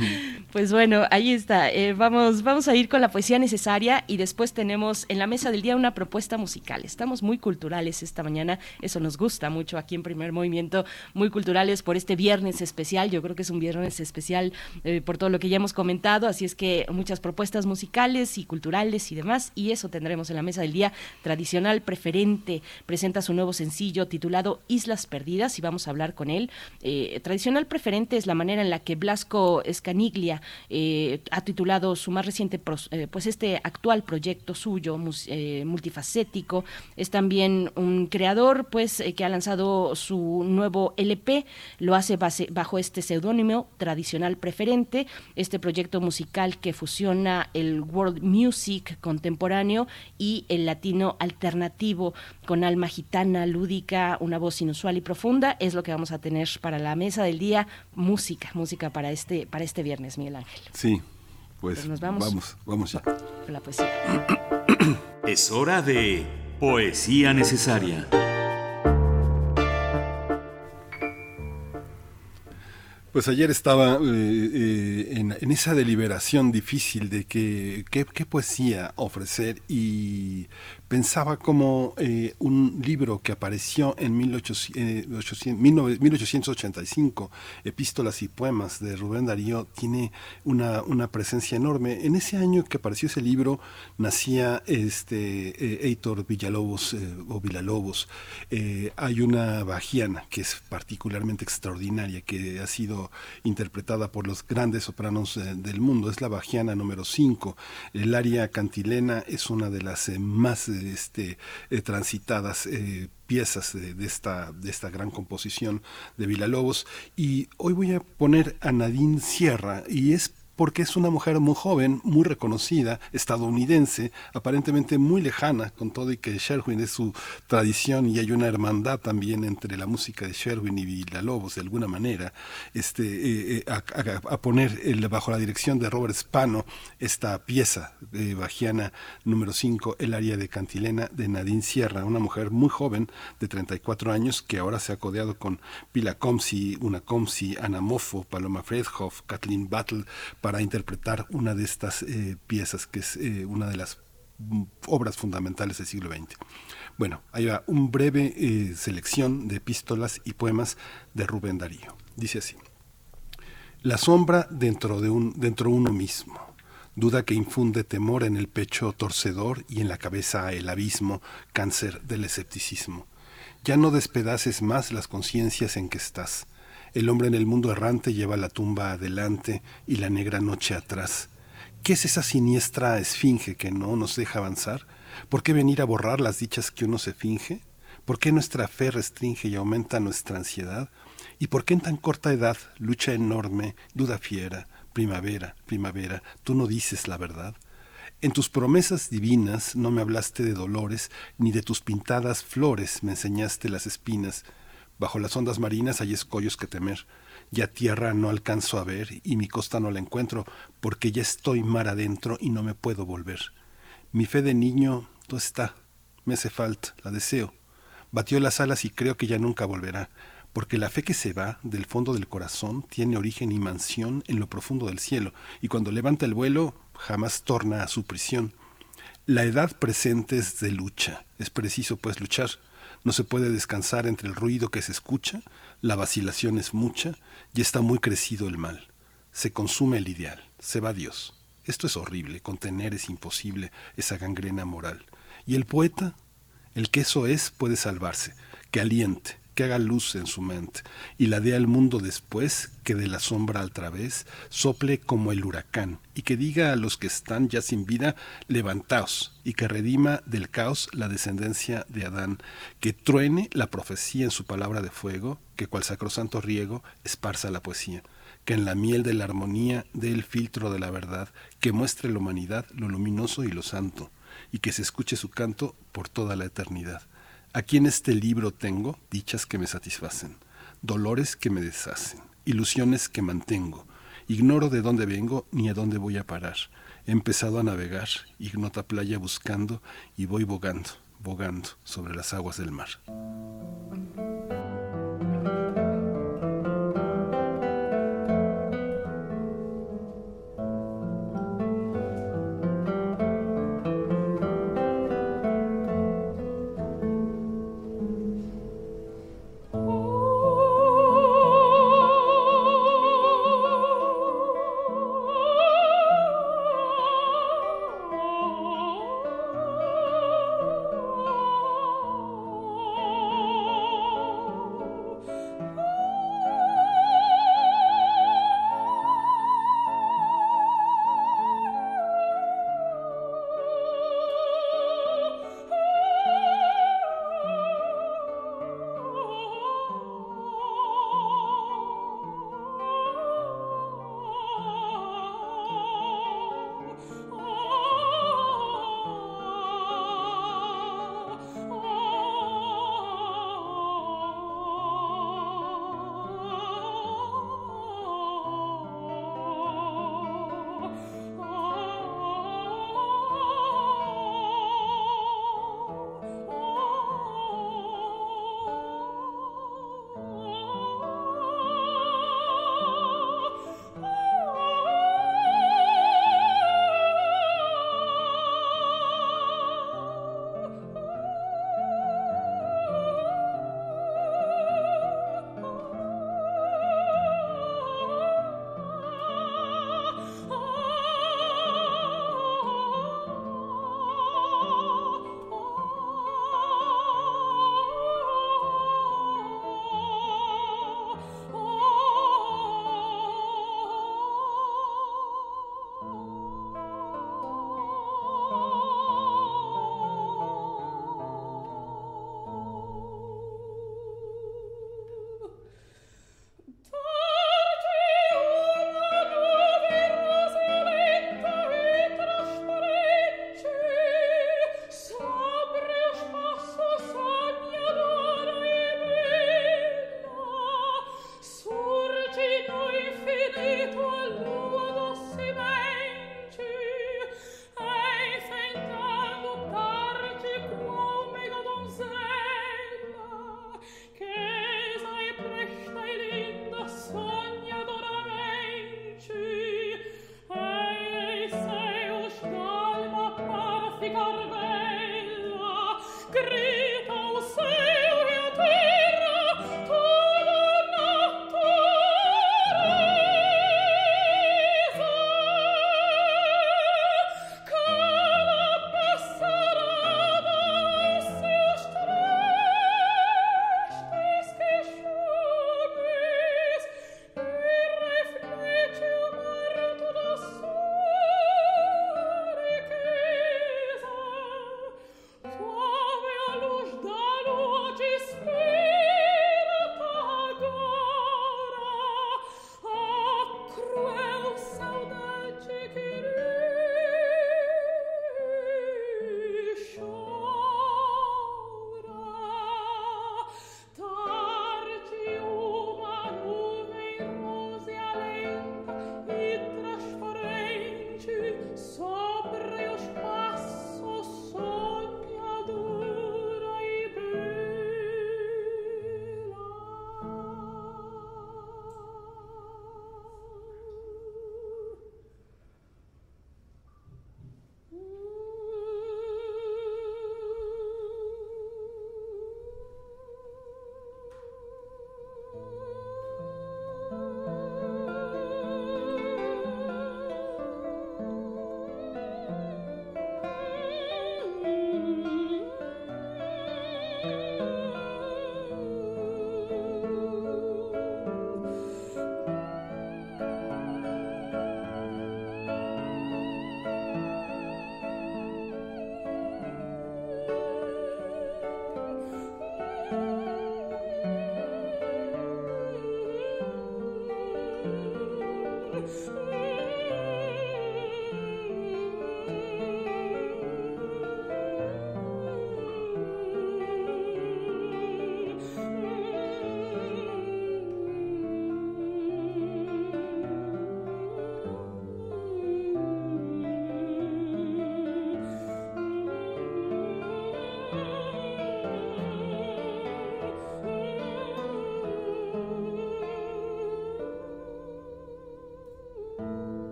(laughs) pues bueno, ahí está. Eh, vamos, vamos a ir con la poesía necesaria y después tenemos en la mesa del día una propuesta musical. Estamos muy culturales esta mañana, eso nos gusta mucho aquí en Primer Movimiento, muy culturales por este viernes especial. Yo creo que es un viernes especial eh, por todo lo que ya hemos comentado, así es que muchas propuestas musicales y culturales y demás, y eso tendremos en la mesa del día. Tradicional Preferente presenta su nuevo sencillo titulado Islas Perdidas y vamos a hablar con él. Eh, tradicional Preferente es la manera en la que Blasco Escaniglia eh, ha titulado su más reciente, pues este actual proyecto suyo, multifacético. Es también un creador, pues, que ha lanzado su nuevo LP, lo hace bajo este seudónimo tradicional preferente, este proyecto musical que fusiona el world music contemporáneo y el latino alternativo con alma gitana, lúdica, una voz inusual y profunda, es lo que vamos a tener para la mesa del día, música, música para este, para este viernes, Miguel Ángel. Sí, pues, pues nos vamos. Vamos, vamos ya. Con la poesía. (clears throat) Es hora de poesía necesaria. Pues ayer estaba eh, eh, en, esa deliberación difícil de que, qué poesía ofrecer y pensaba como eh, un libro que apareció en 1885, Epístolas y Poemas de Rubén Darío, tiene una, una, presencia enorme. En ese año que apareció ese libro nacía este Heitor Villalobos o Villalobos. hay una bajiana que es particularmente extraordinaria, que ha sido interpretada por los grandes sopranos del mundo. Es la bajiana número 5. El área cantilena es una de las más este, eh, transitadas eh, piezas de, esta, de esta gran composición de Villalobos. Y hoy voy a poner a Nadine Sierra, y es porque es una mujer muy joven, muy reconocida, estadounidense, aparentemente muy lejana, con todo y que Sherwin es su tradición y hay una hermandad también entre la música de Sherwin y Villalobos, de alguna manera, este, eh, eh, a, poner bajo la dirección de Robert Spano esta pieza de Bajiana número 5, El área de Cantilena, de Nadine Sierra, una mujer muy joven, de 34 años, que ahora se ha codeado con Pila Comsi, Una Comsi, Ana Moffo, Paloma Fredhoff, Kathleen Battle, para interpretar una de estas eh, piezas, que es eh, una de las obras fundamentales del siglo XX. Bueno, ahí va un breve eh, selección de epístolas y poemas de Rubén Darío. Dice así: La sombra dentro de un dentro uno mismo, duda que infunde temor en el pecho torcedor y en la cabeza el abismo, cáncer del escepticismo. Ya no despedaces más las conciencias en que estás el hombre en el mundo errante lleva la tumba adelante y la negra noche atrás. ¿Qué es esa siniestra esfinge que no nos deja avanzar? ¿Por qué venir a borrar las dichas que uno se finge? ¿Por qué nuestra fe restringe y aumenta nuestra ansiedad? ¿Y por qué en tan corta edad, lucha enorme, duda fiera, primavera, primavera, tú no dices la verdad? En tus promesas divinas no me hablaste de dolores, ni de tus pintadas flores me enseñaste las espinas, Bajo las ondas marinas hay escollos que temer. Ya tierra no alcanzo a ver y mi costa no la encuentro, porque ya estoy mar adentro y no me puedo volver. Mi fe de niño, ¿dónde está? Me hace falta, la deseo. Batió las alas y creo que ya nunca volverá, porque la fe que se va del fondo del corazón tiene origen y mansión en lo profundo del cielo, y cuando levanta el vuelo jamás torna a su prisión. La edad presente es de lucha, es preciso pues luchar no se puede descansar entre el ruido que se escucha, la vacilación es mucha y está muy crecido el mal. Se consume el ideal, se va Dios. Esto es horrible, contener es imposible esa gangrena moral. Y el poeta, el que eso es, puede salvarse, que aliente, que haga luz en su mente y la dé al mundo después que de la sombra al través sople como el huracán y que diga a los que están ya sin vida levantaos y que redima del caos la descendencia de Adán, que truene la profecía en su palabra de fuego, que cual sacrosanto riego esparza la poesía que en la miel de la armonía dé el filtro de la verdad, que muestre la humanidad lo luminoso y lo santo, y que se escuche su canto por toda la eternidad Aquí en este libro tengo dichas que me satisfacen, dolores que me deshacen, ilusiones que mantengo. Ignoro de dónde vengo ni a dónde voy a parar. He empezado a navegar, ignota playa buscando y voy bogando, bogando sobre las aguas del mar.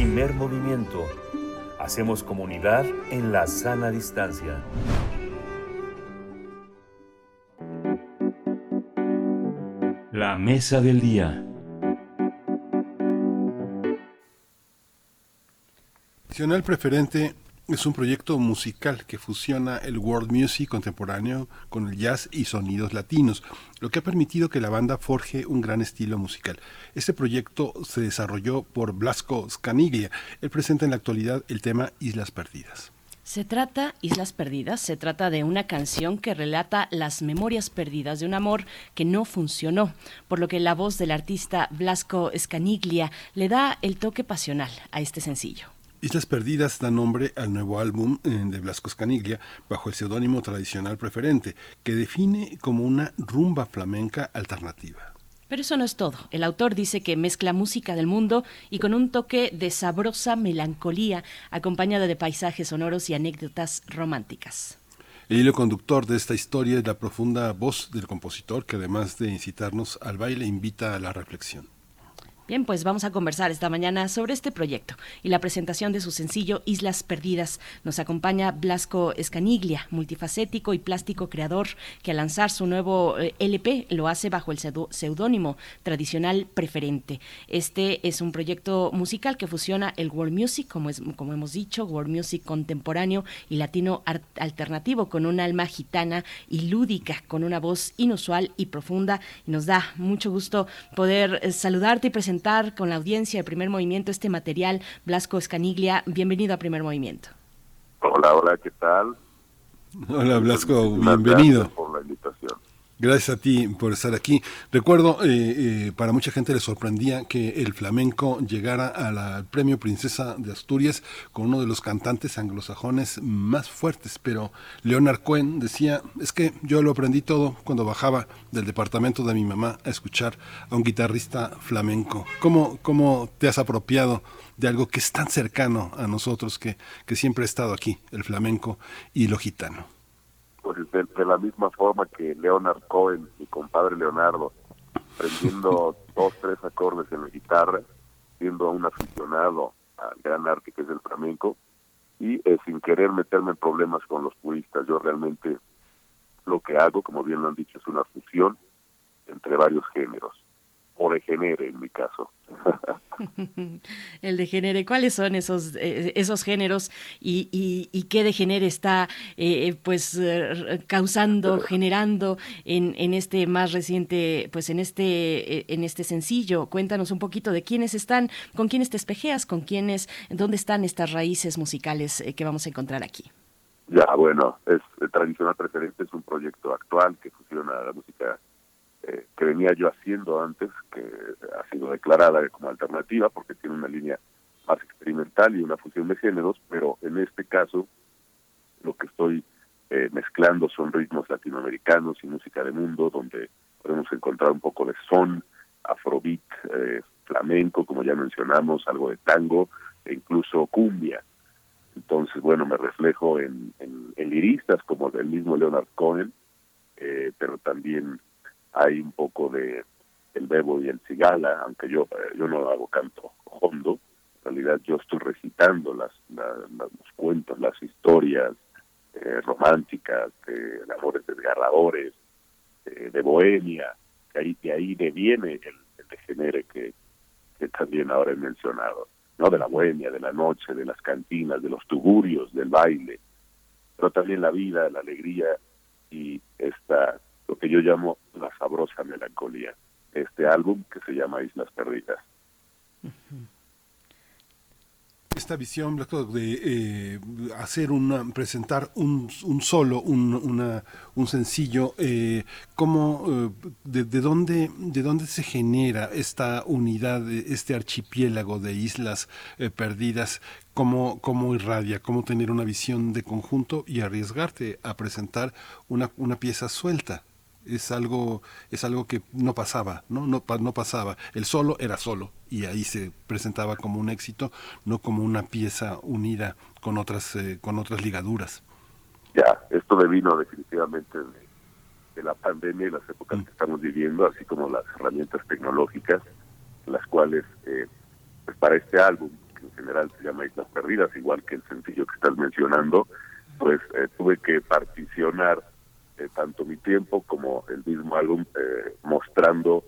Primer movimiento. Hacemos comunidad en la sana distancia. La mesa del día. Nacional Preferente es un proyecto musical que fusiona el world music contemporáneo con el jazz y sonidos latinos, lo que ha permitido que la banda forje un gran estilo musical. Este proyecto se desarrolló por Blasco Scaniglia. Él presenta en la actualidad el tema Islas Perdidas. Se trata, Islas Perdidas, se trata de una canción que relata las memorias perdidas de un amor que no funcionó, por lo que la voz del artista Blasco Scaniglia le da el toque pasional a este sencillo. Islas Perdidas da nombre al nuevo álbum eh, de Blasco Scaniglia bajo el seudónimo tradicional preferente, que define como una rumba flamenca alternativa. Pero eso no es todo. El autor dice que mezcla música del mundo y con un toque de sabrosa melancolía, acompañada de paisajes sonoros y anécdotas románticas. El hilo conductor de esta historia es la profunda voz del compositor que además de incitarnos al baile invita a la reflexión. Bien, pues vamos a conversar esta mañana sobre este proyecto y la presentación de su sencillo Islas Perdidas. Nos acompaña Blasco Escaniglia, multifacético y plástico creador, que al lanzar su nuevo eh, LP lo hace bajo el seudónimo tradicional preferente. Este es un proyecto musical que fusiona el world music, como, es, como hemos dicho, world music contemporáneo y latino alternativo, con un alma gitana y lúdica, con una voz inusual y profunda. Y nos da mucho gusto poder eh, saludarte y presentar con la audiencia de Primer Movimiento este material. Blasco Escaniglia, bienvenido a Primer Movimiento. Hola, hola, ¿qué tal? Hola Blasco, bienvenido. Gracias por la invitación. Gracias a ti por estar aquí. Recuerdo, eh, eh, para mucha gente le sorprendía que el flamenco llegara al premio Princesa de Asturias con uno de los cantantes anglosajones más fuertes, pero Leonard Cohen decía, es que yo lo aprendí todo cuando bajaba del departamento de mi mamá a escuchar a un guitarrista flamenco. ¿Cómo, cómo te has apropiado de algo que es tan cercano a nosotros, que, que siempre ha estado aquí, el flamenco y lo gitano? Pues de, de, la misma forma que Leonard Cohen, mi compadre Leonardo, aprendiendo (laughs) dos, tres acordes en la guitarra, siendo un aficionado al gran arte que es el flamenco, y eh, sin querer meterme en problemas con los puristas. Yo realmente lo que hago, como bien lo han dicho, es una fusión entre varios géneros o degenere en mi caso. (laughs) el degenere, ¿cuáles son esos, eh, esos géneros y, y, y, qué degenere está eh, pues eh, causando, generando en, en este más reciente, pues en este, en este sencillo? Cuéntanos un poquito de quiénes están, con quiénes te espejeas, con quiénes, dónde están estas raíces musicales que vamos a encontrar aquí. Ya, bueno, es Tradicional Preferente es un proyecto actual que fusiona la música eh, que venía yo haciendo antes, que ha sido declarada como alternativa porque tiene una línea más experimental y una fusión de géneros, pero en este caso lo que estoy eh, mezclando son ritmos latinoamericanos y música de mundo, donde podemos encontrar un poco de son, afrobeat, eh, flamenco, como ya mencionamos, algo de tango e incluso cumbia. Entonces, bueno, me reflejo en, en, en liristas como el mismo Leonard Cohen, eh, pero también hay un poco de el bebo y el cigala, aunque yo yo no hago canto hondo, en realidad yo estoy recitando las, las los cuentos, las historias eh, románticas, de, de amores desgarradores, eh, de bohemia, que ahí de ahí deviene el, el degenere que, que también ahora he mencionado, no de la bohemia, de la noche, de las cantinas, de los tugurios, del baile, pero también la vida, la alegría y esta lo que yo llamo la sabrosa melancolía, este álbum que se llama Islas Perdidas. Esta visión de eh, hacer una, presentar un, un solo, un, una, un sencillo, eh, ¿cómo, eh, de, de, dónde, ¿de dónde se genera esta unidad, este archipiélago de islas eh, perdidas? ¿Cómo, ¿Cómo irradia? ¿Cómo tener una visión de conjunto y arriesgarte a presentar una, una pieza suelta? Es algo es algo que no pasaba no no no pasaba. El solo era solo y ahí se presentaba como un éxito no como una pieza unida con otras eh, con otras ligaduras. Ya esto devino definitivamente de, de la pandemia y las épocas mm. que estamos viviendo así como las herramientas tecnológicas las cuales eh, pues para este álbum que general se llama Islas Perdidas, igual que el sencillo que estás mencionando, pues eh, tuve que particionar eh, tanto mi tiempo como el mismo álbum eh, mostrando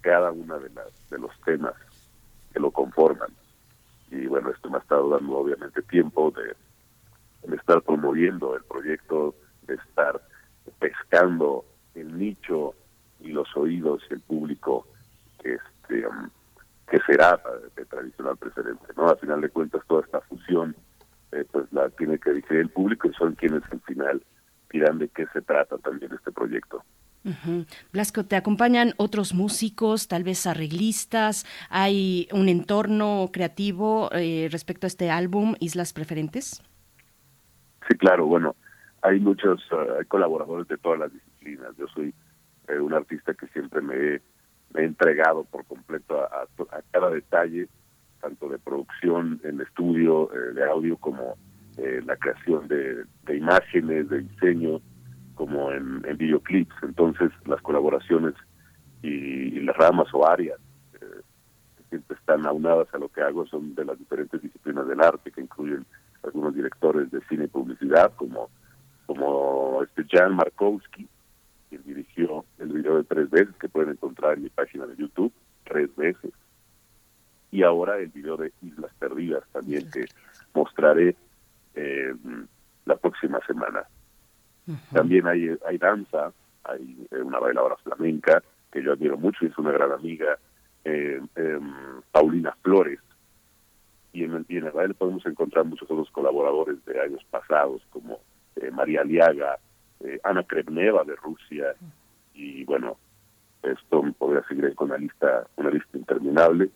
cada una de las de los temas que lo conforman. Y bueno esto me ha estado dando obviamente tiempo de, estar promoviendo el proyecto de estar pescando el nicho y los oídos y el público que este um, que será de tradicional precedente no al final de cuentas toda esta fusión eh, pues la tiene que decir el público y son quienes al final dirán de qué se trata también este proyecto Ujú. Blasco, ¿te acompañan otros músicos, tal vez arreglistas? ¿Hay un entorno creativo eh, respecto a este álbum, Islas Preferentes? Sí, claro, bueno, hay muchos hay colaboradores de todas las disciplinas. Yo soy eh, un artista que siempre me he, me he entregado por completo a, a a cada detalle, tanto de producción en estudio, eh, de audio, como eh, la creación de, de imágenes, de diseño, como en, en videoclips. Entonces, las colaboraciones y, y las ramas o áreas eh, que siempre están aunadas a lo que hago son de las diferentes disciplinas del arte, que incluyen algunos directores de cine y publicidad, como, como este Jan Markowski, quien dirigió el video de tres veces, que pueden encontrar en mi página de YouTube, tres veces. Y ahora el video de Islas Perdidas también, que mostraré eh, la próxima semana. También hay, hay danza, hay eh, una bailadora flamenca que yo admiro mucho y es una gran amiga, eh, em, Paulina Flores. Y en, el, y en podemos encontrar muchos otros colaboradores de años pasados, como eh, María Liaga, eh, Ana Krebneva de Rusia, y bueno, esto me podría seguir con una lista, una lista interminable,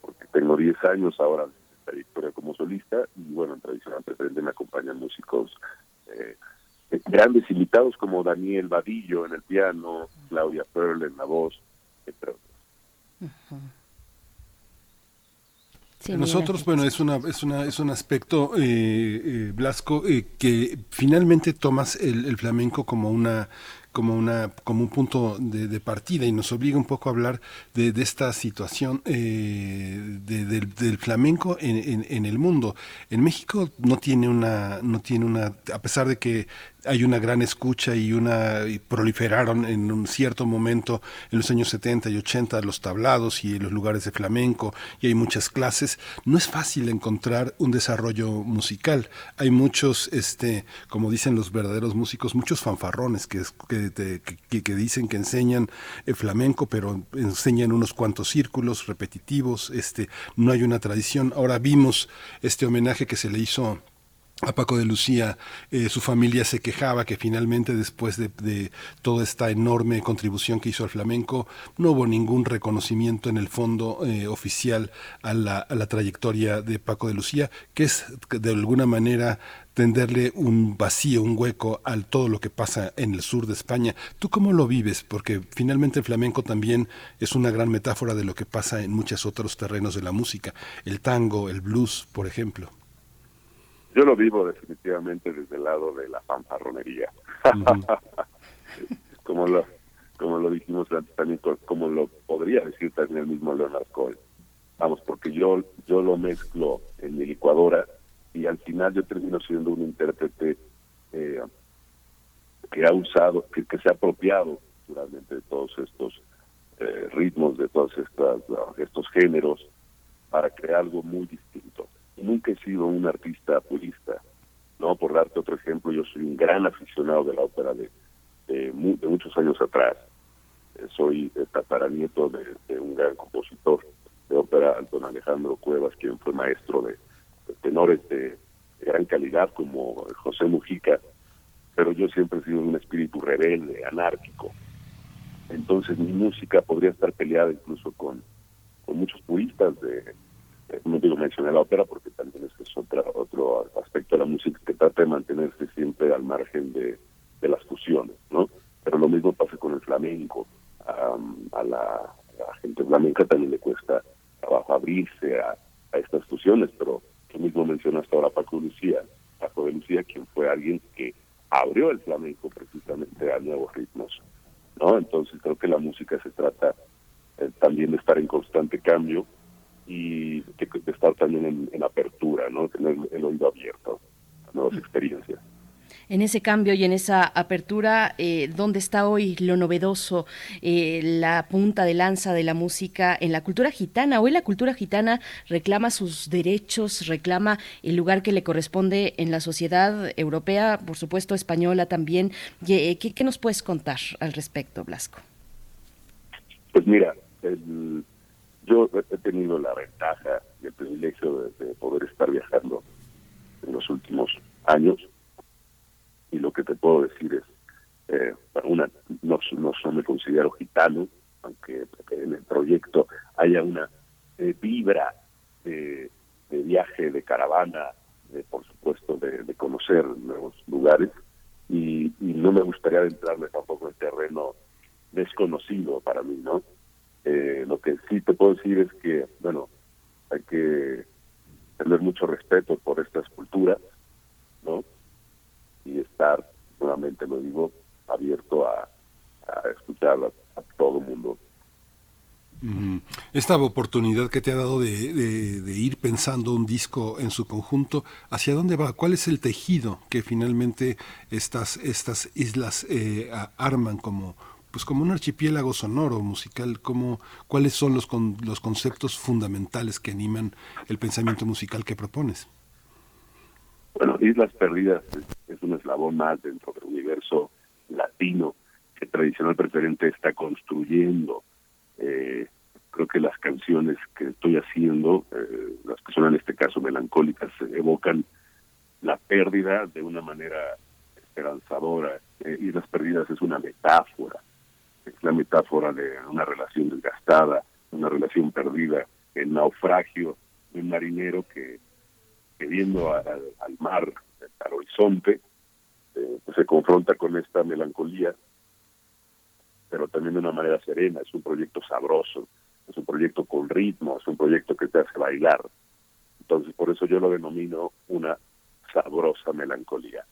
porque tengo 10 años ahora de trayectoria como solista, y bueno, en tradicional precedente me acompañan músicos eh, eh, grandes invitados como Daniel Vadillo en el piano, Claudia Pearl en la voz, entre otros. Sí, Nosotros, bueno, es una es una es un aspecto eh, eh, Blasco eh, que finalmente tomas el, el flamenco como una como una como un punto de, de partida y nos obliga un poco a hablar de, de esta situación eh, de- del, del flamenco en, en- en el mundo. En México no tiene una no tiene una a pesar de que hay una gran escucha y una y proliferaron en un cierto momento en los años 70 y 80 los tablados y los lugares de flamenco y hay muchas clases. No es fácil encontrar un desarrollo musical. Hay muchos este como dicen los verdaderos músicos muchos fanfarrones que que, que- que dicen que enseñan el flamenco pero enseñan unos cuantos círculos repetitivos este no hay una tradición. Ahora vimos este homenaje que se le hizo a Paco de Lucía, eh, su familia se quejaba que finalmente después de, toda esta enorme contribución que hizo al flamenco, no hubo ningún reconocimiento en el fondo eh, oficial a la, a la trayectoria de Paco de Lucía, que es de alguna manera tenderle un vacío, un hueco a todo lo que pasa en el sur de España. ¿Tú cómo lo vives? Porque finalmente el flamenco también es una gran metáfora de lo que pasa en muchos otros terrenos de la música, el tango, el blues, por ejemplo. Yo lo vivo definitivamente desde el lado de la fanfarronería. (laughs) como lo como lo dijimos antes también, co- como lo podría decir también el mismo Leonard Cohen. Vamos, porque yo yo lo mezclo en mi licuadora y al final yo termino siendo un intérprete eh, que ha usado, que, que se ha apropiado naturalmente de todos estos eh, ritmos, de todos estas, uh, estos géneros, para crear algo muy distinto. Nunca he sido un artista purista. No, por darte otro ejemplo, yo soy un gran aficionado de la ópera de, de, de muchos años atrás. Eh, soy eh, tataranieto de, de un gran compositor de ópera, don Alejandro Cuevas, quien fue maestro de, tenores de, gran calidad como José Mujica, pero yo siempre he sido un espíritu rebelde, anárquico. Entonces mi música podría estar peleada incluso con, con muchos puristas de, eh, no digo mencionar la ópera porque también es otra, otro aspecto de la música que trata de mantenerse siempre al margen de, de las fusiones, ¿no? Pero lo mismo pasa con el flamenco. Am, a, la, gente flamenca también le cuesta trabajo abrirse a, a estas fusiones, pero tú mismo mencionaste ahora Paco Lucía, Paco de Lucía, quien fue alguien que abrió el flamenco precisamente a nuevos ritmos, ¿no? Entonces creo que la música se trata eh, también de estar en constante cambio y de estar también en, en apertura, ¿no? Tener el oído abierto a nuevas experiencias en ese cambio y en esa apertura, eh, ¿dónde está hoy lo novedoso, eh, la punta de lanza de la música en la cultura gitana? Hoy la cultura gitana reclama sus derechos, reclama el lugar que le corresponde en la sociedad europea, por supuesto española también. Eh, ¿Qué, nos puedes contar al respecto, Blasco? Pues mira, yo he tenido la ventaja y el privilegio de poder estar viajando en los últimos años y lo que te puedo decir es, eh, una, no, no, me considero gitano, aunque en el proyecto haya una eh, vibra de, viaje, de caravana, de, por supuesto de, conocer nuevos lugares, y, no me gustaría adentrarme tampoco en terreno desconocido para mí, ¿no? Eh, lo que sí te puedo decir es que, bueno, hay que tener mucho respeto por estas culturas, ¿no? y estar, nuevamente lo digo, abierto a, escuchar a, todo el mundo. Esta oportunidad que te ha dado de, ir pensando un disco en su conjunto, ¿hacia dónde va? ¿Cuál es el tejido que finalmente estas, estas islas eh, arman como, pues como un archipiélago sonoro musical? ¿Cómo, ¿Cuáles son los, con, los conceptos fundamentales que animan el pensamiento musical que propones? Bueno, Islas Perdidas es, un eslabón más dentro del universo latino que tradicional preferente está construyendo. Eh, creo que las canciones que estoy haciendo, eh, las que son en este caso melancólicas, evocan la pérdida de una manera esperanzadora. Eh, Islas Perdidas es una metáfora, es la metáfora de una relación desgastada, una relación perdida, el naufragio de un marinero que viendo al, mar, al horizonte, eh, pues se confronta con esta melancolía, pero también de una manera serena. Es un proyecto sabroso, es un proyecto con ritmo, es un proyecto que te hace bailar. Entonces, por eso yo lo denomino una sabrosa melancolía.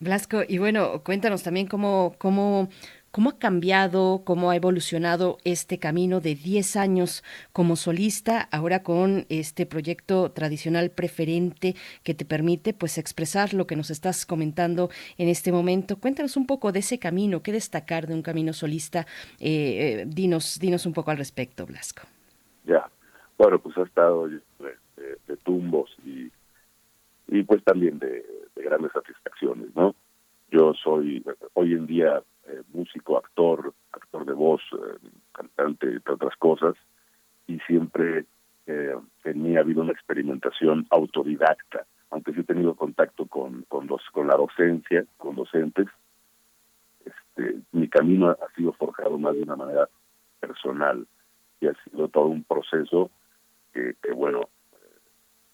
Blasco, y bueno, cuéntanos también cómo, cómo ¿Cómo ha cambiado, cómo ha evolucionado este camino de 10 años como solista, ahora con este proyecto tradicional preferente que te permite pues expresar lo que nos estás comentando en este momento? Cuéntanos un poco de ese camino, qué destacar de un camino solista. Eh, eh, dinos, dinos un poco al respecto, Blasco. Ya, bueno, pues ha estado de, tumbos y, y pues también de, de grandes satisfacciones, ¿no? Yo soy hoy en día eh, músico, actor, actor de voz, eh, cantante, entre otras cosas, y siempre eh, en mí ha habido una experimentación autodidacta, aunque sí he tenido contacto con, con, la docencia, con docentes, este, mi camino ha sido forjado más de una manera personal y ha sido todo un proceso que bueno,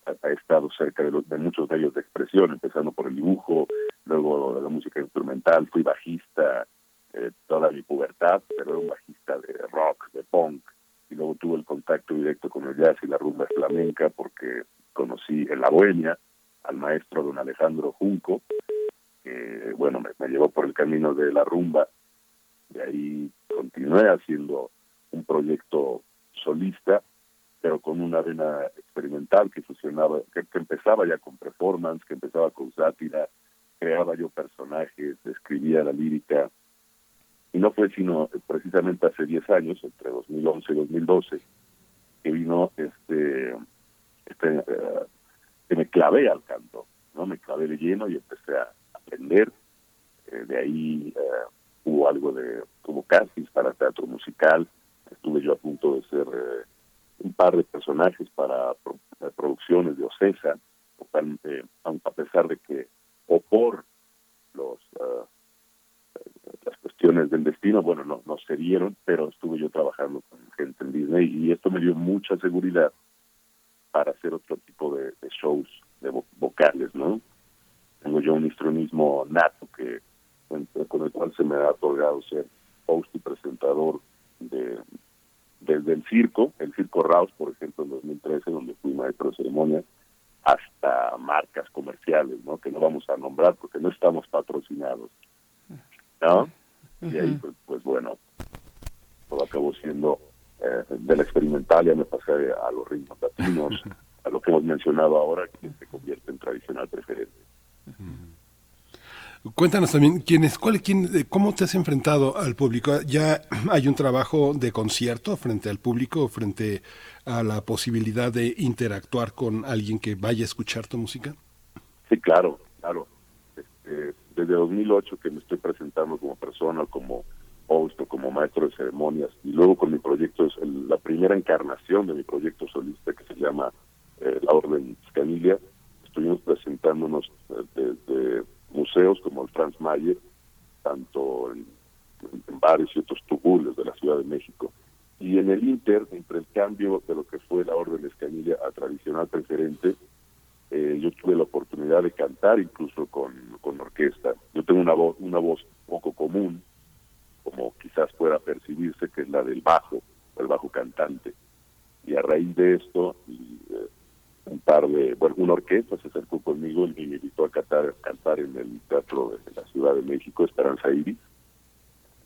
ha, estado cerca de, de, muchos de ellos de expresión, empezando por el dibujo, luego la música instrumental, fui bajista, eh, toda mi pubertad, pero era un bajista de rock, de punk, y luego tuve el contacto directo con el jazz y la rumba flamenca porque conocí en la Bohemia al maestro don Alejandro Junco, que bueno, me, llevó por el camino de la rumba, de ahí continué haciendo un proyecto solista, pero con una vena experimental que fusionaba, que empezaba ya con performance, que empezaba con sátira, creaba yo personajes, escribía la lírica, y no fue sino precisamente hace 10 años, entre 2011 y 2012, que vino este, este eh, que me clavé al canto, no me clavé de lleno y empecé a aprender. Eh, de ahí eh, hubo algo de, como castings para teatro musical, estuve yo a punto de ser un par de personajes para producciones de Ocesa, a pesar de que, o por los las cuestiones del destino, bueno, no, no se dieron, pero estuve yo trabajando con gente en Disney y esto me dio mucha seguridad para hacer otro tipo de, shows de vocales, ¿no? Tengo yo un instrumismo nato que con el cual se me ha otorgado ser host y presentador de desde el circo, el circo Raus, por ejemplo, en 2013, donde fui maestro de ceremonia, hasta marcas comerciales, ¿no? Que no vamos a nombrar porque no estamos patrocinados. ¿no? Y ahí, pues, pues, bueno, todo acabó siendo eh, de la experimental ya me pasé a los ritmos latinos, (laughs) a lo que hemos mencionado ahora, que se convierte en tradicional preferente. Cuéntanos también, ¿quién es, cuál, quién, eh, ¿cómo te has enfrentado al público? ¿Ya (clears throat) hay un trabajo de concierto frente al público, frente a la posibilidad de interactuar con alguien que vaya a escuchar tu música? Sí, claro, claro. Este, desde 2008 que me estoy presentando como persona, como host o como maestro de ceremonias, y luego con mi proyecto, es el- la primera encarnación de mi proyecto solista que se llama eh, La Orden Scanilia, estuvimos presentándonos eh, desde museos como el Franz Mayer, tanto en, en bares y otros tubules de la Ciudad de México. Y en el Inter, entre el cambio de lo que fue la Orden Escanilla a tradicional preferente, eh, yo tuve la oportunidad de cantar incluso con, con orquesta. Yo tengo una voz, una voz poco común, como quizás pueda percibirse, que es la del bajo, el bajo cantante. Y a raíz de esto, y, eh, un par de, bueno, una orquesta se acercó conmigo y me invitó a cantar, cantar en el Teatro de la Ciudad de México, Esperanza Iris.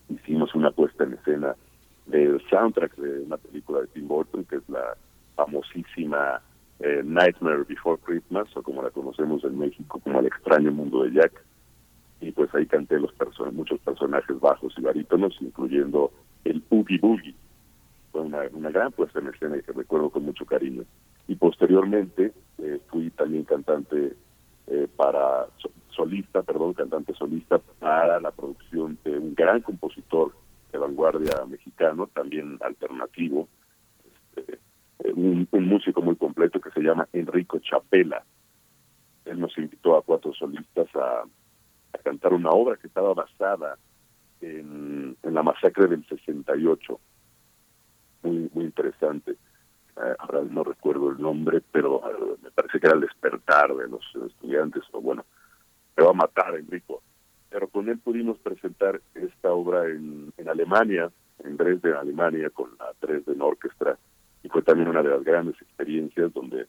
Hicimos una puesta en escena del soundtrack de una película de Tim Burton, que es la famosísima eh, Nightmare Before Christmas, o como la conocemos en México, como El extraño mundo de Jack. Y pues ahí canté los person muchos personajes bajos y barítonos, incluyendo el Oogie Boogie. Fue una, una gran puesta en escena y que recuerdo con mucho cariño. Y posteriormente eh, fui también cantante eh, para so- solista, perdón, cantante solista para la producción de un gran compositor de vanguardia mexicano, también alternativo, este, eh, un, músico muy completo que se llama Enrico Chapela. Él nos invitó a cuatro solistas a, a cantar una obra que estaba basada en, en la masacre del 68. Muy, muy interesante. Eh, ahora no recuerdo el nombre, pero eh, me parece que era el despertar de los estudiantes, o bueno, me va a matar Enrico. Pero con él pudimos presentar esta obra en, en Alemania, en Dresden, Alemania, con la Dresden Orchestra, y fue también una de las grandes experiencias donde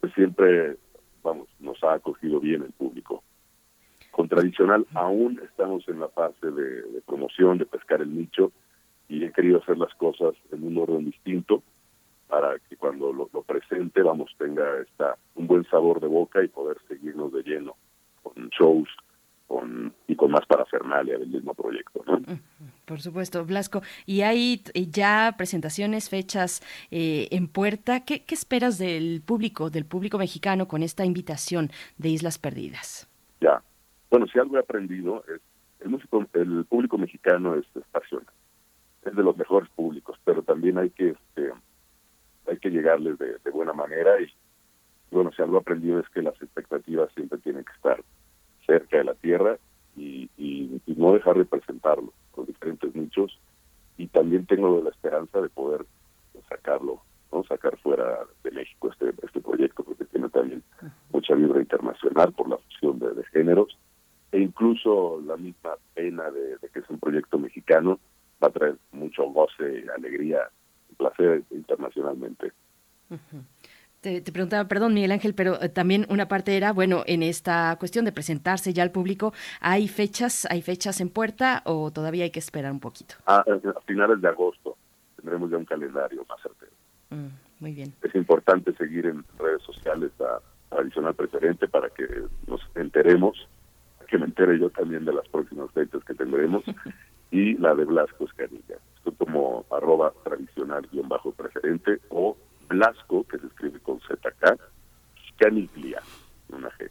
pues, siempre, vamos, nos ha acogido bien el público. Con tradicional aún estamos en la fase de, de promoción, de pescar el nicho, y he querido hacer las cosas en un orden distinto para que cuando lo, lo presente, vamos, tenga esta, un buen sabor de boca y poder seguirnos de lleno con shows con, y con más parafernalia del mismo proyecto, ¿no? Por supuesto, Blasco. Y hay ya presentaciones, fechas eh, en puerta. ¿Qué, ¿Qué esperas del público, del público mexicano con esta invitación de Islas Perdidas? Ya. Bueno, si algo he aprendido es el músico, el público mexicano es, es pasional. Es de los mejores públicos, pero también hay que este, hay que llegarles de, de buena manera y bueno, si algo aprendido es que las expectativas siempre tienen que estar cerca de la tierra y, y, y no dejar de presentarlo con diferentes nichos. Y también tengo la esperanza de poder sacarlo, no sacar fuera de México este este proyecto porque tiene también mucha vibra internacional por la fusión de, de géneros. E incluso la misma pena de, que es un proyecto mexicano va a traer mucho goce, alegría, placer internacionalmente. Te, te preguntaba, perdón, Miguel Ángel, pero eh, también una parte era, bueno, en esta cuestión de presentarse ya al público, ¿hay fechas, hay fechas en puerta o todavía hay que esperar un poquito? A, a finales de agosto tendremos ya un calendario más certero. Mm, muy bien. Es importante seguir en redes sociales a Tradicional Preferente para que nos enteremos, que me entere yo también de las próximas fechas que tendremos, (laughs) y la de Blasco Escanilla. Esto como arroba tradicional-preferente o Blasco, que se escribe con ZK, Scaniglia, una G.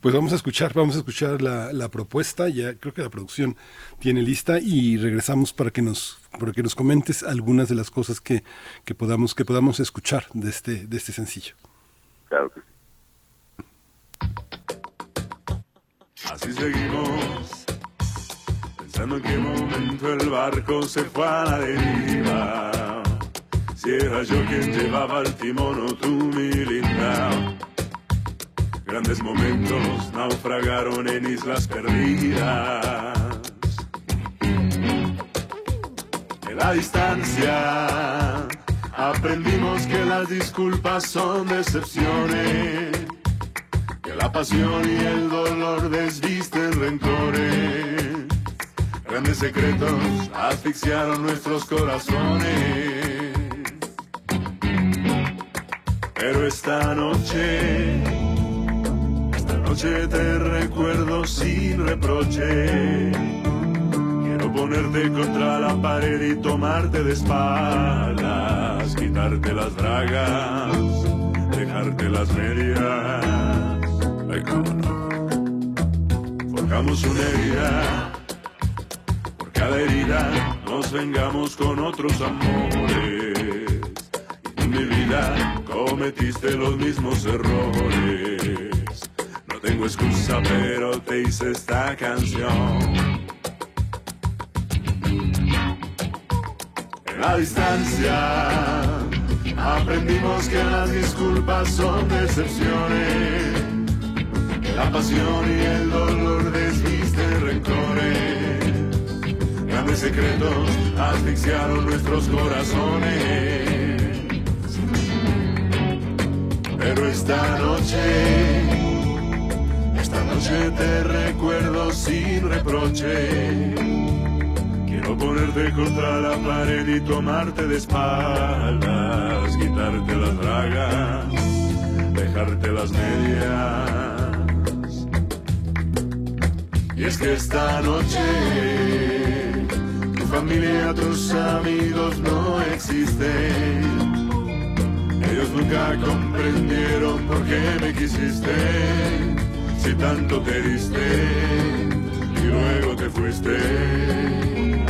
Pues vamos a escuchar, vamos a escuchar la, la propuesta, ya creo que la producción tiene lista y regresamos para que nos para que nos comentes algunas de las cosas que, que podamos que podamos escuchar de este de este sencillo. Claro que sí. Así seguimos, pensando en qué momento el barco se fue a la deriva. Si era yo quien llevaba el timón o tú, mi linda. Grandes momentos naufragaron en islas perdidas. En la distancia aprendimos que las disculpas son decepciones que la pasión y el dolor desvisten rencores. Grandes secretos asfixiaron nuestros corazones. Pero esta noche, esta noche te recuerdo sin reproche. Quiero ponerte contra la pared y tomarte de espaldas, quitarte las bragas, dejarte las medias. Ay, cómo no. Forjamos una herida, cada herida nos vengamos con otros amores. Y en mi vida cometiste los mismos errores. No tengo excusa, pero te hice esta canción. En la distancia aprendimos que las disculpas son decepciones. La pasión y el dolor desvisten rencores. Grandes secretos asfixiaron nuestros corazones. Pero esta noche, esta noche te recuerdo sin reproche. Quiero ponerte contra la pared y tomarte de espaldas, quitarte las bragas, dejarte las medias. Y es que esta noche familia, tus amigos no existen. Ellos nunca comprendieron por qué me quisiste, si tanto te diste y luego te fuiste.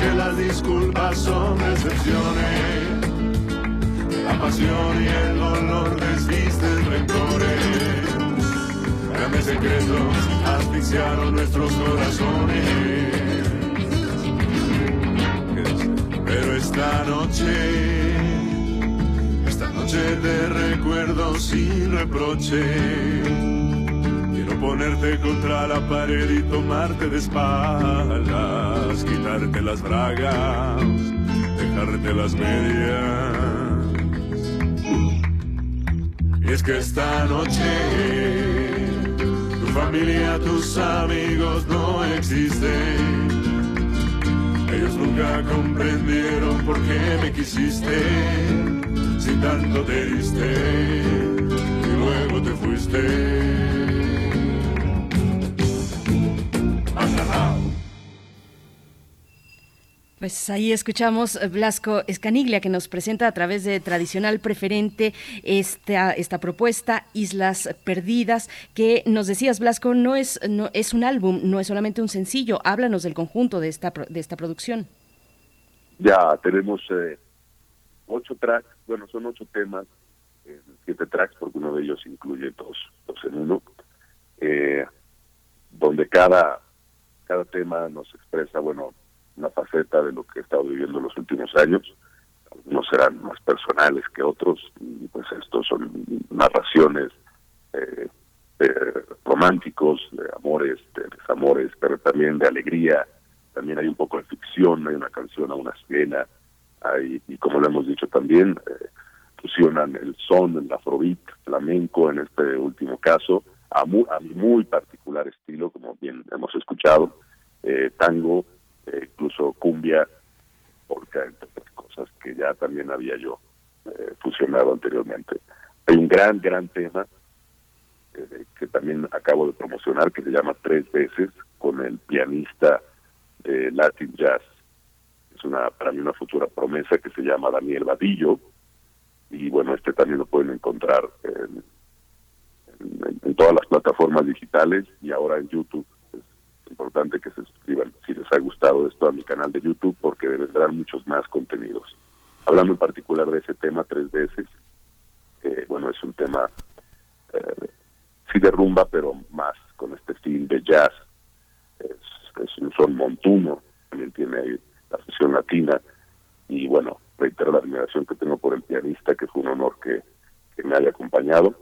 Que las disculpas son decepciones. La pasión y el dolor desvisten rencores. Grandes secretos asfixiaron nuestros corazones. Pero esta noche, esta noche te recuerdo sin reproche. Ponerte contra la pared y tomarte de espaldas, quitarte las bragas, dejarte las medias. Y es que esta noche tu familia, tus amigos no existen. Ellos nunca comprendieron por qué me quisiste, si tanto te diste y luego te fuiste. Pues ahí escuchamos eh, Blasco Escaniglia que nos presenta a través de Tradicional Preferente esta, esta propuesta Islas Perdidas que nos decías Blasco no es no es un álbum, no es solamente un sencillo, háblanos del conjunto de esta de esta producción. Ya tenemos eh, ocho tracks, bueno, son ocho temas, eh, siete tracks, porque uno de ellos incluye dos, dos en uno, eh, donde cada, cada tema nos expresa, bueno, una faceta de lo que he estado viviendo en los últimos años. Algunos serán más personales que otros, y pues estos son narraciones eh, eh, románticos, de amores, de desamores, pero también de alegría, también hay un poco de ficción, hay una canción a una sirena, hay, y como lo hemos dicho también, eh, fusionan el son, el afrobeat, flamenco en este último caso, a, mu- a muy particular estilo, como bien hemos escuchado, eh, tango, eh, incluso cumbia, polka, entre otras cosas que ya también había yo eh, fusionado anteriormente. Hay un gran, gran tema eh, que también acabo de promocionar, que se llama Tres veces, con el pianista de Latin Jazz. Es una para mí una futura promesa que se llama Daniel Vadillo. Y bueno, este también lo pueden encontrar en, en- en todas las plataformas digitales y ahora en YouTube. Importante que se suscriban si les ha gustado esto a mi canal de YouTube porque vendrán muchos más contenidos. Hablando en particular de ese tema tres veces, eh, bueno, es un tema eh, sí de rumba, pero más con este estilo de jazz. Es, un son montuno, también tiene ahí la fusión latina. Y bueno, reitero la admiración que tengo por el pianista, que fue un honor que me haya acompañado.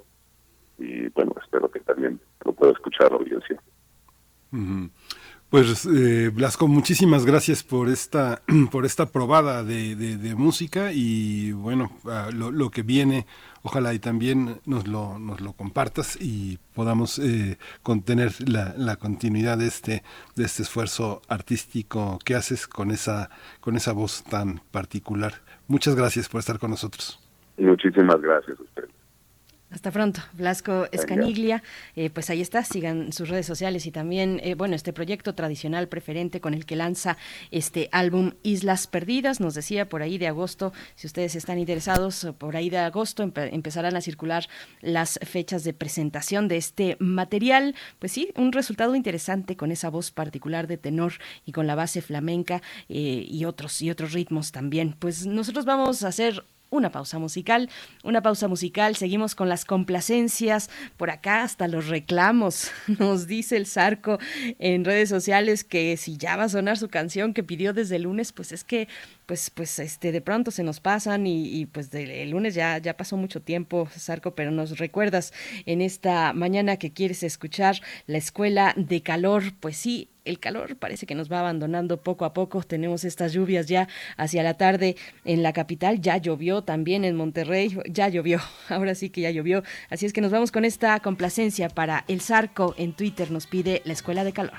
Y bueno, espero que también lo pueda escuchar la audiencia. Pues eh, Blasco, muchísimas gracias por esta (clears throat) por esta probada de, música y bueno ah, lo, lo que viene, ojalá y también nos lo nos lo compartas y podamos eh, contener la, la continuidad de este de este esfuerzo artístico que haces con esa con esa voz tan particular. Muchas gracias por estar con nosotros. Muchísimas gracias a ustedes. Hasta pronto, Blasco Escaniglia. Eh, pues ahí está, sigan sus redes sociales y también, eh, bueno, este proyecto tradicional preferente con el que lanza este álbum Islas Perdidas. Nos decía por ahí de agosto, si ustedes están interesados, por ahí de agosto empe- empezarán a circular las fechas de presentación de este material. Pues sí, un resultado interesante con esa voz particular de tenor y con la base flamenca eh, y otros y otros ritmos también. Pues nosotros vamos a hacer una pausa musical, una pausa musical, seguimos con las complacencias, por acá hasta los reclamos, (laughs) nos dice el Zarco en redes sociales que si ya va a sonar su canción que pidió desde el lunes, pues es que pues pues este de pronto se nos pasan y, pues de- el lunes ya ya pasó mucho tiempo, Zarco, pero nos recuerdas en esta mañana que quieres escuchar la escuela de calor, pues sí, el calor parece que nos va abandonando poco a poco. Tenemos estas lluvias ya hacia la tarde en la capital. Ya llovió también en Monterrey. Ya llovió. (laughs) Ahora sí que ya llovió. Así es que nos vamos con esta complacencia para El Zarco en Twitter. Nos pide la escuela de calor.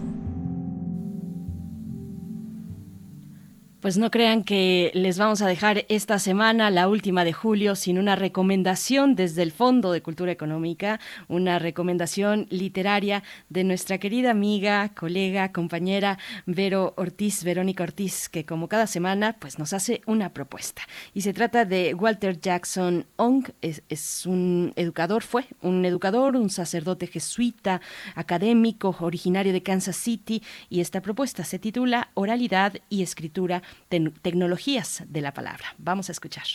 Pues no crean que les vamos a dejar esta semana, la última de julio, sin una recomendación desde el Fondo de Cultura Económica, una recomendación literaria de nuestra querida amiga, colega, compañera Vero Ortiz, Verónica Ortiz, que como cada semana pues nos hace una propuesta. Y se trata de Walter Jackson Ong, es, es un educador, fue un educador, un sacerdote jesuita, académico, originario de Kansas City, y esta propuesta se titula Oralidad y Escritura tecnologías de la palabra. Vamos a escuchar.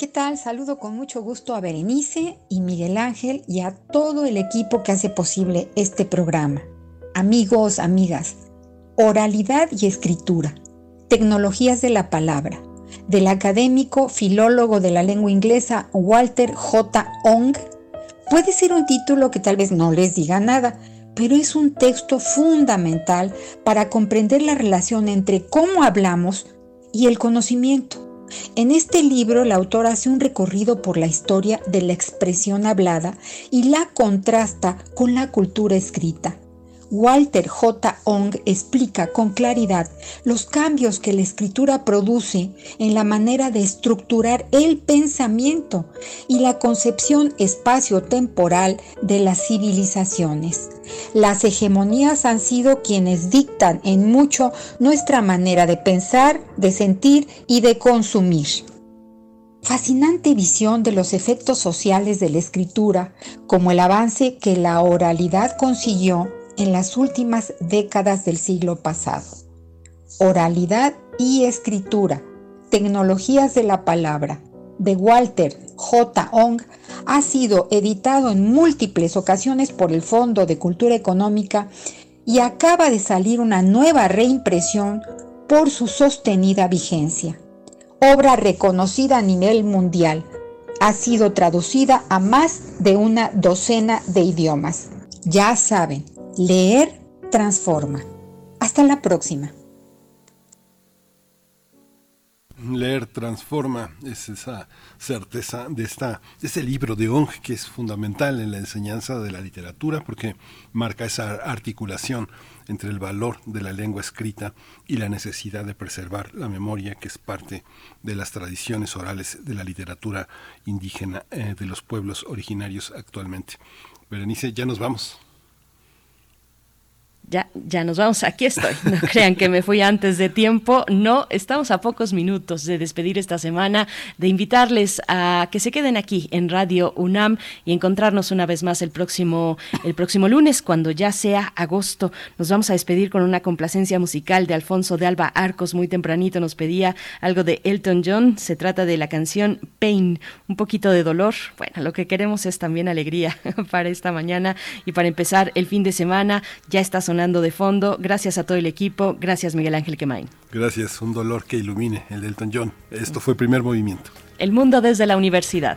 ¿Qué tal? Saludo con mucho gusto a Berenice y Miguel Ángel y a todo el equipo que hace posible este programa. Amigos, amigas, oralidad y escritura, tecnologías de la palabra, del académico filólogo de la lengua inglesa Walter J. Ong, puede ser un título que tal vez no les diga nada, pero es un texto fundamental para comprender la relación entre cómo hablamos y el conocimiento. En este libro, el autor hace un recorrido por la historia de la expresión hablada y la contrasta con la cultura escrita. Walter J. Ong explica con claridad los cambios que la escritura produce en la manera de estructurar el pensamiento y la concepción espacio-temporal de las civilizaciones. Las hegemonías han sido quienes dictan en mucho nuestra manera de pensar, de sentir y de consumir. Fascinante visión de los efectos sociales de la escritura, como el avance que la oralidad consiguió en las últimas décadas del siglo pasado. Oralidad y escritura, tecnologías de la palabra, de Walter J. Ong, ha sido editado en múltiples ocasiones por el Fondo de Cultura Económica y acaba de salir una nueva reimpresión por su sostenida vigencia. Obra reconocida a nivel mundial, ha sido traducida a más de una docena de idiomas. Ya saben, Leer transforma. Hasta la próxima. Leer transforma es esa certeza de, esta, de este libro de Ong que es fundamental en la enseñanza de la literatura porque marca esa articulación entre el valor de la lengua escrita y la necesidad de preservar la memoria que es parte de las tradiciones orales de la literatura indígena eh, de los pueblos originarios actualmente. Berenice, ya nos vamos ya, ya nos vamos, aquí estoy. No (laughs) crean que me fui antes de tiempo. No, estamos a pocos minutos de despedir esta semana, de invitarles a que se queden aquí en Radio UNAM y encontrarnos una vez más el próximo, el próximo lunes, cuando ya sea agosto. Nos vamos a despedir con una complacencia musical de Alfonso de Alba Arcos. Muy tempranito nos pedía algo de Elton John. Se trata de la canción Pain, un poquito de dolor. Bueno, lo que queremos es también alegría (laughs) para esta mañana y para empezar el fin de semana. Ya está sonando de fondo. Gracias a todo el equipo. Gracias, Miguel Ángel Quemain. Gracias. Un dolor que ilumine el Delton John. Esto fue el primer movimiento. El mundo desde la universidad.